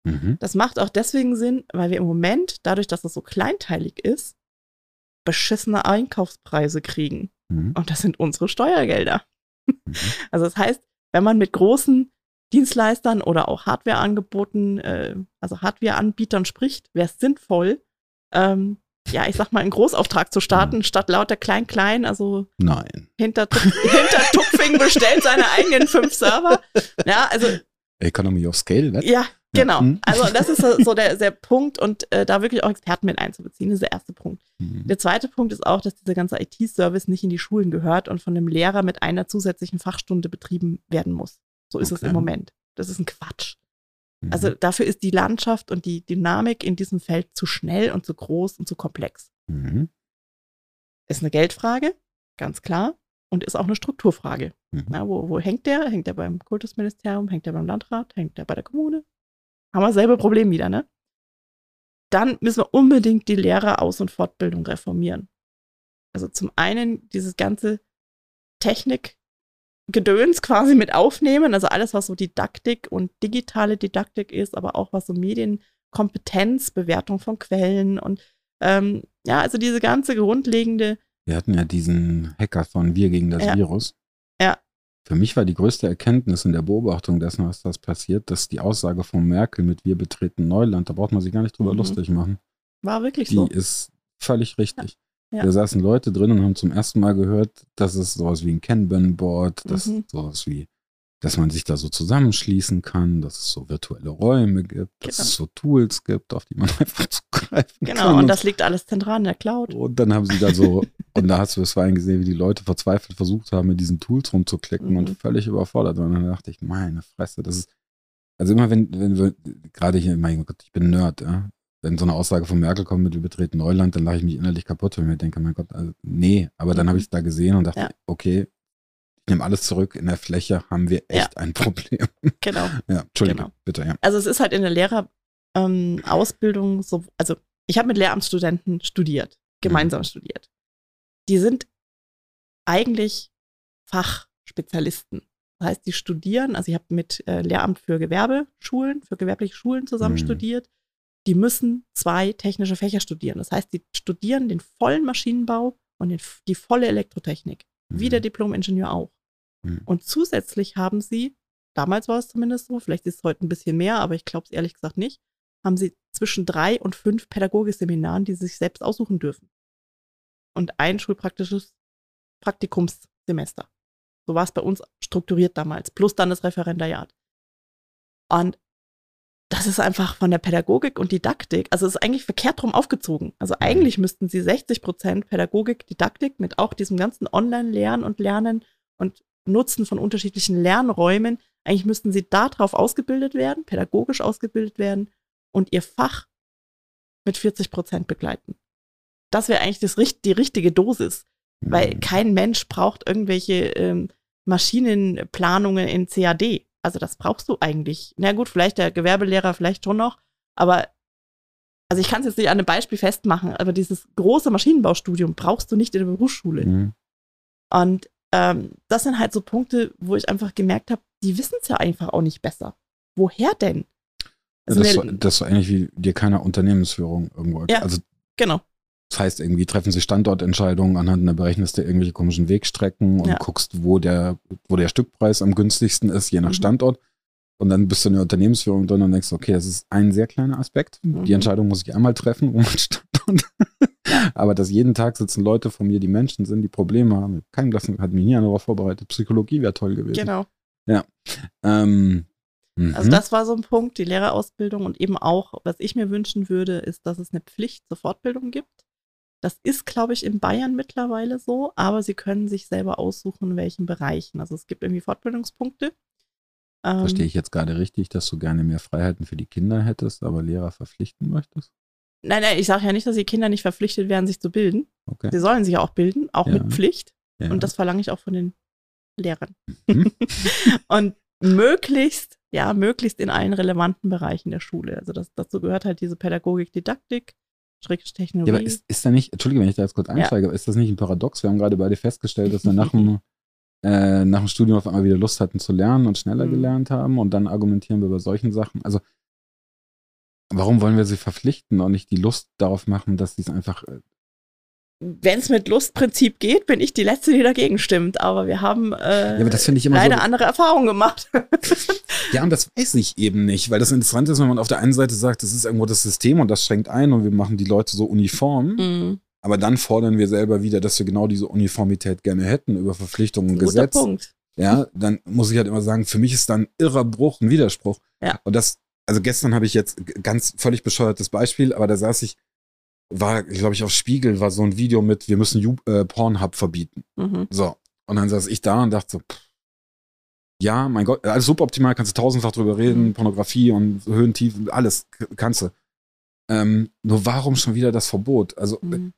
Mhm. Das macht auch deswegen Sinn, weil wir im Moment, dadurch, dass es so kleinteilig ist, beschissene Einkaufspreise kriegen. Mhm. Und das sind unsere Steuergelder. Mhm. Also das heißt, wenn man mit großen Dienstleistern oder auch Hardwareangeboten, äh, also Hardwareanbietern spricht, wäre es sinnvoll, ähm, ja, ich sag mal, einen Großauftrag zu starten, hm. statt lauter Klein-Klein, also Nein. Hinter, hinter Tupfing bestellt seine eigenen fünf Server. Ja, also. Economy of Scale, ne? Ja, genau. Ja. Hm. Also das ist so der, der Punkt und äh, da wirklich auch Experten mit einzubeziehen, ist der erste Punkt. Mhm. Der zweite Punkt ist auch, dass dieser ganze IT-Service nicht in die Schulen gehört und von einem Lehrer mit einer zusätzlichen Fachstunde betrieben werden muss. So ist okay. es im Moment. Das ist ein Quatsch. Also mhm. dafür ist die Landschaft und die Dynamik in diesem Feld zu schnell und zu groß und zu komplex. Mhm. Ist eine Geldfrage, ganz klar, und ist auch eine Strukturfrage. Mhm. Na, wo, wo hängt der? Hängt der beim Kultusministerium? Hängt der beim Landrat? Hängt der bei der Kommune? Haben wir selbe Problem wieder, ne? Dann müssen wir unbedingt die Lehreraus- und Fortbildung reformieren. Also zum einen dieses ganze Technik, Gedöns quasi mit aufnehmen, also alles, was so Didaktik und digitale Didaktik ist, aber auch was so Medienkompetenz, Bewertung von Quellen und ähm, ja, also diese ganze grundlegende. Wir hatten ja diesen Hackathon Wir gegen das ja. Virus. Ja. Für mich war die größte Erkenntnis in der Beobachtung dessen, was das passiert, dass die Aussage von Merkel mit Wir betreten Neuland, da braucht man sich gar nicht drüber mhm. lustig machen. War wirklich die so. Die ist völlig richtig. Ja. Da saßen Leute drin und haben zum ersten Mal gehört, dass es sowas wie ein Kanban-Board, dass mhm. sowas wie, dass man sich da so zusammenschließen kann, dass es so virtuelle Räume gibt, dass genau. es so Tools gibt, auf die man einfach zugreifen genau, kann. Genau, und das liegt alles zentral in der Cloud. Und dann haben sie da so, und da hast du es vorhin gesehen, wie die Leute verzweifelt versucht haben, mit diesen Tools rumzuklicken mhm. und völlig überfordert waren. Und dann dachte ich, meine Fresse, das ist, also immer wenn, wenn wir, gerade hier, mein Gott, ich bin Nerd, ja, wenn so eine Aussage von Merkel kommt mit wir betreten Neuland, dann lache ich mich innerlich kaputt, weil ich mir denke, mein Gott, also, nee, aber dann habe mhm. ich es da gesehen und dachte, ja. okay, ich nehme alles zurück, in der Fläche haben wir echt ja. ein Problem. Genau. ja, Entschuldigung, genau. bitte, ja. Also es ist halt in der Lehrerausbildung ähm, so, also ich habe mit Lehramtsstudenten studiert, gemeinsam mhm. studiert. Die sind eigentlich Fachspezialisten. Das heißt, die studieren, also ich habe mit äh, Lehramt für Gewerbeschulen, für gewerbliche Schulen zusammen mhm. studiert die müssen zwei technische Fächer studieren. Das heißt, die studieren den vollen Maschinenbau und den, die volle Elektrotechnik. Mhm. Wie der Diplom-Ingenieur auch. Mhm. Und zusätzlich haben sie, damals war es zumindest so, vielleicht ist es heute ein bisschen mehr, aber ich glaube es ehrlich gesagt nicht, haben sie zwischen drei und fünf Pädagogikseminaren, die sie sich selbst aussuchen dürfen. Und ein schulpraktisches Praktikumssemester. So war es bei uns strukturiert damals, plus dann das Referendariat. Und das ist einfach von der Pädagogik und Didaktik, also es ist eigentlich verkehrt drum aufgezogen. Also mhm. eigentlich müssten sie 60 Prozent Pädagogik, Didaktik mit auch diesem ganzen Online-Lernen und Lernen und Nutzen von unterschiedlichen Lernräumen, eigentlich müssten sie darauf ausgebildet werden, pädagogisch ausgebildet werden und ihr Fach mit 40 Prozent begleiten. Das wäre eigentlich das, die richtige Dosis, weil Mhm. kein Mensch braucht irgendwelche ähm, Maschinenplanungen in CAD. Also das brauchst du eigentlich. Na gut, vielleicht der Gewerbelehrer vielleicht schon noch, aber also ich kann es jetzt nicht an einem Beispiel festmachen, aber dieses große Maschinenbaustudium brauchst du nicht in der Berufsschule. Mhm. Und ähm, das sind halt so Punkte, wo ich einfach gemerkt habe, die wissen es ja einfach auch nicht besser. Woher denn? Also das, ist so, das ist so ähnlich wie dir keine Unternehmensführung irgendwo. Ja. Also genau. Das heißt irgendwie treffen sie Standortentscheidungen anhand einer berechnest du irgendwelche komischen Wegstrecken und Ja. guckst, wo der, wo der Stückpreis am günstigsten ist, je nach Mhm. Standort. Und dann bist du in der Unternehmensführung drin und denkst, okay, das ist ein sehr kleiner Aspekt. Mhm. Die Entscheidung muss ich einmal treffen, um einen Standort. Aber dass jeden Tag sitzen Leute vor mir, die Menschen sind, die Probleme haben. Kein Glas hat mich nie darauf vorbereitet. Psychologie wäre toll gewesen. Genau. Ähm, Also mhm. das war so ein Punkt, die Lehrerausbildung und eben auch, was ich mir wünschen würde, ist, dass es eine Pflicht zur Fortbildung gibt. Das ist, glaube ich, in Bayern mittlerweile so, aber sie können sich selber aussuchen, in welchen Bereichen. Also es gibt irgendwie Fortbildungspunkte. Ähm, Verstehe ich jetzt gerade richtig, dass du gerne mehr Freiheiten für die Kinder hättest, aber Lehrer verpflichten möchtest? Nein, nein, ich sage ja nicht, dass die Kinder nicht verpflichtet werden, sich zu bilden. Okay. Sie sollen sich ja auch bilden, auch Ja. mit Pflicht. Ja. Und das verlange ich auch von den Lehrern. Mhm. und möglichst, ja, möglichst in allen relevanten Bereichen der Schule. Also das, dazu gehört halt diese Pädagogik, Didaktik, Schrägstrich Technologie. Ja, aber ist, ist da nicht, Entschuldige, wenn ich da jetzt kurz einsteige, aber ist das nicht ein Paradox? Wir haben gerade beide festgestellt, dass wir nach dem, äh, nach dem Studium auf einmal wieder Lust hatten zu lernen und schneller Mhm. gelernt haben und dann argumentieren wir über solchen Sachen. Also, warum wollen wir sie verpflichten und nicht die Lust darauf machen, dass sie es einfach, äh, Wenn es mit Lustprinzip geht, bin ich die Letzte, die dagegen stimmt. Aber wir haben äh, Ja, aber das finde ich immer so- leider andere Erfahrungen gemacht. ja, und das weiß ich eben nicht, weil das Interessante ist, wenn man auf der einen Seite sagt, das ist irgendwo das System und das schränkt ein und wir machen die Leute so uniform, Mhm. aber dann fordern wir selber wieder, dass wir genau diese Uniformität gerne hätten über Verpflichtungen und Gesetz. Punkt. ja, dann muss ich halt immer sagen, für mich ist dann irrer Bruch, ein Widerspruch. Ja. Und das, also gestern habe ich jetzt ganz völlig bescheuertes Beispiel, aber da saß ich, war, glaube ich, auf Spiegel, war so ein Video mit, wir müssen Ju- äh, Pornhub verbieten. Mhm. So. Und dann saß ich da und dachte so, pff, ja, mein Gott, alles suboptimal, kannst du tausendfach drüber reden, Mhm. Pornografie und Höhen, Tiefen, alles kannst du. Ähm, nur warum schon wieder das Verbot? Also, Mhm.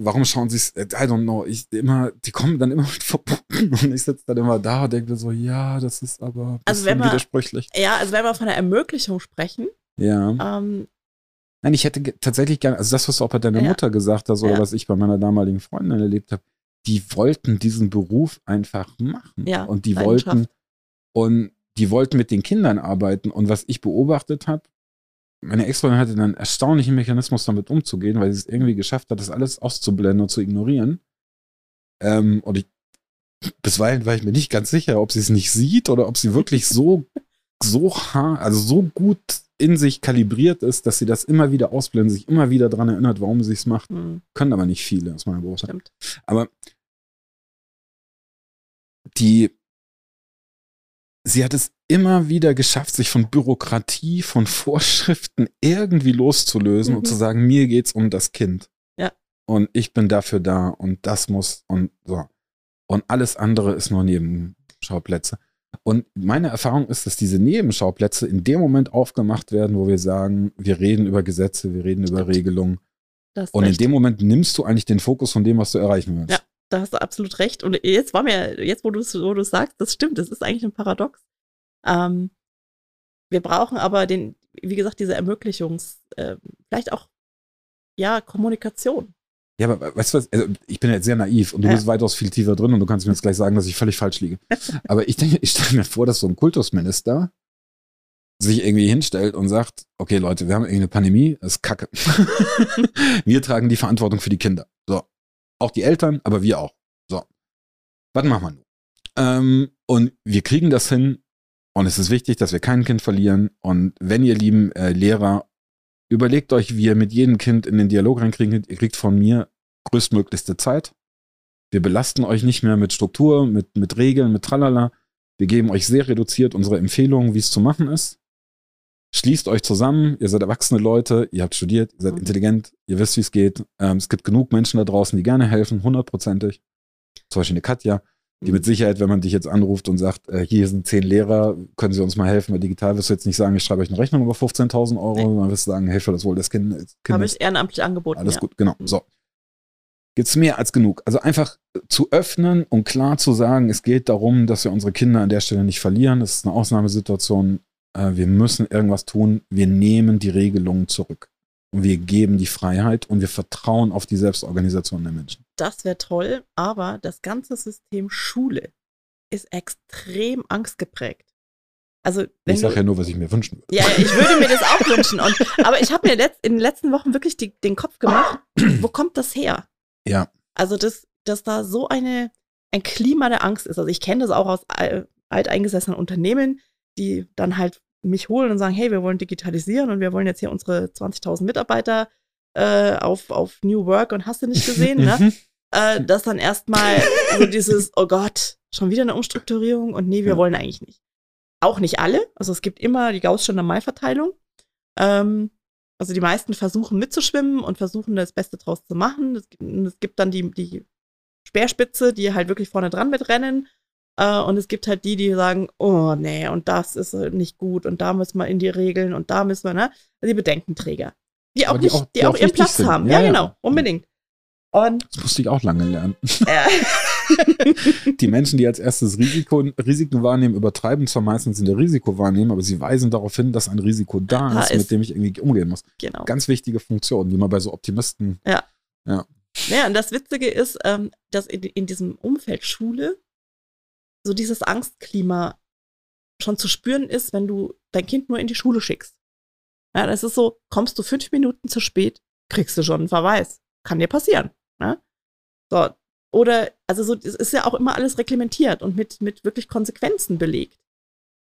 warum schauen sie es, I don't know, ich immer, die kommen dann immer mit Verboten und ich sitze dann immer da und denke so, ja, das ist aber Also wenn man- widersprüchlich. Ja, also wenn wir von der Ermöglichung sprechen, Ja. ähm, Nein, ich hätte tatsächlich gerne, also das, was du auch bei deiner Ja. Mutter gesagt hast oder Ja. was ich bei meiner damaligen Freundin erlebt habe, die wollten diesen Beruf einfach machen. Ja, und die wollten, und die wollten mit den Kindern arbeiten. Und was ich beobachtet habe, meine Ex-Freundin hatte einen erstaunlichen Mechanismus, damit umzugehen, weil sie es irgendwie geschafft hat, das alles auszublenden und zu ignorieren. Ähm, und ich, bisweilen war ich mir nicht ganz sicher, ob sie es nicht sieht oder ob sie wirklich so, so hart, also so gut in sich kalibriert ist, dass sie das immer wieder ausblendet, sich immer wieder daran erinnert, warum sie es macht. hm, Können aber nicht viele, aus meiner Beobachtung. stimmt. Aber die, sie hat es immer wieder geschafft, sich von Bürokratie, von Vorschriften irgendwie loszulösen und Mhm. zu sagen, mir geht's um das Kind. Ja. Und ich bin dafür da und das muss und so. Und alles andere ist nur Nebenschauplätze. Und meine Erfahrung ist, dass diese Nebenschauplätze in dem Moment aufgemacht werden, wo wir sagen, wir reden über Gesetze, wir reden über. Regelungen. Und in recht. dem Moment nimmst du eigentlich den Fokus von dem, was du erreichen willst. Ja. Da hast du absolut recht. Und jetzt war mir, jetzt wo du es wo du's sagst, das stimmt, das ist eigentlich ein Paradox. Ähm, wir brauchen aber den, wie gesagt, diese Ermöglichungs, äh, vielleicht auch, ja, Kommunikation. Ja, aber weißt du was, also ich bin jetzt sehr naiv und du Ja. bist weitaus viel tiefer drin und du kannst mir jetzt gleich sagen, dass ich völlig falsch liege. aber ich denke, ich stelle mir vor, dass so ein Kultusminister sich irgendwie hinstellt und sagt, okay Leute, wir haben irgendwie eine Pandemie, das ist kacke. wir tragen die Verantwortung für die Kinder. So. Auch die Eltern, aber wir auch. So. Was machen wir nun? Ähm, und wir kriegen das hin und es ist wichtig, dass wir kein Kind verlieren und wenn ihr lieben äh, Lehrer Überlegt euch, wie ihr mit jedem Kind in den Dialog reinkriegt. Ihr kriegt von mir größtmöglichste Zeit. Wir belasten euch nicht mehr mit Struktur, mit, mit Regeln, mit Tralala. Wir geben euch sehr reduziert unsere Empfehlungen, wie es zu machen ist. Schließt euch zusammen. Ihr seid erwachsene Leute. Ihr habt studiert. Ihr seid Mhm. intelligent. Ihr wisst, wie es geht. Ähm, es gibt genug Menschen da draußen, die gerne helfen, hundertprozentig. Zum Beispiel eine Katja. Die mit Sicherheit, wenn man dich jetzt anruft und sagt, äh, hier sind zehn Lehrer, können Sie uns mal helfen? Weil digital wirst du jetzt nicht sagen, ich schreibe euch eine Rechnung über 15.000 Euro, nee. sondern wirst du sagen, helfe das wohl des Kindes. Kind Habe ich ehrenamtlich angeboten. Alles ja. gut, genau. So. Gibt's mehr als genug. Also einfach zu öffnen und klar zu sagen, es geht darum, dass wir unsere Kinder an der Stelle nicht verlieren. Das ist eine Ausnahmesituation. Äh, wir müssen irgendwas tun. Wir nehmen die Regelungen zurück. Und wir geben die Freiheit und wir vertrauen auf die Selbstorganisation der Menschen. Das wäre toll, aber das ganze System Schule ist extrem angstgeprägt. Also, ich sage ja nur, was ich mir wünschen würde. Ja, ich würde mir das auch wünschen. Und, aber ich habe mir letzt, in den letzten Wochen wirklich die, den Kopf gemacht, wo kommt das her? Ja. Also, dass, dass da so eine, ein Klima der Angst ist. Also, ich kenne das auch aus alteingesessenen Unternehmen, die dann halt mich holen und sagen, hey, wir wollen digitalisieren und wir wollen jetzt hier unsere 20.000 Mitarbeiter äh, auf, auf New Work und hast du nicht gesehen, ne? Mhm. äh, das dann erstmal so dieses, oh Gott, schon wieder eine Umstrukturierung und nee, wir ja. wollen eigentlich nicht. Auch nicht alle, also es gibt immer die Gaußsche Normalverteilung. Ähm, also die meisten versuchen mitzuschwimmen und versuchen das Beste draus zu machen. Es gibt, es gibt dann die, die Speerspitze, die halt wirklich vorne dran mitrennen Uh, und es gibt halt die, die sagen, oh nee, und das ist nicht gut und da müssen wir in die Regeln und da müssen wir, ne? Also die Bedenkenträger. Die auch, die nicht, auch, die, die auch, ihren Platz sind. haben. Ja, ja, genau, unbedingt. Und das musste ich auch lange lernen. Die Menschen, die als erstes Risiko, Risiken wahrnehmen, übertreiben zwar meistens in der Risikowahrnehmung, aber sie weisen darauf hin, dass ein Risiko da, da ist, ist, mit dem ich irgendwie umgehen muss. Genau. Ganz wichtige Funktion, die man bei so Optimisten. Ja. Ja. Ja, und das Witzige ist, ähm, dass in, in diesem Umfeld Schule so dieses Angstklima schon zu spüren ist, wenn du dein Kind nur in die Schule schickst. Ja, das ist so, kommst du fünf Minuten zu spät, kriegst du schon einen Verweis. Kann dir passieren. Ne? So, oder, also so, es ist ja auch immer alles reglementiert und mit, mit wirklich Konsequenzen belegt.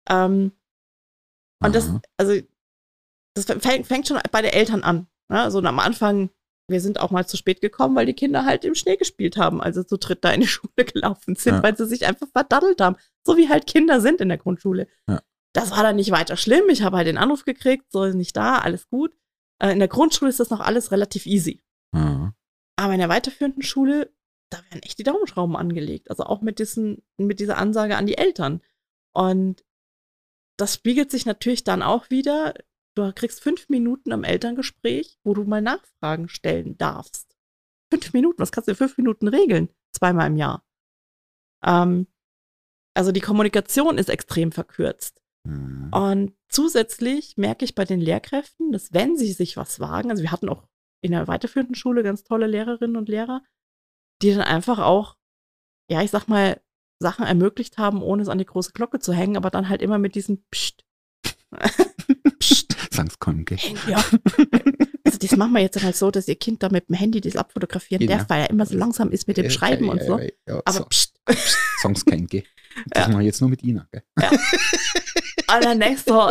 Ähm, und das, also, das fängt schon bei den Eltern an. Ne? Also am Anfang wir sind auch mal zu spät gekommen, weil die Kinder halt im Schnee gespielt haben, also zu dritt da in die Schule gelaufen sind, ja. weil sie sich einfach verdaddelt haben. So wie halt Kinder sind in der Grundschule. Ja. Das war dann nicht weiter schlimm. Ich habe halt den Anruf gekriegt, so ist nicht da, alles gut. Äh, in der Grundschule ist das noch alles relativ easy. Mhm. Aber in der weiterführenden Schule, da werden echt die Daumenschrauben angelegt. Also auch mit, diesen, mit dieser Ansage an die Eltern. Und das spiegelt sich natürlich dann auch wieder Du kriegst fünf Minuten am Elterngespräch, wo du mal Nachfragen stellen darfst. Fünf Minuten, was kannst du in fünf Minuten regeln? Zweimal im Jahr. Ähm, also die Kommunikation ist extrem verkürzt. Mhm. Und zusätzlich merke ich bei den Lehrkräften, dass wenn sie sich was wagen, also wir hatten auch in der weiterführenden Schule ganz tolle Lehrerinnen und Lehrer, die dann einfach auch, ja, ich sag mal, Sachen ermöglicht haben, ohne es an die große Glocke zu hängen, aber dann halt immer mit diesem Psst. Psst. Gesangskonge. Ja. Also das machen wir jetzt halt so, dass ihr Kind da mit dem Handy das abfotografieren genau. darf, weil er immer so langsam ist mit dem Schreiben ja, und so. Ja, ja, Aber so. pst. Songs kennen, Das machen wir jetzt nur mit Ina, gell? Ja. Dann denkst du,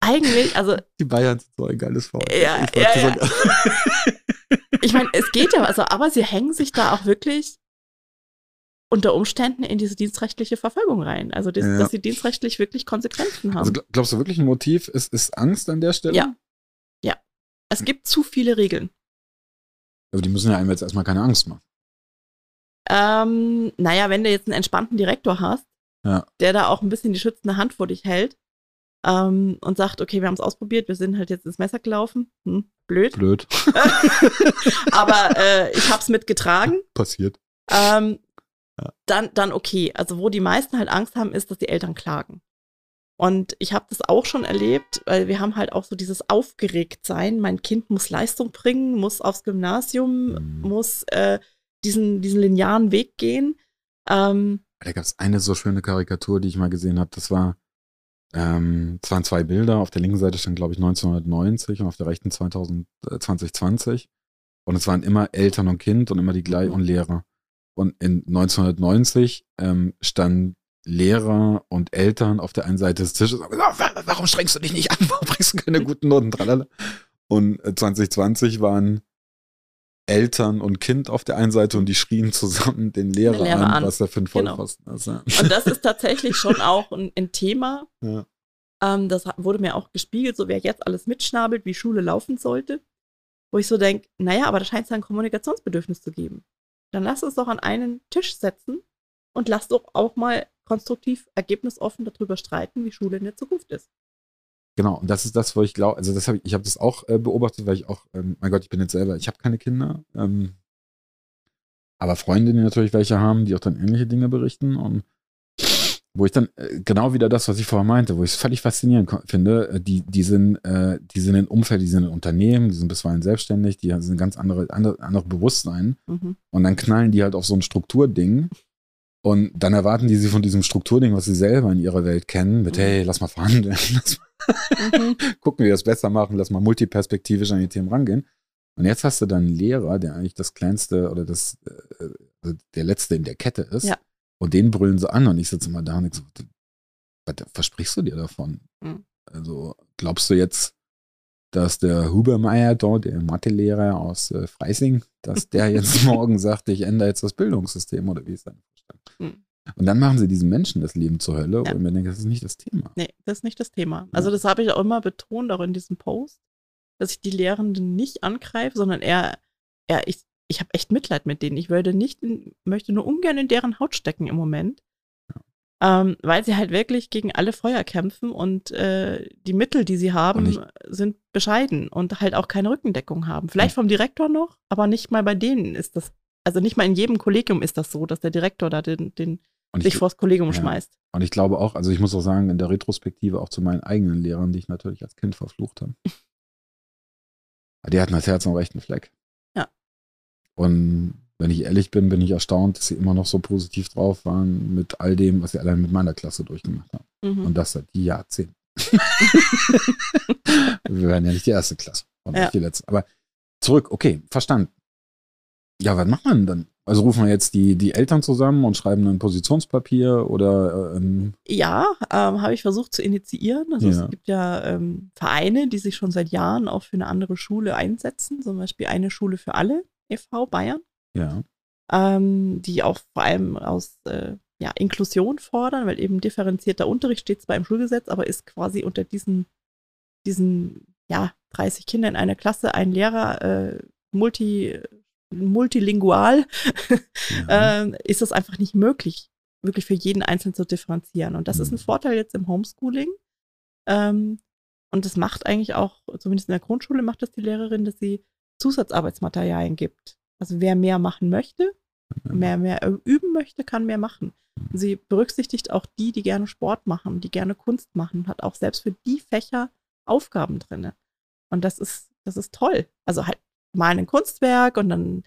eigentlich, also. Die Bayern sind so ein geiles Faul. Ja, ich, ja, ja. ich meine, es geht ja, also, aber sie hängen sich da auch wirklich unter Umständen in diese dienstrechtliche Verfolgung rein. Also, das, ja. dass sie dienstrechtlich wirklich Konsequenzen haben. Also, glaubst du wirklich ein Motiv ist, ist Angst an der Stelle? Ja. Ja. Es gibt zu viele Regeln. Aber die müssen ja einem jetzt erstmal keine Angst machen. Ähm, naja, wenn du jetzt einen entspannten Direktor hast, ja. der da auch ein bisschen die schützende Hand vor dich hält ähm, und sagt, okay, wir haben es ausprobiert, wir sind halt jetzt ins Messer gelaufen. Hm, blöd. Blöd. Aber äh, ich hab's mitgetragen. Passiert. Ähm, dann, dann okay. Also wo die meisten halt Angst haben, ist, dass die Eltern klagen. Und ich habe das auch schon erlebt, weil wir haben halt auch so dieses Aufgeregtsein. Mein Kind muss Leistung bringen, muss aufs Gymnasium, mhm. muss äh, diesen, diesen linearen Weg gehen. Ähm, da gab es eine so schöne Karikatur, die ich mal gesehen habe. Das war, ähm, es waren zwei Bilder. Auf der linken Seite stand, glaube ich, 1990 und auf der rechten 2000, äh, 2020. Und es waren immer Eltern und Kind und immer die gleichen mhm. und Lehrer. Und in 1990 ähm, standen Lehrer und Eltern auf der einen Seite des Tisches und gesagt, warum strengst du dich nicht an? Warum bringst du keine guten Noten? Tralala. Und 2020 äh, waren Eltern und Kind auf der einen Seite und die schrien zusammen den Lehrer, Lehrer an, an, was er für ein genau. Vollpfosten genau. ist. Ja. Und das ist tatsächlich schon auch ein, ein Thema. Ja. Ähm, das wurde mir auch gespiegelt, so wer jetzt alles mitschnabelt, wie Schule laufen sollte. Wo ich so denke, naja, aber da scheint es ein Kommunikationsbedürfnis zu geben dann lass uns doch an einen Tisch setzen und lasst doch auch mal konstruktiv, ergebnisoffen darüber streiten, wie Schule in der Zukunft ist. Genau, und das ist das, wo ich glaube, also das hab ich, ich habe das auch äh, beobachtet, weil ich auch, ähm, mein Gott, ich bin jetzt selber, ich habe keine Kinder, ähm, aber Freunde, die natürlich welche haben, die auch dann ähnliche Dinge berichten und wo ich dann äh, genau wieder das, was ich vorher meinte, wo ich es völlig faszinierend finde, äh, die, die sind, äh, die sind in Umfeld, die sind in Unternehmen, die sind bisweilen selbstständig, die sind ganz andere, andere, andere Bewusstsein mhm. und dann knallen die halt auf so ein Strukturding und dann erwarten die sie von diesem Strukturding, was sie selber in ihrer Welt kennen, mit, mhm. hey, lass mal verhandeln, lass mal mhm. gucken, wie wir das besser machen, lass mal multiperspektivisch an die Themen rangehen. Und jetzt hast du dann einen Lehrer, der eigentlich das kleinste oder das, äh, also der letzte in der Kette ist. Ja. Und den brüllen sie an und ich sitze immer da und ich so, was versprichst du dir davon? Mhm. Also glaubst du jetzt, dass der Hubermeier dort, der Mathelehrer aus äh, Freising, dass der jetzt morgen sagt, ich ändere jetzt das Bildungssystem oder wie ist dein Vorstand? Mhm. Und dann machen sie diesen Menschen das Leben zur Hölle ja. und mir denke, das ist nicht das Thema. Nee, das ist nicht das Thema. Also das habe ich auch immer betont, auch in diesem Post, dass ich die Lehrenden nicht angreife, sondern eher, eher ich, ich habe echt Mitleid mit denen. Ich würde nicht, möchte nur ungern in deren Haut stecken im Moment ähm, weil sie halt wirklich gegen alle Feuer kämpfen und äh, die Mittel, die sie haben, sind bescheiden und halt auch keine Rückendeckung haben. Vielleicht vom Direktor noch, aber nicht mal bei denen ist das, also nicht mal in jedem Kollegium ist das so, dass der Direktor da den, den sich vors Kollegium ja. schmeißt. Und ich glaube auch, also ich muss auch sagen, in der Retrospektive auch zu meinen eigenen Lehrern, die ich natürlich als Kind verflucht habe. die hatten das Herz am rechten Fleck. Ja. Und wenn ich ehrlich bin, bin ich erstaunt, dass sie immer noch so positiv drauf waren mit all dem, was sie allein mit meiner Klasse durchgemacht haben. Mhm. Und das seit Jahrzehnten. Wir werden ja nicht die erste Klasse und ja. nicht die letzte. Aber zurück, okay, verstanden. Ja, was macht man dann? Also rufen wir jetzt die, die Eltern zusammen und schreiben ein Positionspapier oder ähm Ja, ähm, habe ich versucht zu initiieren. Also ja. es gibt ja ähm, Vereine, die sich schon seit Jahren auch für eine andere Schule einsetzen, zum Beispiel eine Schule für alle e.V. Bayern. Ja. Ähm, die auch vor allem aus äh, ja, Inklusion fordern, weil eben differenzierter Unterricht steht zwar im Schulgesetz, aber ist quasi unter diesen, diesen ja, 30 Kinder in einer Klasse ein Lehrer äh, multi, multilingual, ja. äh, ist das einfach nicht möglich, wirklich für jeden Einzelnen zu differenzieren. Und das mhm. ist ein mhm. Vorteil jetzt im Homeschooling. Ähm, und das macht eigentlich auch, zumindest in der Grundschule macht das die Lehrerin, dass sie Zusatzarbeitsmaterialien gibt. Also wer mehr machen möchte, mehr, mehr üben möchte, kann mehr machen. Sie berücksichtigt auch die, die gerne Sport machen, die gerne Kunst machen, hat auch selbst für die Fächer Aufgaben drin. Und das ist, das ist toll. Also halt mal ein Kunstwerk und dann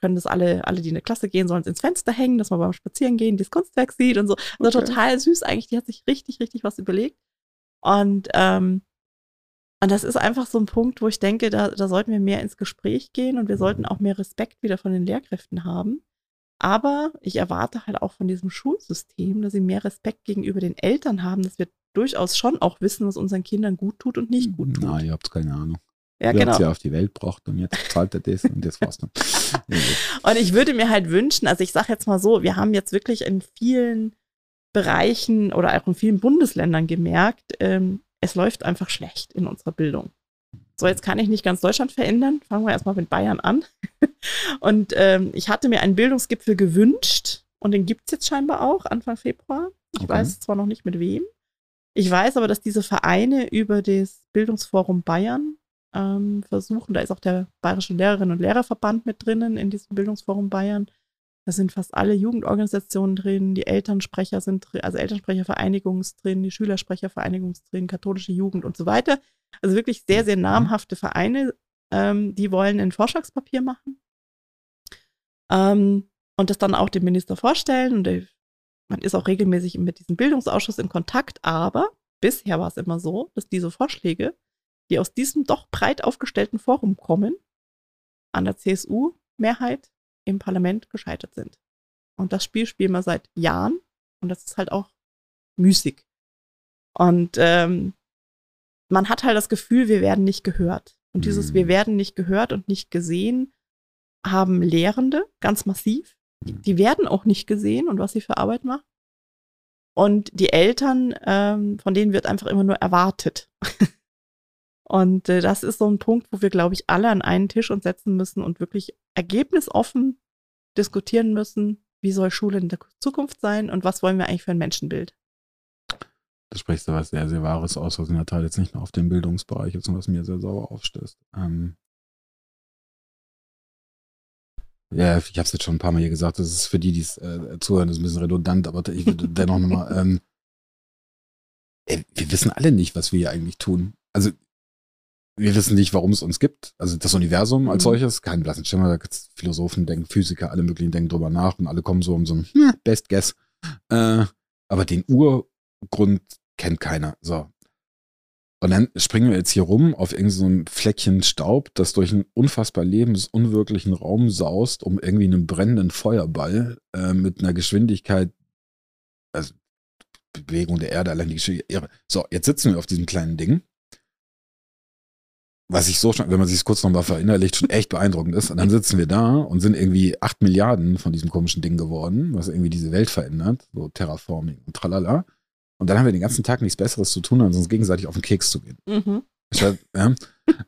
können das alle, alle, die in eine Klasse gehen, sollen es ins Fenster hängen, dass man beim Spazierengehen das Kunstwerk sieht und so. Also okay. total süß eigentlich. Die hat sich richtig, richtig was überlegt. Und ähm, und das ist einfach so ein Punkt, wo ich denke, da, da sollten wir mehr ins Gespräch gehen und wir sollten auch mehr Respekt wieder von den Lehrkräften haben. Aber ich erwarte halt auch von diesem Schulsystem, dass sie mehr Respekt gegenüber den Eltern haben, dass wir durchaus schon auch wissen, was unseren Kindern gut tut und nicht gut tut. Na, ihr habt keine Ahnung. Ja, ihr genau. sie auf die Welt gebracht und jetzt zahlt er das und das war's dann. und ich würde mir halt wünschen, also ich sage jetzt mal so, wir haben jetzt wirklich in vielen Bereichen oder auch in vielen Bundesländern gemerkt, ähm, es läuft einfach schlecht in unserer Bildung. So, jetzt kann ich nicht ganz Deutschland verändern. Fangen wir erstmal mit Bayern an. und ähm, ich hatte mir einen Bildungsgipfel gewünscht und den gibt es jetzt scheinbar auch Anfang Februar. Ich okay. weiß zwar noch nicht mit wem. Ich weiß aber, dass diese Vereine über das Bildungsforum Bayern ähm, versuchen, da ist auch der Bayerische Lehrerinnen und Lehrerverband mit drinnen in diesem Bildungsforum Bayern, da sind fast alle Jugendorganisationen drin, die Elternsprecher sind drin, also Elternsprechervereinigung drin, die Schülersprechervereinigung drin, katholische Jugend und so weiter. Also wirklich sehr, sehr mhm. namhafte Vereine, ähm, die wollen ein Vorschlagspapier machen ähm, und das dann auch dem Minister vorstellen. Und der, man ist auch regelmäßig mit diesem Bildungsausschuss in Kontakt, aber bisher war es immer so, dass diese Vorschläge, die aus diesem doch breit aufgestellten Forum kommen, an der CSU-Mehrheit im Parlament gescheitert sind. Und das Spiel spielen wir seit Jahren und das ist halt auch müßig. Und ähm, man hat halt das Gefühl, wir werden nicht gehört. Und dieses Wir mhm. werden nicht gehört und nicht gesehen haben Lehrende ganz massiv. Die, die werden auch nicht gesehen und was sie für Arbeit machen. Und die Eltern, ähm, von denen wird einfach immer nur erwartet. Und äh, das ist so ein Punkt, wo wir, glaube ich, alle an einen Tisch uns setzen müssen und wirklich ergebnisoffen diskutieren müssen. wie soll Schule in der Zukunft sein und was wollen wir eigentlich für ein Menschenbild? Da sprichst du was sehr, sehr Wahres aus, was in der Tat jetzt nicht nur auf den Bildungsbereich ist und was mir sehr sauer aufstößt. Ähm ja, ich habe es jetzt schon ein paar Mal hier gesagt, das ist für die, die es äh, zuhören, das ist ein bisschen redundant, aber ich würde dennoch nochmal, ähm, wir wissen alle nicht, was wir hier eigentlich tun. Also wir wissen nicht, warum es uns gibt. Also das Universum als mhm. solches, kein blassen Schimmer, da Philosophen denken, Physiker, alle möglichen denken drüber nach und alle kommen so um so ein hm, Best Guess. Äh, aber den Urgrund kennt keiner. So. Und dann springen wir jetzt hier rum auf irgendein so Fleckchen Staub, das durch einen unfassbar lebensunwirklichen Raum saust, um irgendwie einen brennenden Feuerball äh, mit einer Geschwindigkeit, also Bewegung der Erde, allein die Geschwindigkeit. So, jetzt sitzen wir auf diesem kleinen Ding was ich so schon, wenn man sich kurz nochmal verinnerlicht, schon echt beeindruckend ist. Und dann sitzen wir da und sind irgendwie acht Milliarden von diesem komischen Ding geworden, was irgendwie diese Welt verändert, so Terraforming und tralala. Und dann haben wir den ganzen Tag nichts Besseres zu tun, als uns gegenseitig auf den Keks zu gehen. Mhm. Ja,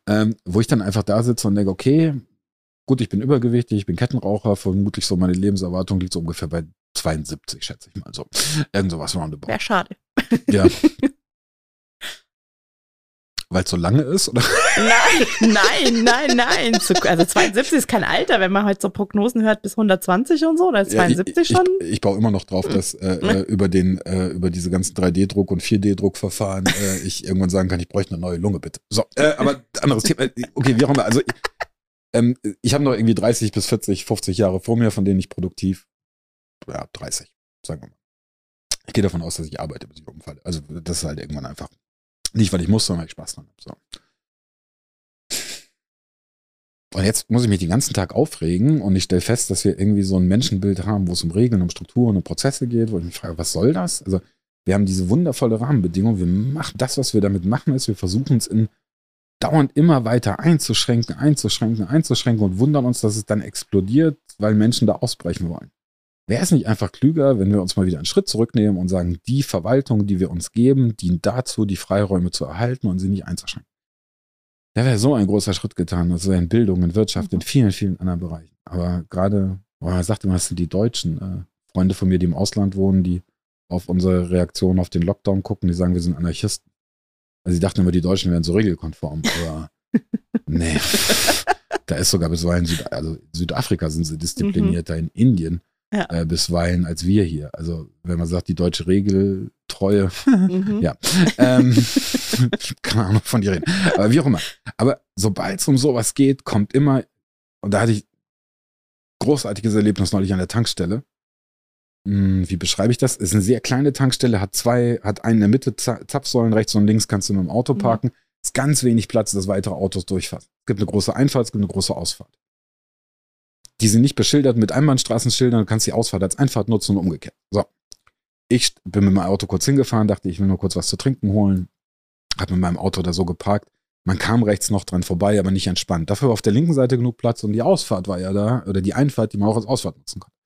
ähm, wo ich dann einfach da sitze und denke, okay, gut, ich bin übergewichtig, ich bin Kettenraucher, vermutlich so meine Lebenserwartung liegt so ungefähr bei 72, schätze ich mal so. Irgend sowas roundabout. Wäre schade. Ja. Weil es so lange ist? Oder? Nein, nein, nein, nein. Also 72 ist kein Alter, wenn man halt so Prognosen hört bis 120 und so, ist 72 ja, ich, schon. Ich, ich, baue immer noch drauf, dass äh, äh über den, äh, über diese ganzen 3D-Druck und 4D-Druckverfahren äh, ich irgendwann sagen kann, ich bräuchte eine neue Lunge, bitte. So, äh, aber anderes Thema. Okay, wie auch immer. Also ich, ähm, ich habe noch irgendwie 30 bis 40, 50 Jahre vor mir, von denen ich produktiv, ja, 30, sagen wir mal. Ich gehe davon aus, dass ich arbeite, bis ich umfalle. Also das ist halt irgendwann einfach nicht, weil ich muss, sondern weil ich Spaß dran habe. So. Und jetzt muss ich mich den ganzen Tag aufregen und ich stelle fest, dass wir irgendwie so ein Menschenbild haben, wo es um Regeln, um Strukturen, um Prozesse geht, wo ich mich frage, was soll das? Also wir haben diese wundervolle Rahmenbedingung, wir machen das, was wir damit machen, ist, wir versuchen es in dauernd immer weiter einzuschränken, einzuschränken, einzuschränken und wundern uns, dass es dann explodiert, weil Menschen da ausbrechen wollen. Wäre es nicht einfach klüger, wenn wir uns mal wieder einen Schritt zurücknehmen und sagen, die Verwaltung, die wir uns geben, dient dazu, die Freiräume zu erhalten und sie nicht einzuschränken? Da wäre so ein großer Schritt getan, also in Bildung, in Wirtschaft, in vielen, vielen anderen Bereichen. Aber gerade, oh, er sagte immer, das sind die Deutschen, äh, Freunde von mir, die im Ausland wohnen, die auf unsere Reaktion auf den Lockdown gucken, die sagen, wir sind Anarchisten. Also sie dachten immer, die Deutschen wären so regelkonform, aber nee. da ist sogar bisweilen Süd, also Südafrika sind sie disziplinierter, mhm. in Indien ja. äh, bisweilen als wir hier. Also wenn man sagt, die deutsche Regeltreue, mhm. ja, ähm, keine Ahnung von dir reden. Aber wie auch immer. Aber sobald es um sowas geht, kommt immer, und da hatte ich großartiges Erlebnis neulich an der Tankstelle. Hm, wie beschreibe ich das? Es ist eine sehr kleine Tankstelle, hat zwei, hat eine in der Mitte Zapfsäulen, rechts und links kannst du mit dem Auto parken. Mhm. Ist ganz wenig Platz, dass weitere Autos durchfahren. Es gibt eine große Einfahrt, es gibt eine große Ausfahrt. Die sind nicht beschildert mit Einbahnstraßenschildern, du kannst die Ausfahrt als Einfahrt nutzen und umgekehrt. So. Ich bin mit meinem Auto kurz hingefahren, dachte, ich will nur kurz was zu trinken holen. Hab mit meinem Auto da so geparkt. Man kam rechts noch dran vorbei, aber nicht entspannt. Dafür war auf der linken Seite genug Platz und die Ausfahrt war ja da, oder die Einfahrt, die man auch als Ausfahrt nutzen konnte.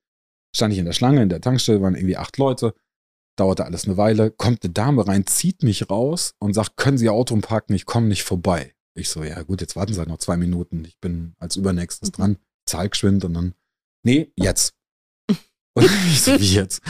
Stand ich in der Schlange, in der Tankstelle waren irgendwie acht Leute, dauerte alles eine Weile, kommt eine Dame rein, zieht mich raus und sagt, können Sie Ihr Auto parken, ich komme nicht vorbei. Ich so, ja gut, jetzt warten Sie halt noch zwei Minuten, ich bin als Übernächstes mhm. dran zahl geschwind und dann, nee, jetzt. Und ich so, wie jetzt?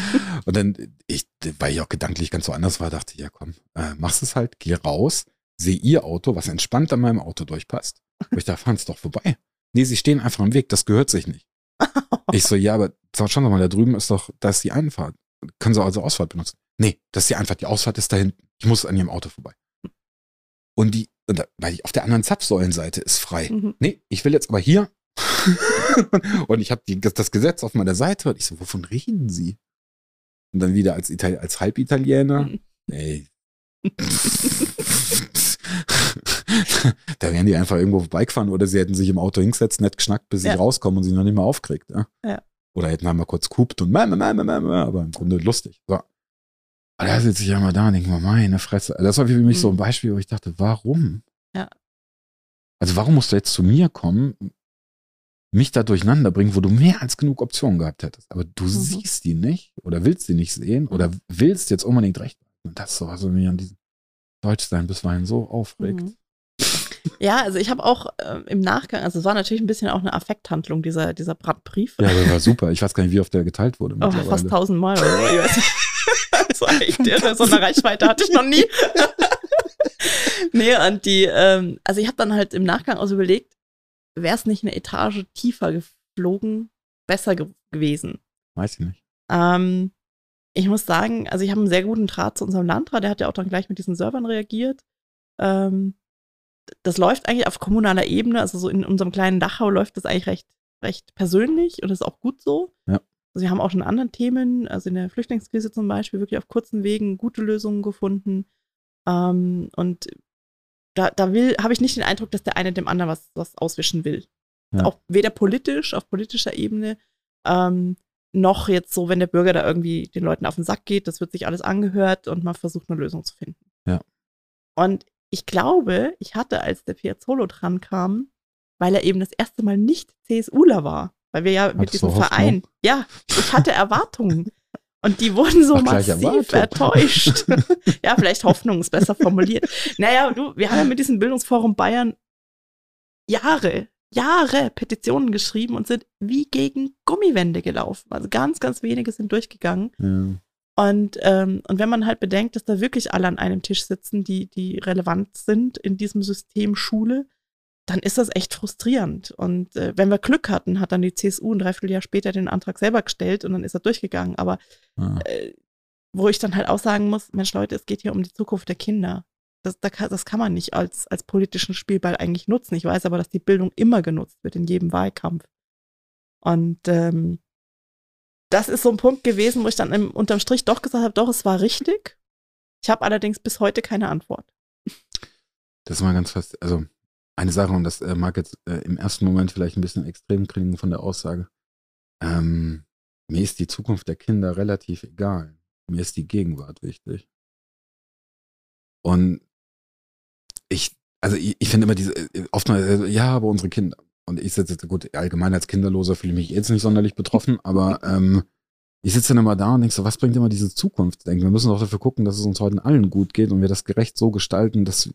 Und dann, ich, weil ich auch gedanklich ganz so anders war, dachte ich, ja komm, äh, machst es halt, geh raus, sehe ihr Auto, was entspannt an meinem Auto durchpasst. Und ich da fahren es doch vorbei. Nee, sie stehen einfach im Weg, das gehört sich nicht. Ich so, ja, aber schauen Sie mal, da drüben ist doch, da ist die Einfahrt. Können Sie also Ausfahrt benutzen? Nee, das ist die Einfahrt, die Ausfahrt ist da hinten. Ich muss an Ihrem Auto vorbei. Und die, und da, weil ich auf der anderen Zapfsäulenseite ist frei. Mhm. Nee, ich will jetzt aber hier und ich habe das Gesetz auf meiner Seite und ich so, wovon reden Sie? Und dann wieder als, Itali als Halbitaliener. Mhm. Ey. da wären die einfach irgendwo vorbeigefahren oder sie hätten sich im Auto hingesetzt, nett geschnackt, bis ja. ich rauskomme und sie noch nicht mehr aufkriegt. Ja? ja. Oder hätten einmal kurz kupt und aber im Grunde lustig. So. Aber da sitze ich ja mal da und denke mir, meine Fresse. Das war für mich mhm. so ein Beispiel, wo ich dachte, warum? Ja. Also warum musst du jetzt zu mir kommen, mich da durcheinander bringen, wo du mehr als genug Optionen gehabt hättest. Aber du mhm. siehst die nicht oder willst sie nicht sehen oder willst jetzt unbedingt recht. Und das ist so, was mich an diesem Deutschsein bisweilen so aufregt. Mhm. Ja, also ich habe auch äh, im Nachgang, also es war natürlich ein bisschen auch eine Affekthandlung, dieser, dieser Brandbrief. Ja, der war super. Ich weiß gar nicht, wie oft der geteilt wurde. Oh, fast tausendmal oder so. Ich weiß nicht. Das war echt irre. So eine Reichweite hatte ich noch nie. nee, und die, ähm, also ich habe dann halt im Nachgang auch so überlegt, wäre es nicht eine Etage tiefer geflogen, besser ge gewesen. Weiß ich nicht. Ähm, ich muss sagen, also ich habe einen sehr guten Draht zu unserem Landrat, der hat ja auch dann gleich mit diesen Servern reagiert. Ähm, das läuft eigentlich auf kommunaler Ebene, also so in unserem kleinen Dachau läuft das eigentlich recht, recht persönlich und das ist auch gut so. Ja. Also wir haben auch schon anderen Themen, also in der Flüchtlingskrise zum Beispiel, wirklich auf kurzen Wegen gute Lösungen gefunden. Ähm, und da, da will, habe ich nicht den Eindruck, dass der eine dem anderen was, was auswischen will. Ja. Auch weder politisch, auf politischer Ebene, ähm, noch jetzt so, wenn der Bürger da irgendwie den Leuten auf den Sack geht, das wird sich alles angehört und man versucht eine Lösung zu finden. Ja. Und ich glaube, ich hatte, als der Piazzolo dran kam, weil er eben das erste Mal nicht CSUler war, weil wir ja Hattest mit diesem Verein, ja, ich hatte Erwartungen. Und die wurden so Ach, massiv enttäuscht. ja, vielleicht Hoffnung ist besser formuliert. Naja, du, wir haben ja mit diesem Bildungsforum Bayern Jahre, Jahre Petitionen geschrieben und sind wie gegen Gummiwände gelaufen. Also ganz, ganz wenige sind durchgegangen. Ja. Und, ähm, und wenn man halt bedenkt, dass da wirklich alle an einem Tisch sitzen, die, die relevant sind in diesem System Schule, dann ist das echt frustrierend. Und äh, wenn wir Glück hatten, hat dann die CSU ein Dreivierteljahr später den Antrag selber gestellt und dann ist er durchgegangen. Aber ah. äh, wo ich dann halt auch sagen muss, Mensch Leute, es geht hier um die Zukunft der Kinder. Das, das kann man nicht als, als politischen Spielball eigentlich nutzen. Ich weiß aber, dass die Bildung immer genutzt wird in jedem Wahlkampf. Und ähm, das ist so ein Punkt gewesen, wo ich dann im, unterm Strich doch gesagt habe, doch, es war richtig. Ich habe allerdings bis heute keine Antwort. Das war ganz fast, also eine Sache, und das äh, mag jetzt äh, im ersten Moment vielleicht ein bisschen extrem klingen von der Aussage. Ähm, mir ist die Zukunft der Kinder relativ egal. Mir ist die Gegenwart wichtig. Und ich, also ich, ich finde immer diese, äh, oftmals, äh, ja, aber unsere Kinder und ich sitze jetzt, gut, allgemein als Kinderloser fühle ich mich jetzt nicht sonderlich betroffen, aber ähm, ich sitze dann immer da und denke so, was bringt immer diese Zukunft? Denke, wir müssen doch dafür gucken, dass es uns heute allen gut geht und wir das gerecht so gestalten, dass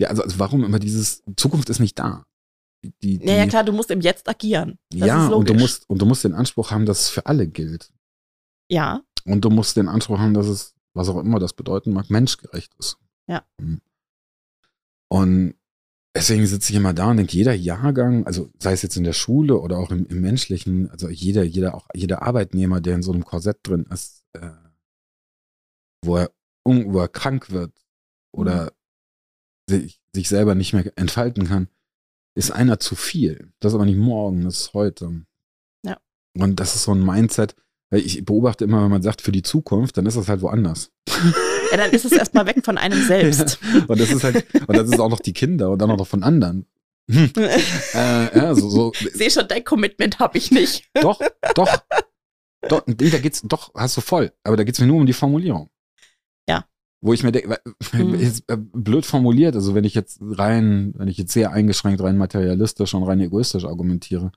wir, also, also warum immer dieses, Zukunft ist nicht da. Die, die, ja, ja, klar, du musst im Jetzt agieren. Das ja, und du musst, und du musst den Anspruch haben, dass es für alle gilt. Ja. Und du musst den Anspruch haben, dass es, was auch immer das bedeuten mag, menschgerecht ist. Ja. Hm. Und deswegen sitze ich immer da und denke, jeder Jahrgang, also sei es jetzt in der Schule oder auch im, im menschlichen, also jeder, jeder, auch jeder Arbeitnehmer, der in so einem Korsett drin ist, äh, wo, er, wo er krank wird oder mhm. Sich, sich selber nicht mehr entfalten kann, ist einer zu viel. Das ist aber nicht morgen, das ist heute. Ja. Und das ist so ein Mindset, weil ich beobachte immer, wenn man sagt für die Zukunft, dann ist das halt woanders. Ja, dann ist es erstmal weg von einem selbst. und das ist halt, und das ist auch noch die Kinder und dann auch noch von anderen. Hm. äh, ja, so, so. Sehe schon, dein Commitment habe ich nicht. doch, doch. Doch, da geht's, doch, hast du voll. Aber da geht es mir nur um die Formulierung. Wo ich mir denke, hm. ist äh, blöd formuliert, also wenn ich jetzt rein, wenn ich jetzt sehr eingeschränkt, rein materialistisch und rein egoistisch argumentiere,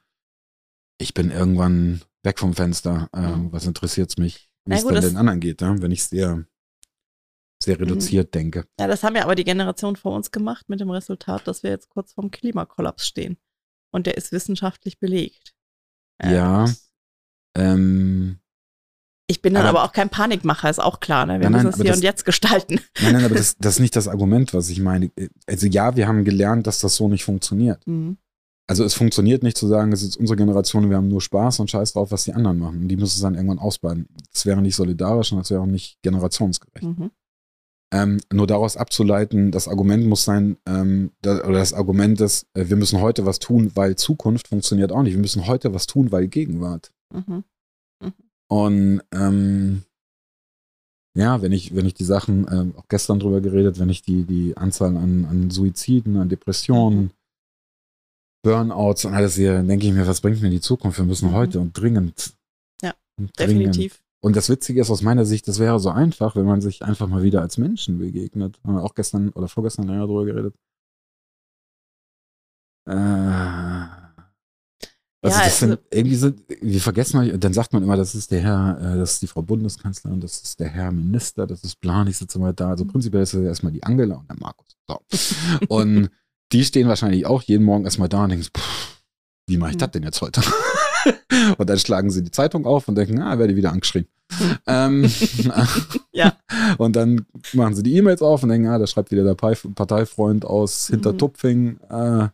ich bin irgendwann weg vom Fenster. Äh, mhm. Was interessiert's mich, wie es dann den anderen geht, ja? wenn ich sehr sehr mhm. reduziert mhm. denke. Ja, das haben ja aber die Generation vor uns gemacht mit dem Resultat, dass wir jetzt kurz vorm Klimakollaps stehen. Und der ist wissenschaftlich belegt. Ja. Ähm, ich bin dann aber, aber, auch kein Panikmacher, ist auch klar. Ne? Wir nein, müssen es hier das, und jetzt gestalten. Nein, nein, aber das, das, ist nicht das Argument, was ich meine. Also ja, wir haben gelernt, dass das so nicht funktioniert. Mhm. Also es funktioniert nicht zu sagen, es ist unsere Generation, wir haben nur Spaß und Scheiß drauf, was die anderen machen. Und die müssen es dann irgendwann ausbaden. Das wäre nicht solidarisch und das wäre auch nicht generationsgerecht. Mhm. Ähm, nur daraus abzuleiten, das Argument muss sein, ähm, da, oder das Argument ist, äh, wir müssen heute was tun, weil Zukunft funktioniert auch nicht. Wir müssen heute was tun, weil Gegenwart. Mhm. Und ähm, ja, wenn ich, wenn ich die Sachen, äh, auch gestern drüber geredet, wenn ich die, die Anzahl an, an Suiziden, an Depressionen, mhm. Burnouts und alles sehe, denke ich mir, was bringt mir die Zukunft? Wir müssen mhm. heute und dringend. Ja, und dringend, definitiv. Und das Witzige ist aus meiner Sicht, das wäre so einfach, wenn man sich einfach mal wieder als Menschen begegnet. Haben wir auch gestern oder vorgestern länger drüber geredet. Äh, also ja, das sind, also, irgendwie sind, wir vergessen mal, dann sagt man immer, das ist der Herr, äh, das ist die Frau Bundeskanzlerin, das ist der Herr Minister, das ist Plan, ich sitze mal da. Also prinzipiell ist es erstmal die Angela und der Markus. So. Und die stehen wahrscheinlich auch jeden Morgen erstmal da und denken, pff, wie mache ich das denn jetzt heute? und dann schlagen sie die Zeitung auf und denken, ah, werde wieder angeschrieben. ähm, Ja. Und dann machen sie die E-Mails auf und denken, ah, da schreibt wieder der Parteifreund aus Hintertupfing. Äh,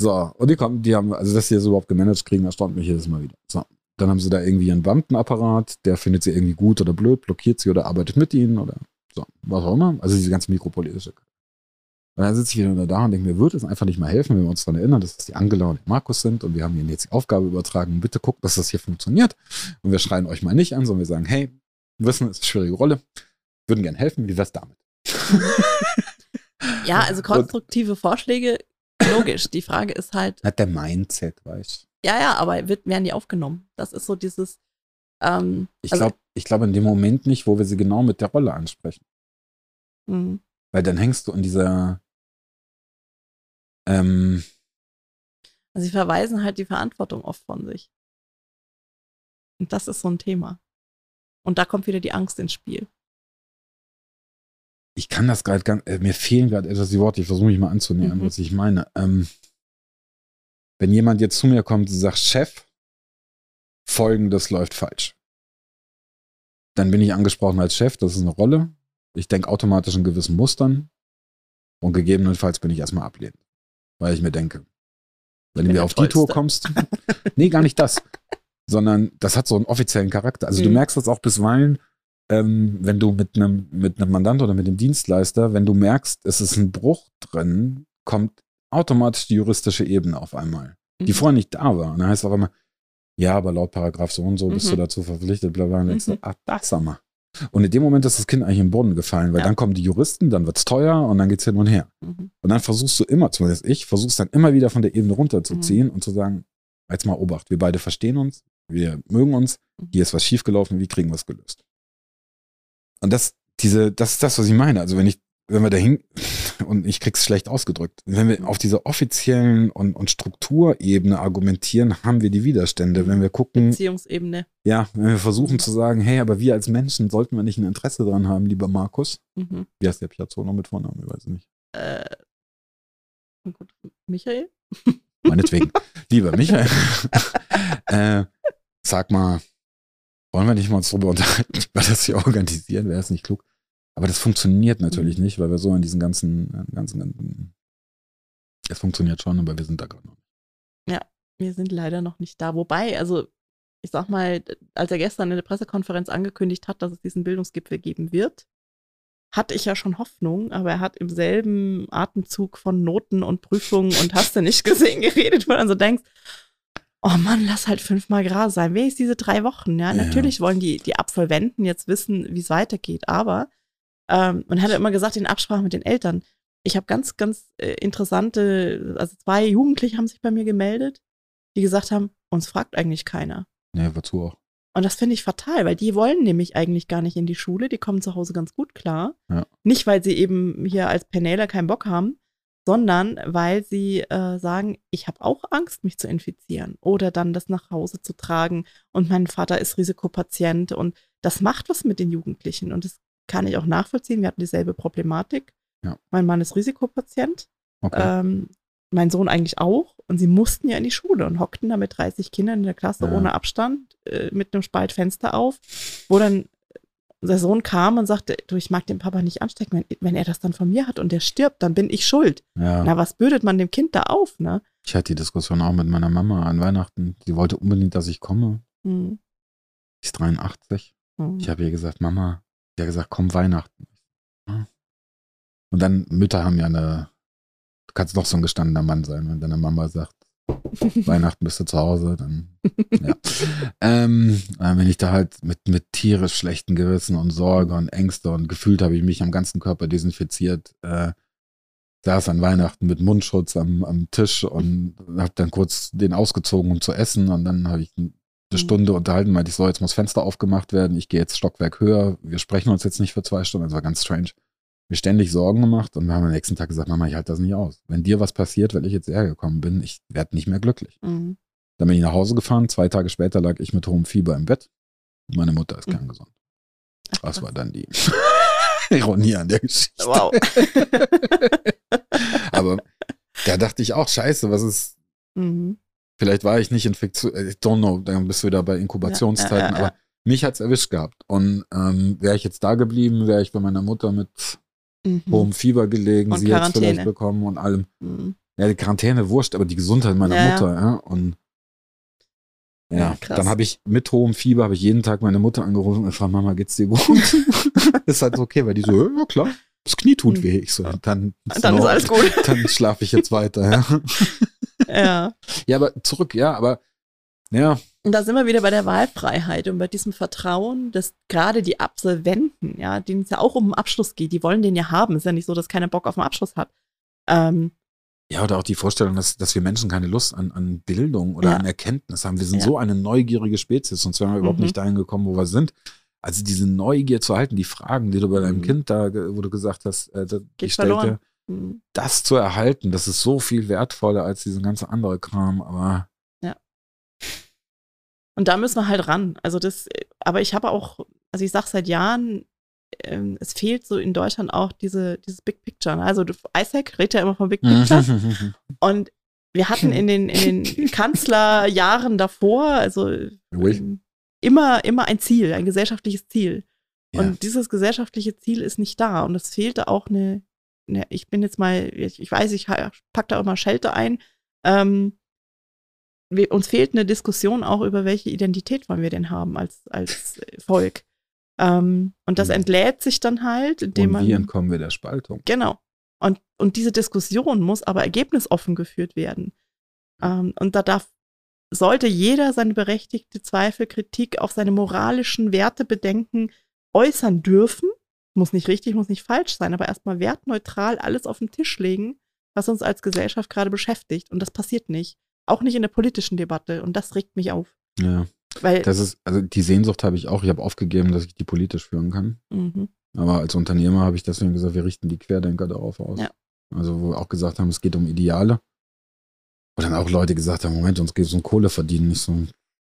so, und die kommen, die haben, also dass sie das überhaupt gemanagt kriegen, erstaunt mich jedes Mal wieder. So, dann haben sie da irgendwie einen Beamtenapparat, der findet sie irgendwie gut oder blöd, blockiert sie oder arbeitet mit ihnen oder so, was auch immer. Also diese ganze mikropolitische. Und dann sitze ich wieder da und denke mir, würde es einfach nicht mal helfen, wenn wir uns daran erinnern, dass das die Angela und der Markus sind und wir haben ihnen jetzt die Aufgabe übertragen, bitte guckt, dass das hier funktioniert. Und wir schreien euch mal nicht an, sondern wir sagen, hey, Wissen ist eine schwierige Rolle, würden gern helfen, wie wär's damit? Ja, also konstruktive Vorschläge, logisch. Die Frage ist halt, Hat der Mindset, weißt ja, ja, aber wird, werden die aufgenommen? Das ist so dieses, ähm, Ich also- glaube ich glaub in dem Moment nicht, wo wir sie genau mit der Rolle ansprechen. mh, Weil dann hängst du in dieser ähm, also sie verweisen halt die Verantwortung oft von sich. Und das ist so ein Thema. Und da kommt wieder die Angst ins Spiel. Ich kann das gerade ganz, äh, mir fehlen gerade etwas die Worte, ich versuche mich mal anzunähern, Mhm. was ich meine. Ähm, wenn jemand jetzt zu mir kommt und sagt, Chef, folgendes läuft falsch. Dann bin ich angesprochen als Chef, das ist eine Rolle. Ich denke automatisch in gewissen Mustern und gegebenenfalls bin ich erstmal ablehnend. Weil ich mir denke, wenn du mir auf die Tour Tollste. kommst, nee, gar nicht das, sondern das hat so einen offiziellen Charakter. Also du Mhm. merkst das auch bisweilen, ähm, wenn du mit einem mit einem Mandant oder mit dem Dienstleister, wenn du merkst, es ist ein Bruch drin, kommt automatisch die juristische Ebene auf einmal, die Mhm. vorher nicht da war. Und dann heißt es auch immer, ja, aber laut Paragraph so und so bist Mhm. du dazu verpflichtet, bla bla. Und denkst du, Mhm. ah, das haben wir. Und in dem Moment ist das Kind eigentlich im Boden gefallen, weil Ja. dann kommen die Juristen, dann wird's teuer und dann geht's hin und her. Mhm. Und dann versuchst du immer, zumindest ich, versuchst dann immer wieder von der Ebene Mhm. runterzuziehen und zu sagen, jetzt mal Obacht, wir beide verstehen uns, wir mögen uns, Mhm. hier ist was schiefgelaufen, wie kriegen wir es gelöst? Und das, diese, das ist das, was ich meine. Also wenn ich, wenn wir dahin, und ich krieg's schlecht ausgedrückt, wenn wir auf dieser offiziellen und, und Strukturebene argumentieren, haben wir die Widerstände. Wenn wir gucken, Beziehungsebene. ja, wenn wir versuchen zu sagen, hey, aber wir als Menschen sollten wir nicht ein Interesse dran haben, lieber Markus. Mhm. Wie heißt der Piazzono mit Vornamen? Ich weiß es nicht. Äh, gut, Michael? Meinetwegen. Lieber Michael, äh, sag mal, wollen wir nicht mal uns drüber unterhalten, wie wir das hier organisieren? Wäre es nicht klug? Aber das funktioniert natürlich Mhm. nicht, weil wir so in diesen ganzen, äh, ganzen, ganzen es funktioniert schon, aber wir sind da gerade noch. Wir sind leider noch nicht da. Wobei, also ich sag mal, als er gestern in der Pressekonferenz angekündigt hat, dass es diesen Bildungsgipfel geben wird, hatte ich ja schon Hoffnung, aber er hat im selben Atemzug von Noten und Prüfungen und hast du nicht gesehen geredet, wo du dann so denkst, oh Mann, lass halt fünfmal Gras sein. Wenigstens diese drei Wochen, ja. Ja. Natürlich wollen die, die Absolventen jetzt wissen, wie es weitergeht, aber ähm, und hat er immer gesagt, in Absprache mit den Eltern, ich habe ganz, ganz äh, interessante, also zwei Jugendliche haben sich bei mir gemeldet, die gesagt haben, uns fragt eigentlich keiner. Nee, wozu auch? Und das finde ich fatal, weil die wollen nämlich eigentlich gar nicht in die Schule, die kommen zu Hause ganz gut klar. Ja. Nicht, weil sie eben hier als Penäler keinen Bock haben, sondern weil sie äh, sagen, ich habe auch Angst, mich zu infizieren oder dann das nach Hause zu tragen und mein Vater ist Risikopatient und das macht was mit den Jugendlichen und das kann ich auch nachvollziehen. Wir hatten dieselbe Problematik. Ja. Mein Mann ist Risikopatient, Okay. ähm, mein Sohn eigentlich auch. Und sie mussten ja in die Schule und hockten da mit 30 Kindern in der Klasse Ja. ohne Abstand äh, mit einem Spalt Fenster auf, wo dann der Sohn kam und sagte, du, ich mag den Papa nicht anstecken. Wenn, wenn er das dann von mir hat und der stirbt, dann bin ich schuld. ja. Na, was bürdet man dem Kind da auf, ne? Ich hatte die Diskussion auch mit meiner Mama an Weihnachten. Sie wollte unbedingt, dass ich komme. Hm. Sie ist 83. Hm. Ich habe ihr gesagt, Mama, sie hat gesagt, komm Weihnachten. Und dann, Mütter haben ja eine, du kannst doch so ein gestandener Mann sein, wenn deine Mama sagt, Weihnachten bist du zu Hause, dann, ja. ähm, äh, wenn ich da halt mit, mit tierisch schlechten Gewissen und Sorge und Ängste und gefühlt habe ich mich am ganzen Körper desinfiziert, äh, saß an Weihnachten mit Mundschutz am, am Tisch und habe dann kurz den ausgezogen, um zu essen und dann habe ich eine Mhm. Stunde unterhalten, meinte ich so, jetzt muss Fenster aufgemacht werden, ich gehe jetzt Stockwerk höher, wir sprechen uns jetzt nicht für zwei Stunden, das war ganz strange. Mir ständig Sorgen gemacht und wir haben am nächsten Tag gesagt, Mama, ich halte das nicht aus. Wenn dir was passiert, weil ich jetzt eher gekommen bin, ich werde nicht mehr glücklich. Hm. Dann bin ich nach Hause gefahren, zwei Tage später lag ich mit hohem Fieber im Bett. Meine Mutter ist Mhm. kerngesund. Ach, Das war dann die Ironie an der Geschichte. Wow. Aber Da dachte ich auch, scheiße, was ist. Mhm. Vielleicht war ich nicht infektiös, I don't know, dann bist du wieder bei Inkubationszeiten, ja, ja, ja, aber mich hat's erwischt gehabt. Und ähm, wäre ich jetzt da geblieben, wäre ich bei meiner Mutter mit mhm. hohem Fieber gelegen, und sie hätte vielleicht bekommen und allem. Mhm. Ja, die Quarantäne wurscht, aber die Gesundheit meiner Mutter, ja. Und ja, ja dann habe ich mit hohem Fieber habe ich jeden Tag meine Mutter angerufen und gefragt, Mama, geht's dir gut? ist halt okay, weil die so, ja klar, das Knie tut hm. weh. Ich so, dann, dann ist alles gut. Dann schlafe ich jetzt weiter, ja. ja. Ja, aber zurück, ja, aber ja. Und da sind wir wieder bei der Wahlfreiheit und bei diesem Vertrauen, dass gerade die Absolventen, ja, denen es ja auch um den Abschluss geht, die wollen den ja haben. Ist ja nicht so, dass keiner Bock auf den Abschluss hat. Ähm, ja, oder auch die Vorstellung, dass, dass wir Menschen keine Lust an, an Bildung oder ja. an Erkenntnis haben. Wir sind ja. so eine neugierige Spezies, sonst wären wir mhm. überhaupt nicht dahin gekommen, wo wir sind. Also diese Neugier zu halten, die Fragen, die du bei deinem mhm. Kind da, wo du gesagt hast, äh, die stellte, mhm. das zu erhalten, das ist so viel wertvoller als diesen ganzen andere Kram, aber. Und da müssen wir halt ran. Also das, aber ich habe auch, also ich sag seit Jahren, ähm, es fehlt so in Deutschland auch diese, dieses Big Picture. Ne? Also Isaac redet ja immer von Big Picture. und wir hatten in den, in den Kanzlerjahren davor, also ähm, immer, immer ein Ziel, ein gesellschaftliches Ziel. Ja. Und dieses gesellschaftliche Ziel ist nicht da. Und es fehlte auch eine, eine ich bin jetzt mal, ich, ich weiß, ich pack da auch mal Schelte ein. Ähm, wir, uns fehlt eine Diskussion auch über welche Identität wollen wir denn haben als, als Volk. Ähm, und das mhm. entlädt sich dann halt, indem und wie entkommen wir der Spaltung? Genau. Und, und diese Diskussion muss aber ergebnisoffen geführt werden. Ähm, und da darf, sollte jeder seine berechtigte Zweifel, Kritik, auch seine moralischen Werte, Bedenken äußern dürfen. Muss nicht richtig, muss nicht falsch sein, aber erstmal wertneutral alles auf den Tisch legen, was uns als Gesellschaft gerade beschäftigt. Und das passiert nicht. Auch nicht in der politischen Debatte. Und das regt mich auf. Ja. Weil das ist, also die Sehnsucht habe ich auch. Ich habe aufgegeben, dass ich die politisch führen kann. Mhm. Aber als Unternehmer habe ich deswegen gesagt, wir richten die Querdenker darauf aus. Ja. Also, wo wir auch gesagt haben, es geht um Ideale. Wo dann auch Leute gesagt haben, Moment, uns geht es um Kohle verdienen, nicht so.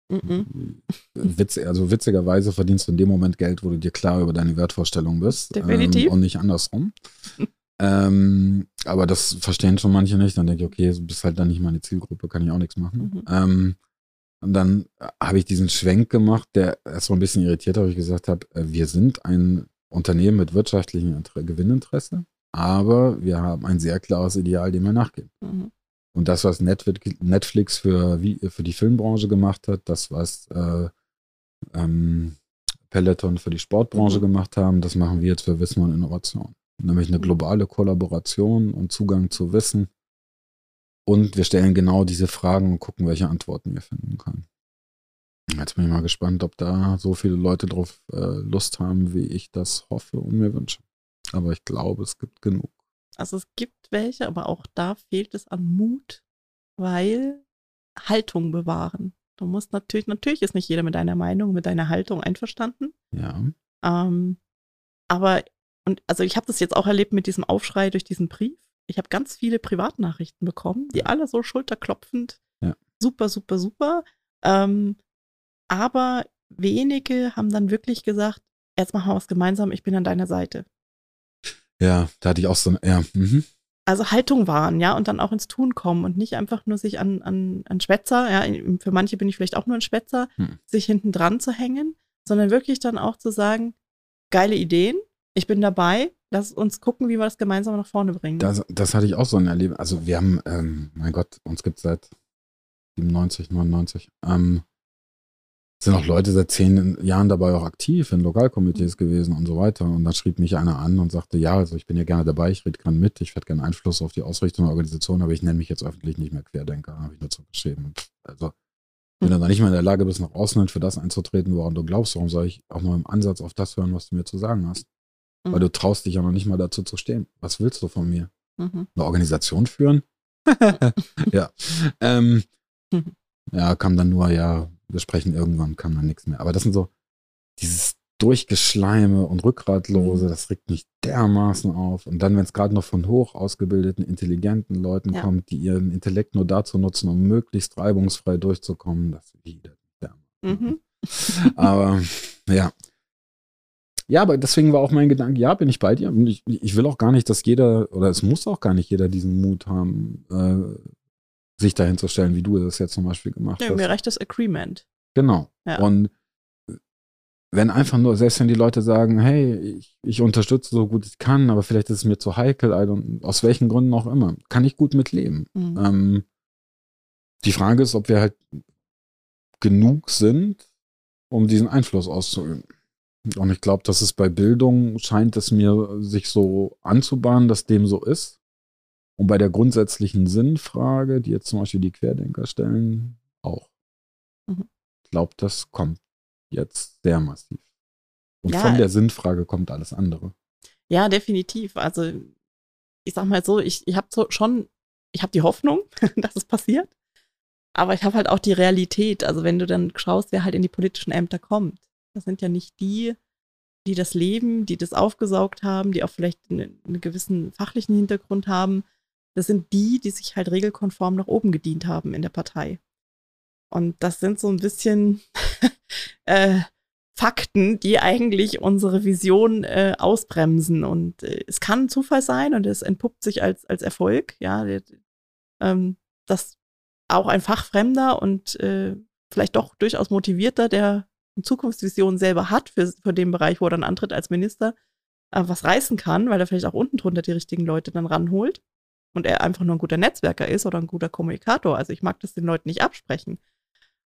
Mhm. Witz, also witzigerweise verdienst du in dem Moment Geld, wo du dir klar über deine Wertvorstellung bist. Definitiv. Ähm, und nicht andersrum. ähm, aber das verstehen schon manche nicht. Dann denke ich, okay, du bist halt dann nicht meine Zielgruppe, kann ich auch nichts machen. Mhm. Ähm, und dann habe ich diesen Schwenk gemacht, der erst mal ein bisschen irritiert, habe ich gesagt habe, äh, wir sind ein Unternehmen mit wirtschaftlichem Gewinninteresse, aber wir haben ein sehr klares Ideal, dem wir nachgehen. Mhm. Und das, was Netflix für, für die Filmbranche gemacht hat, das, was äh, ähm, Peloton für die Sportbranche mhm. gemacht haben, das machen wir jetzt für Wissen und Innovation. Nämlich eine globale Kollaboration und Zugang zu Wissen und wir stellen genau diese Fragen und gucken, welche Antworten wir finden können. Jetzt bin ich mal gespannt, ob da so viele Leute drauf äh, Lust haben, wie ich das hoffe und mir wünsche. Aber ich glaube, es gibt genug. Also es gibt welche, aber auch da fehlt es an Mut, weil Haltung bewahren. Du musst natürlich, natürlich ist nicht jeder mit deiner Meinung, mit deiner Haltung einverstanden. Ja. Ähm, aber, und also ich habe das jetzt auch erlebt mit diesem Aufschrei durch diesen Brief ich habe ganz viele Privatnachrichten bekommen, die alle so schulterklopfend, ja. super, super, super. Ähm, aber wenige haben dann wirklich gesagt, jetzt machen wir was gemeinsam, ich bin an deiner Seite. Ja, da hatte ich auch so, ja. Mhm. Also Haltung wahren, ja, und dann auch ins Tun kommen und nicht einfach nur sich an, an, an Schwätzer, ja, für manche bin ich vielleicht auch nur ein Schwätzer, hm. sich hinten dran zu hängen, sondern wirklich dann auch zu sagen, geile Ideen, ich bin dabei, lass uns gucken, wie wir das gemeinsam nach vorne bringen. Das, das hatte ich auch so ein Erleben. Also wir haben, ähm, mein Gott, uns gibt es seit 97, 99. Ähm, sind auch Leute seit zehn Jahren dabei auch aktiv in Lokalkomitees gewesen und so weiter. Und dann schrieb mich einer an und sagte, ja, also ich bin ja gerne dabei, ich rede gerne mit, ich werde gerne Einfluss auf die Ausrichtung der Organisation, aber ich nenne mich jetzt öffentlich nicht mehr Querdenker, habe ich dazu geschrieben. Also wenn du dann nicht mehr in der Lage bist, nach außen hin für das einzutreten, woran du glaubst, warum soll ich auch mal im Ansatz auf das hören, was du mir zu sagen hast? Mhm. Weil du traust dich ja noch nicht mal dazu zu stehen. Was willst du von mir? Mhm. Eine Organisation führen? ja. Ähm, mhm. Ja, kam dann nur, ja, wir sprechen irgendwann, kam dann nichts mehr. Aber das sind so dieses Durchgeschleime und Rückgratlose, mhm. das regt mich dermaßen auf. Und dann, wenn es gerade noch von hoch ausgebildeten, intelligenten Leuten ja. kommt, die ihren Intellekt nur dazu nutzen, um möglichst reibungsfrei durchzukommen, das wieder dermaßen. Mhm. Aber ja, Ja, aber deswegen war auch mein Gedanke, ja, bin ich bei dir. Und ich, ich will auch gar nicht, dass jeder, oder es muss auch gar nicht jeder diesen Mut haben, äh, sich dahin zu stellen, wie du das jetzt zum Beispiel gemacht ja, hast. Mir reicht das Agreement. Genau. Ja. Und wenn einfach nur, selbst wenn die Leute sagen, hey, ich, ich unterstütze so gut ich kann, aber vielleicht ist es mir zu heikel, aus welchen Gründen auch immer, kann ich gut mitleben. Mhm. Ähm, die Frage ist, ob wir halt genug sind, um diesen Einfluss auszuüben. Und ich glaube, dass es bei Bildung scheint es mir sich so anzubahnen, dass dem so ist. Und bei der grundsätzlichen Sinnfrage, die jetzt zum Beispiel die Querdenker stellen, auch. Mhm. Ich glaube, das kommt jetzt sehr massiv. Und Ja. von der Sinnfrage kommt alles andere. Ja, definitiv. Also ich sag mal so, ich, ich habe so schon, ich habe die Hoffnung, dass es passiert, aber ich habe halt auch die Realität. Also wenn du dann schaust, wer halt in die politischen Ämter kommt, das sind ja nicht die, die das leben, die das aufgesaugt haben, die auch vielleicht einen, einen gewissen fachlichen Hintergrund haben. Das sind die, die sich halt regelkonform nach oben gedient haben in der Partei. Und das sind so ein bisschen äh, Fakten, die eigentlich unsere Vision äh, ausbremsen. Und äh, es kann ein Zufall sein und es entpuppt sich als, als Erfolg, ja, ähm, dass auch ein Fachfremder und äh, vielleicht doch durchaus motivierter, der Zukunftsvision selber hat für, für den Bereich, wo er dann antritt als Minister, äh, was reißen kann, weil er vielleicht auch unten drunter die richtigen Leute dann ranholt und er einfach nur ein guter Netzwerker ist oder ein guter Kommunikator. Also ich mag das den Leuten nicht absprechen.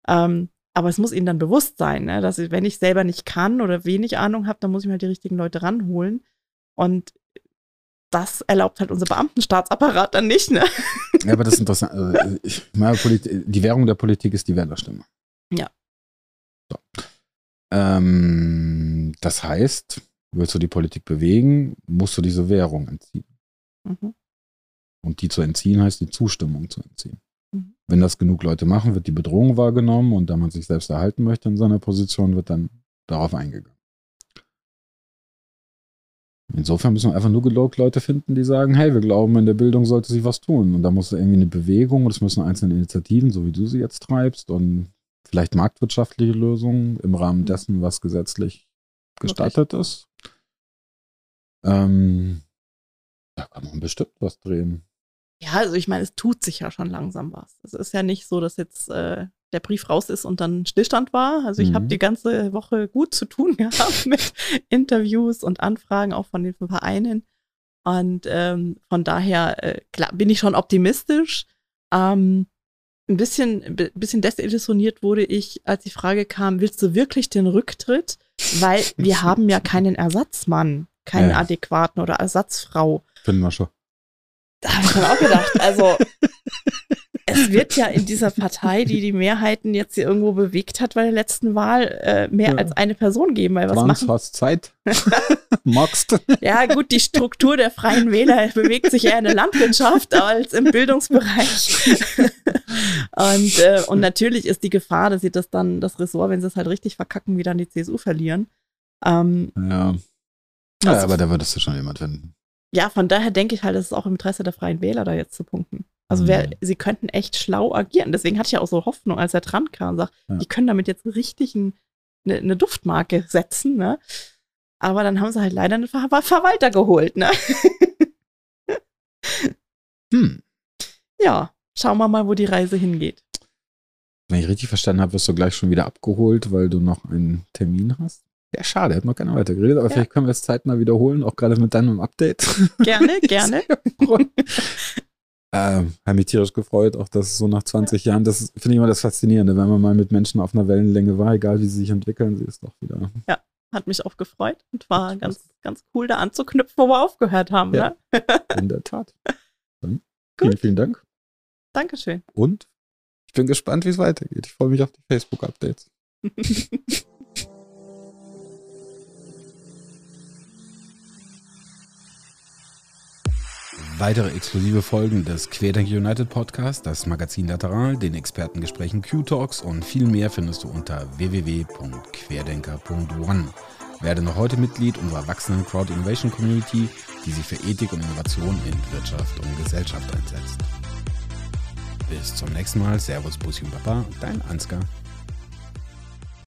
Ähm, aber es muss ihnen dann bewusst sein, ne, dass ich, wenn ich selber nicht kann oder wenig Ahnung habe, dann muss ich mir halt die richtigen Leute ranholen. Und das erlaubt halt unser Beamtenstaatsapparat dann nicht, ne? Ja, aber das ist interessant. Also, ich, meine, die Währung der Politik ist die Wählerstimme. Ja. So. Ähm, das heißt, willst du die Politik bewegen, musst du diese Währung entziehen. Mhm. Und die zu entziehen heißt, die Zustimmung zu entziehen. Mhm. Wenn das genug Leute machen, wird die Bedrohung wahrgenommen und da man sich selbst erhalten möchte in seiner Position, wird dann darauf eingegangen. Insofern müssen wir einfach nur genug Leute finden, die sagen, hey, wir glauben, in der Bildung sollte sich was tun. Und da muss irgendwie eine Bewegung und es müssen einzelne Initiativen, so wie du sie jetzt treibst, und vielleicht marktwirtschaftliche Lösungen im Rahmen dessen, was gesetzlich gestattet ist. Ähm, da kann man bestimmt was drehen. Ja, also ich meine, es tut sich ja schon langsam was. Es ist ja nicht so, dass jetzt äh, der Brief raus ist und dann Stillstand war. Also ich Mhm. habe die ganze Woche gut zu tun gehabt mit Interviews und Anfragen auch von den Vereinen. Und ähm, von daher äh, klar, bin ich schon optimistisch. Ähm, ein bisschen, ein bisschen desillusioniert wurde ich, als die Frage kam, willst du wirklich den Rücktritt? Weil wir haben ja keinen Ersatzmann, keinen Ja. adäquaten oder Ersatzfrau. Finden wir schon. Da habe ich dann auch gedacht, also es wird ja in dieser Partei, die die Mehrheiten jetzt hier irgendwo bewegt hat bei der letzten Wahl, äh, mehr Ja. als eine Person geben, weil was Franz, machen? hast Zeit? Magst? Ja gut, die Struktur der Freien Wähler bewegt sich eher in der Landwirtschaft als im Bildungsbereich. und, äh, und natürlich ist die Gefahr, dass sie das dann, das Ressort, wenn sie es halt richtig verkacken, wieder an die CSU verlieren. Ähm, Ja. Ja, Also- aber da würdest du schon jemand finden. ja, von daher denke ich halt, es ist auch im Interesse der Freien Wähler, da jetzt zu punkten. Also wer, Mhm. sie könnten echt schlau agieren. Deswegen hatte ich ja auch so Hoffnung, als er dran kam und sagt, Ja. die können damit jetzt richtig ein, eine, eine Duftmarke setzen, ne? Aber dann haben sie halt leider einen Ver Verwalter geholt, ne? Hm. Ja, schauen wir mal, wo die Reise hingeht. Wenn ich richtig verstanden habe, wirst du gleich schon wieder abgeholt, weil du noch einen Termin hast. Ja, schade, hat noch keiner weitergeredet, aber Ja. vielleicht können wir es zeitnah wiederholen, auch gerade mit deinem Update. Gerne, gerne. Ähm, habe mich tierisch gefreut, auch dass so nach 20 Jahren, das finde ich immer das Faszinierende, wenn man mal mit Menschen auf einer Wellenlänge war, egal wie sie sich entwickeln, sie ist doch wieder. Hat mich auch gefreut und war ganz, ganz cool, da anzuknüpfen, wo wir aufgehört haben. Ja. Ne? In der Tat. Dann vielen, vielen Dank. Dankeschön. Und ich bin gespannt, wie es weitergeht. Ich freue mich auf die Facebook-Updates. Weitere exklusive Folgen des Querdenker United Podcast, das Magazin Lateral, den Expertengesprächen Q-Talks und viel mehr findest du unter www.querdenker.one. Werde noch heute Mitglied unserer wachsenden Crowd Innovation Community, die sich für Ethik und Innovation in Wirtschaft und Gesellschaft einsetzt. Bis zum nächsten Mal. Servus, Bussi und Papa, dein Ansgar.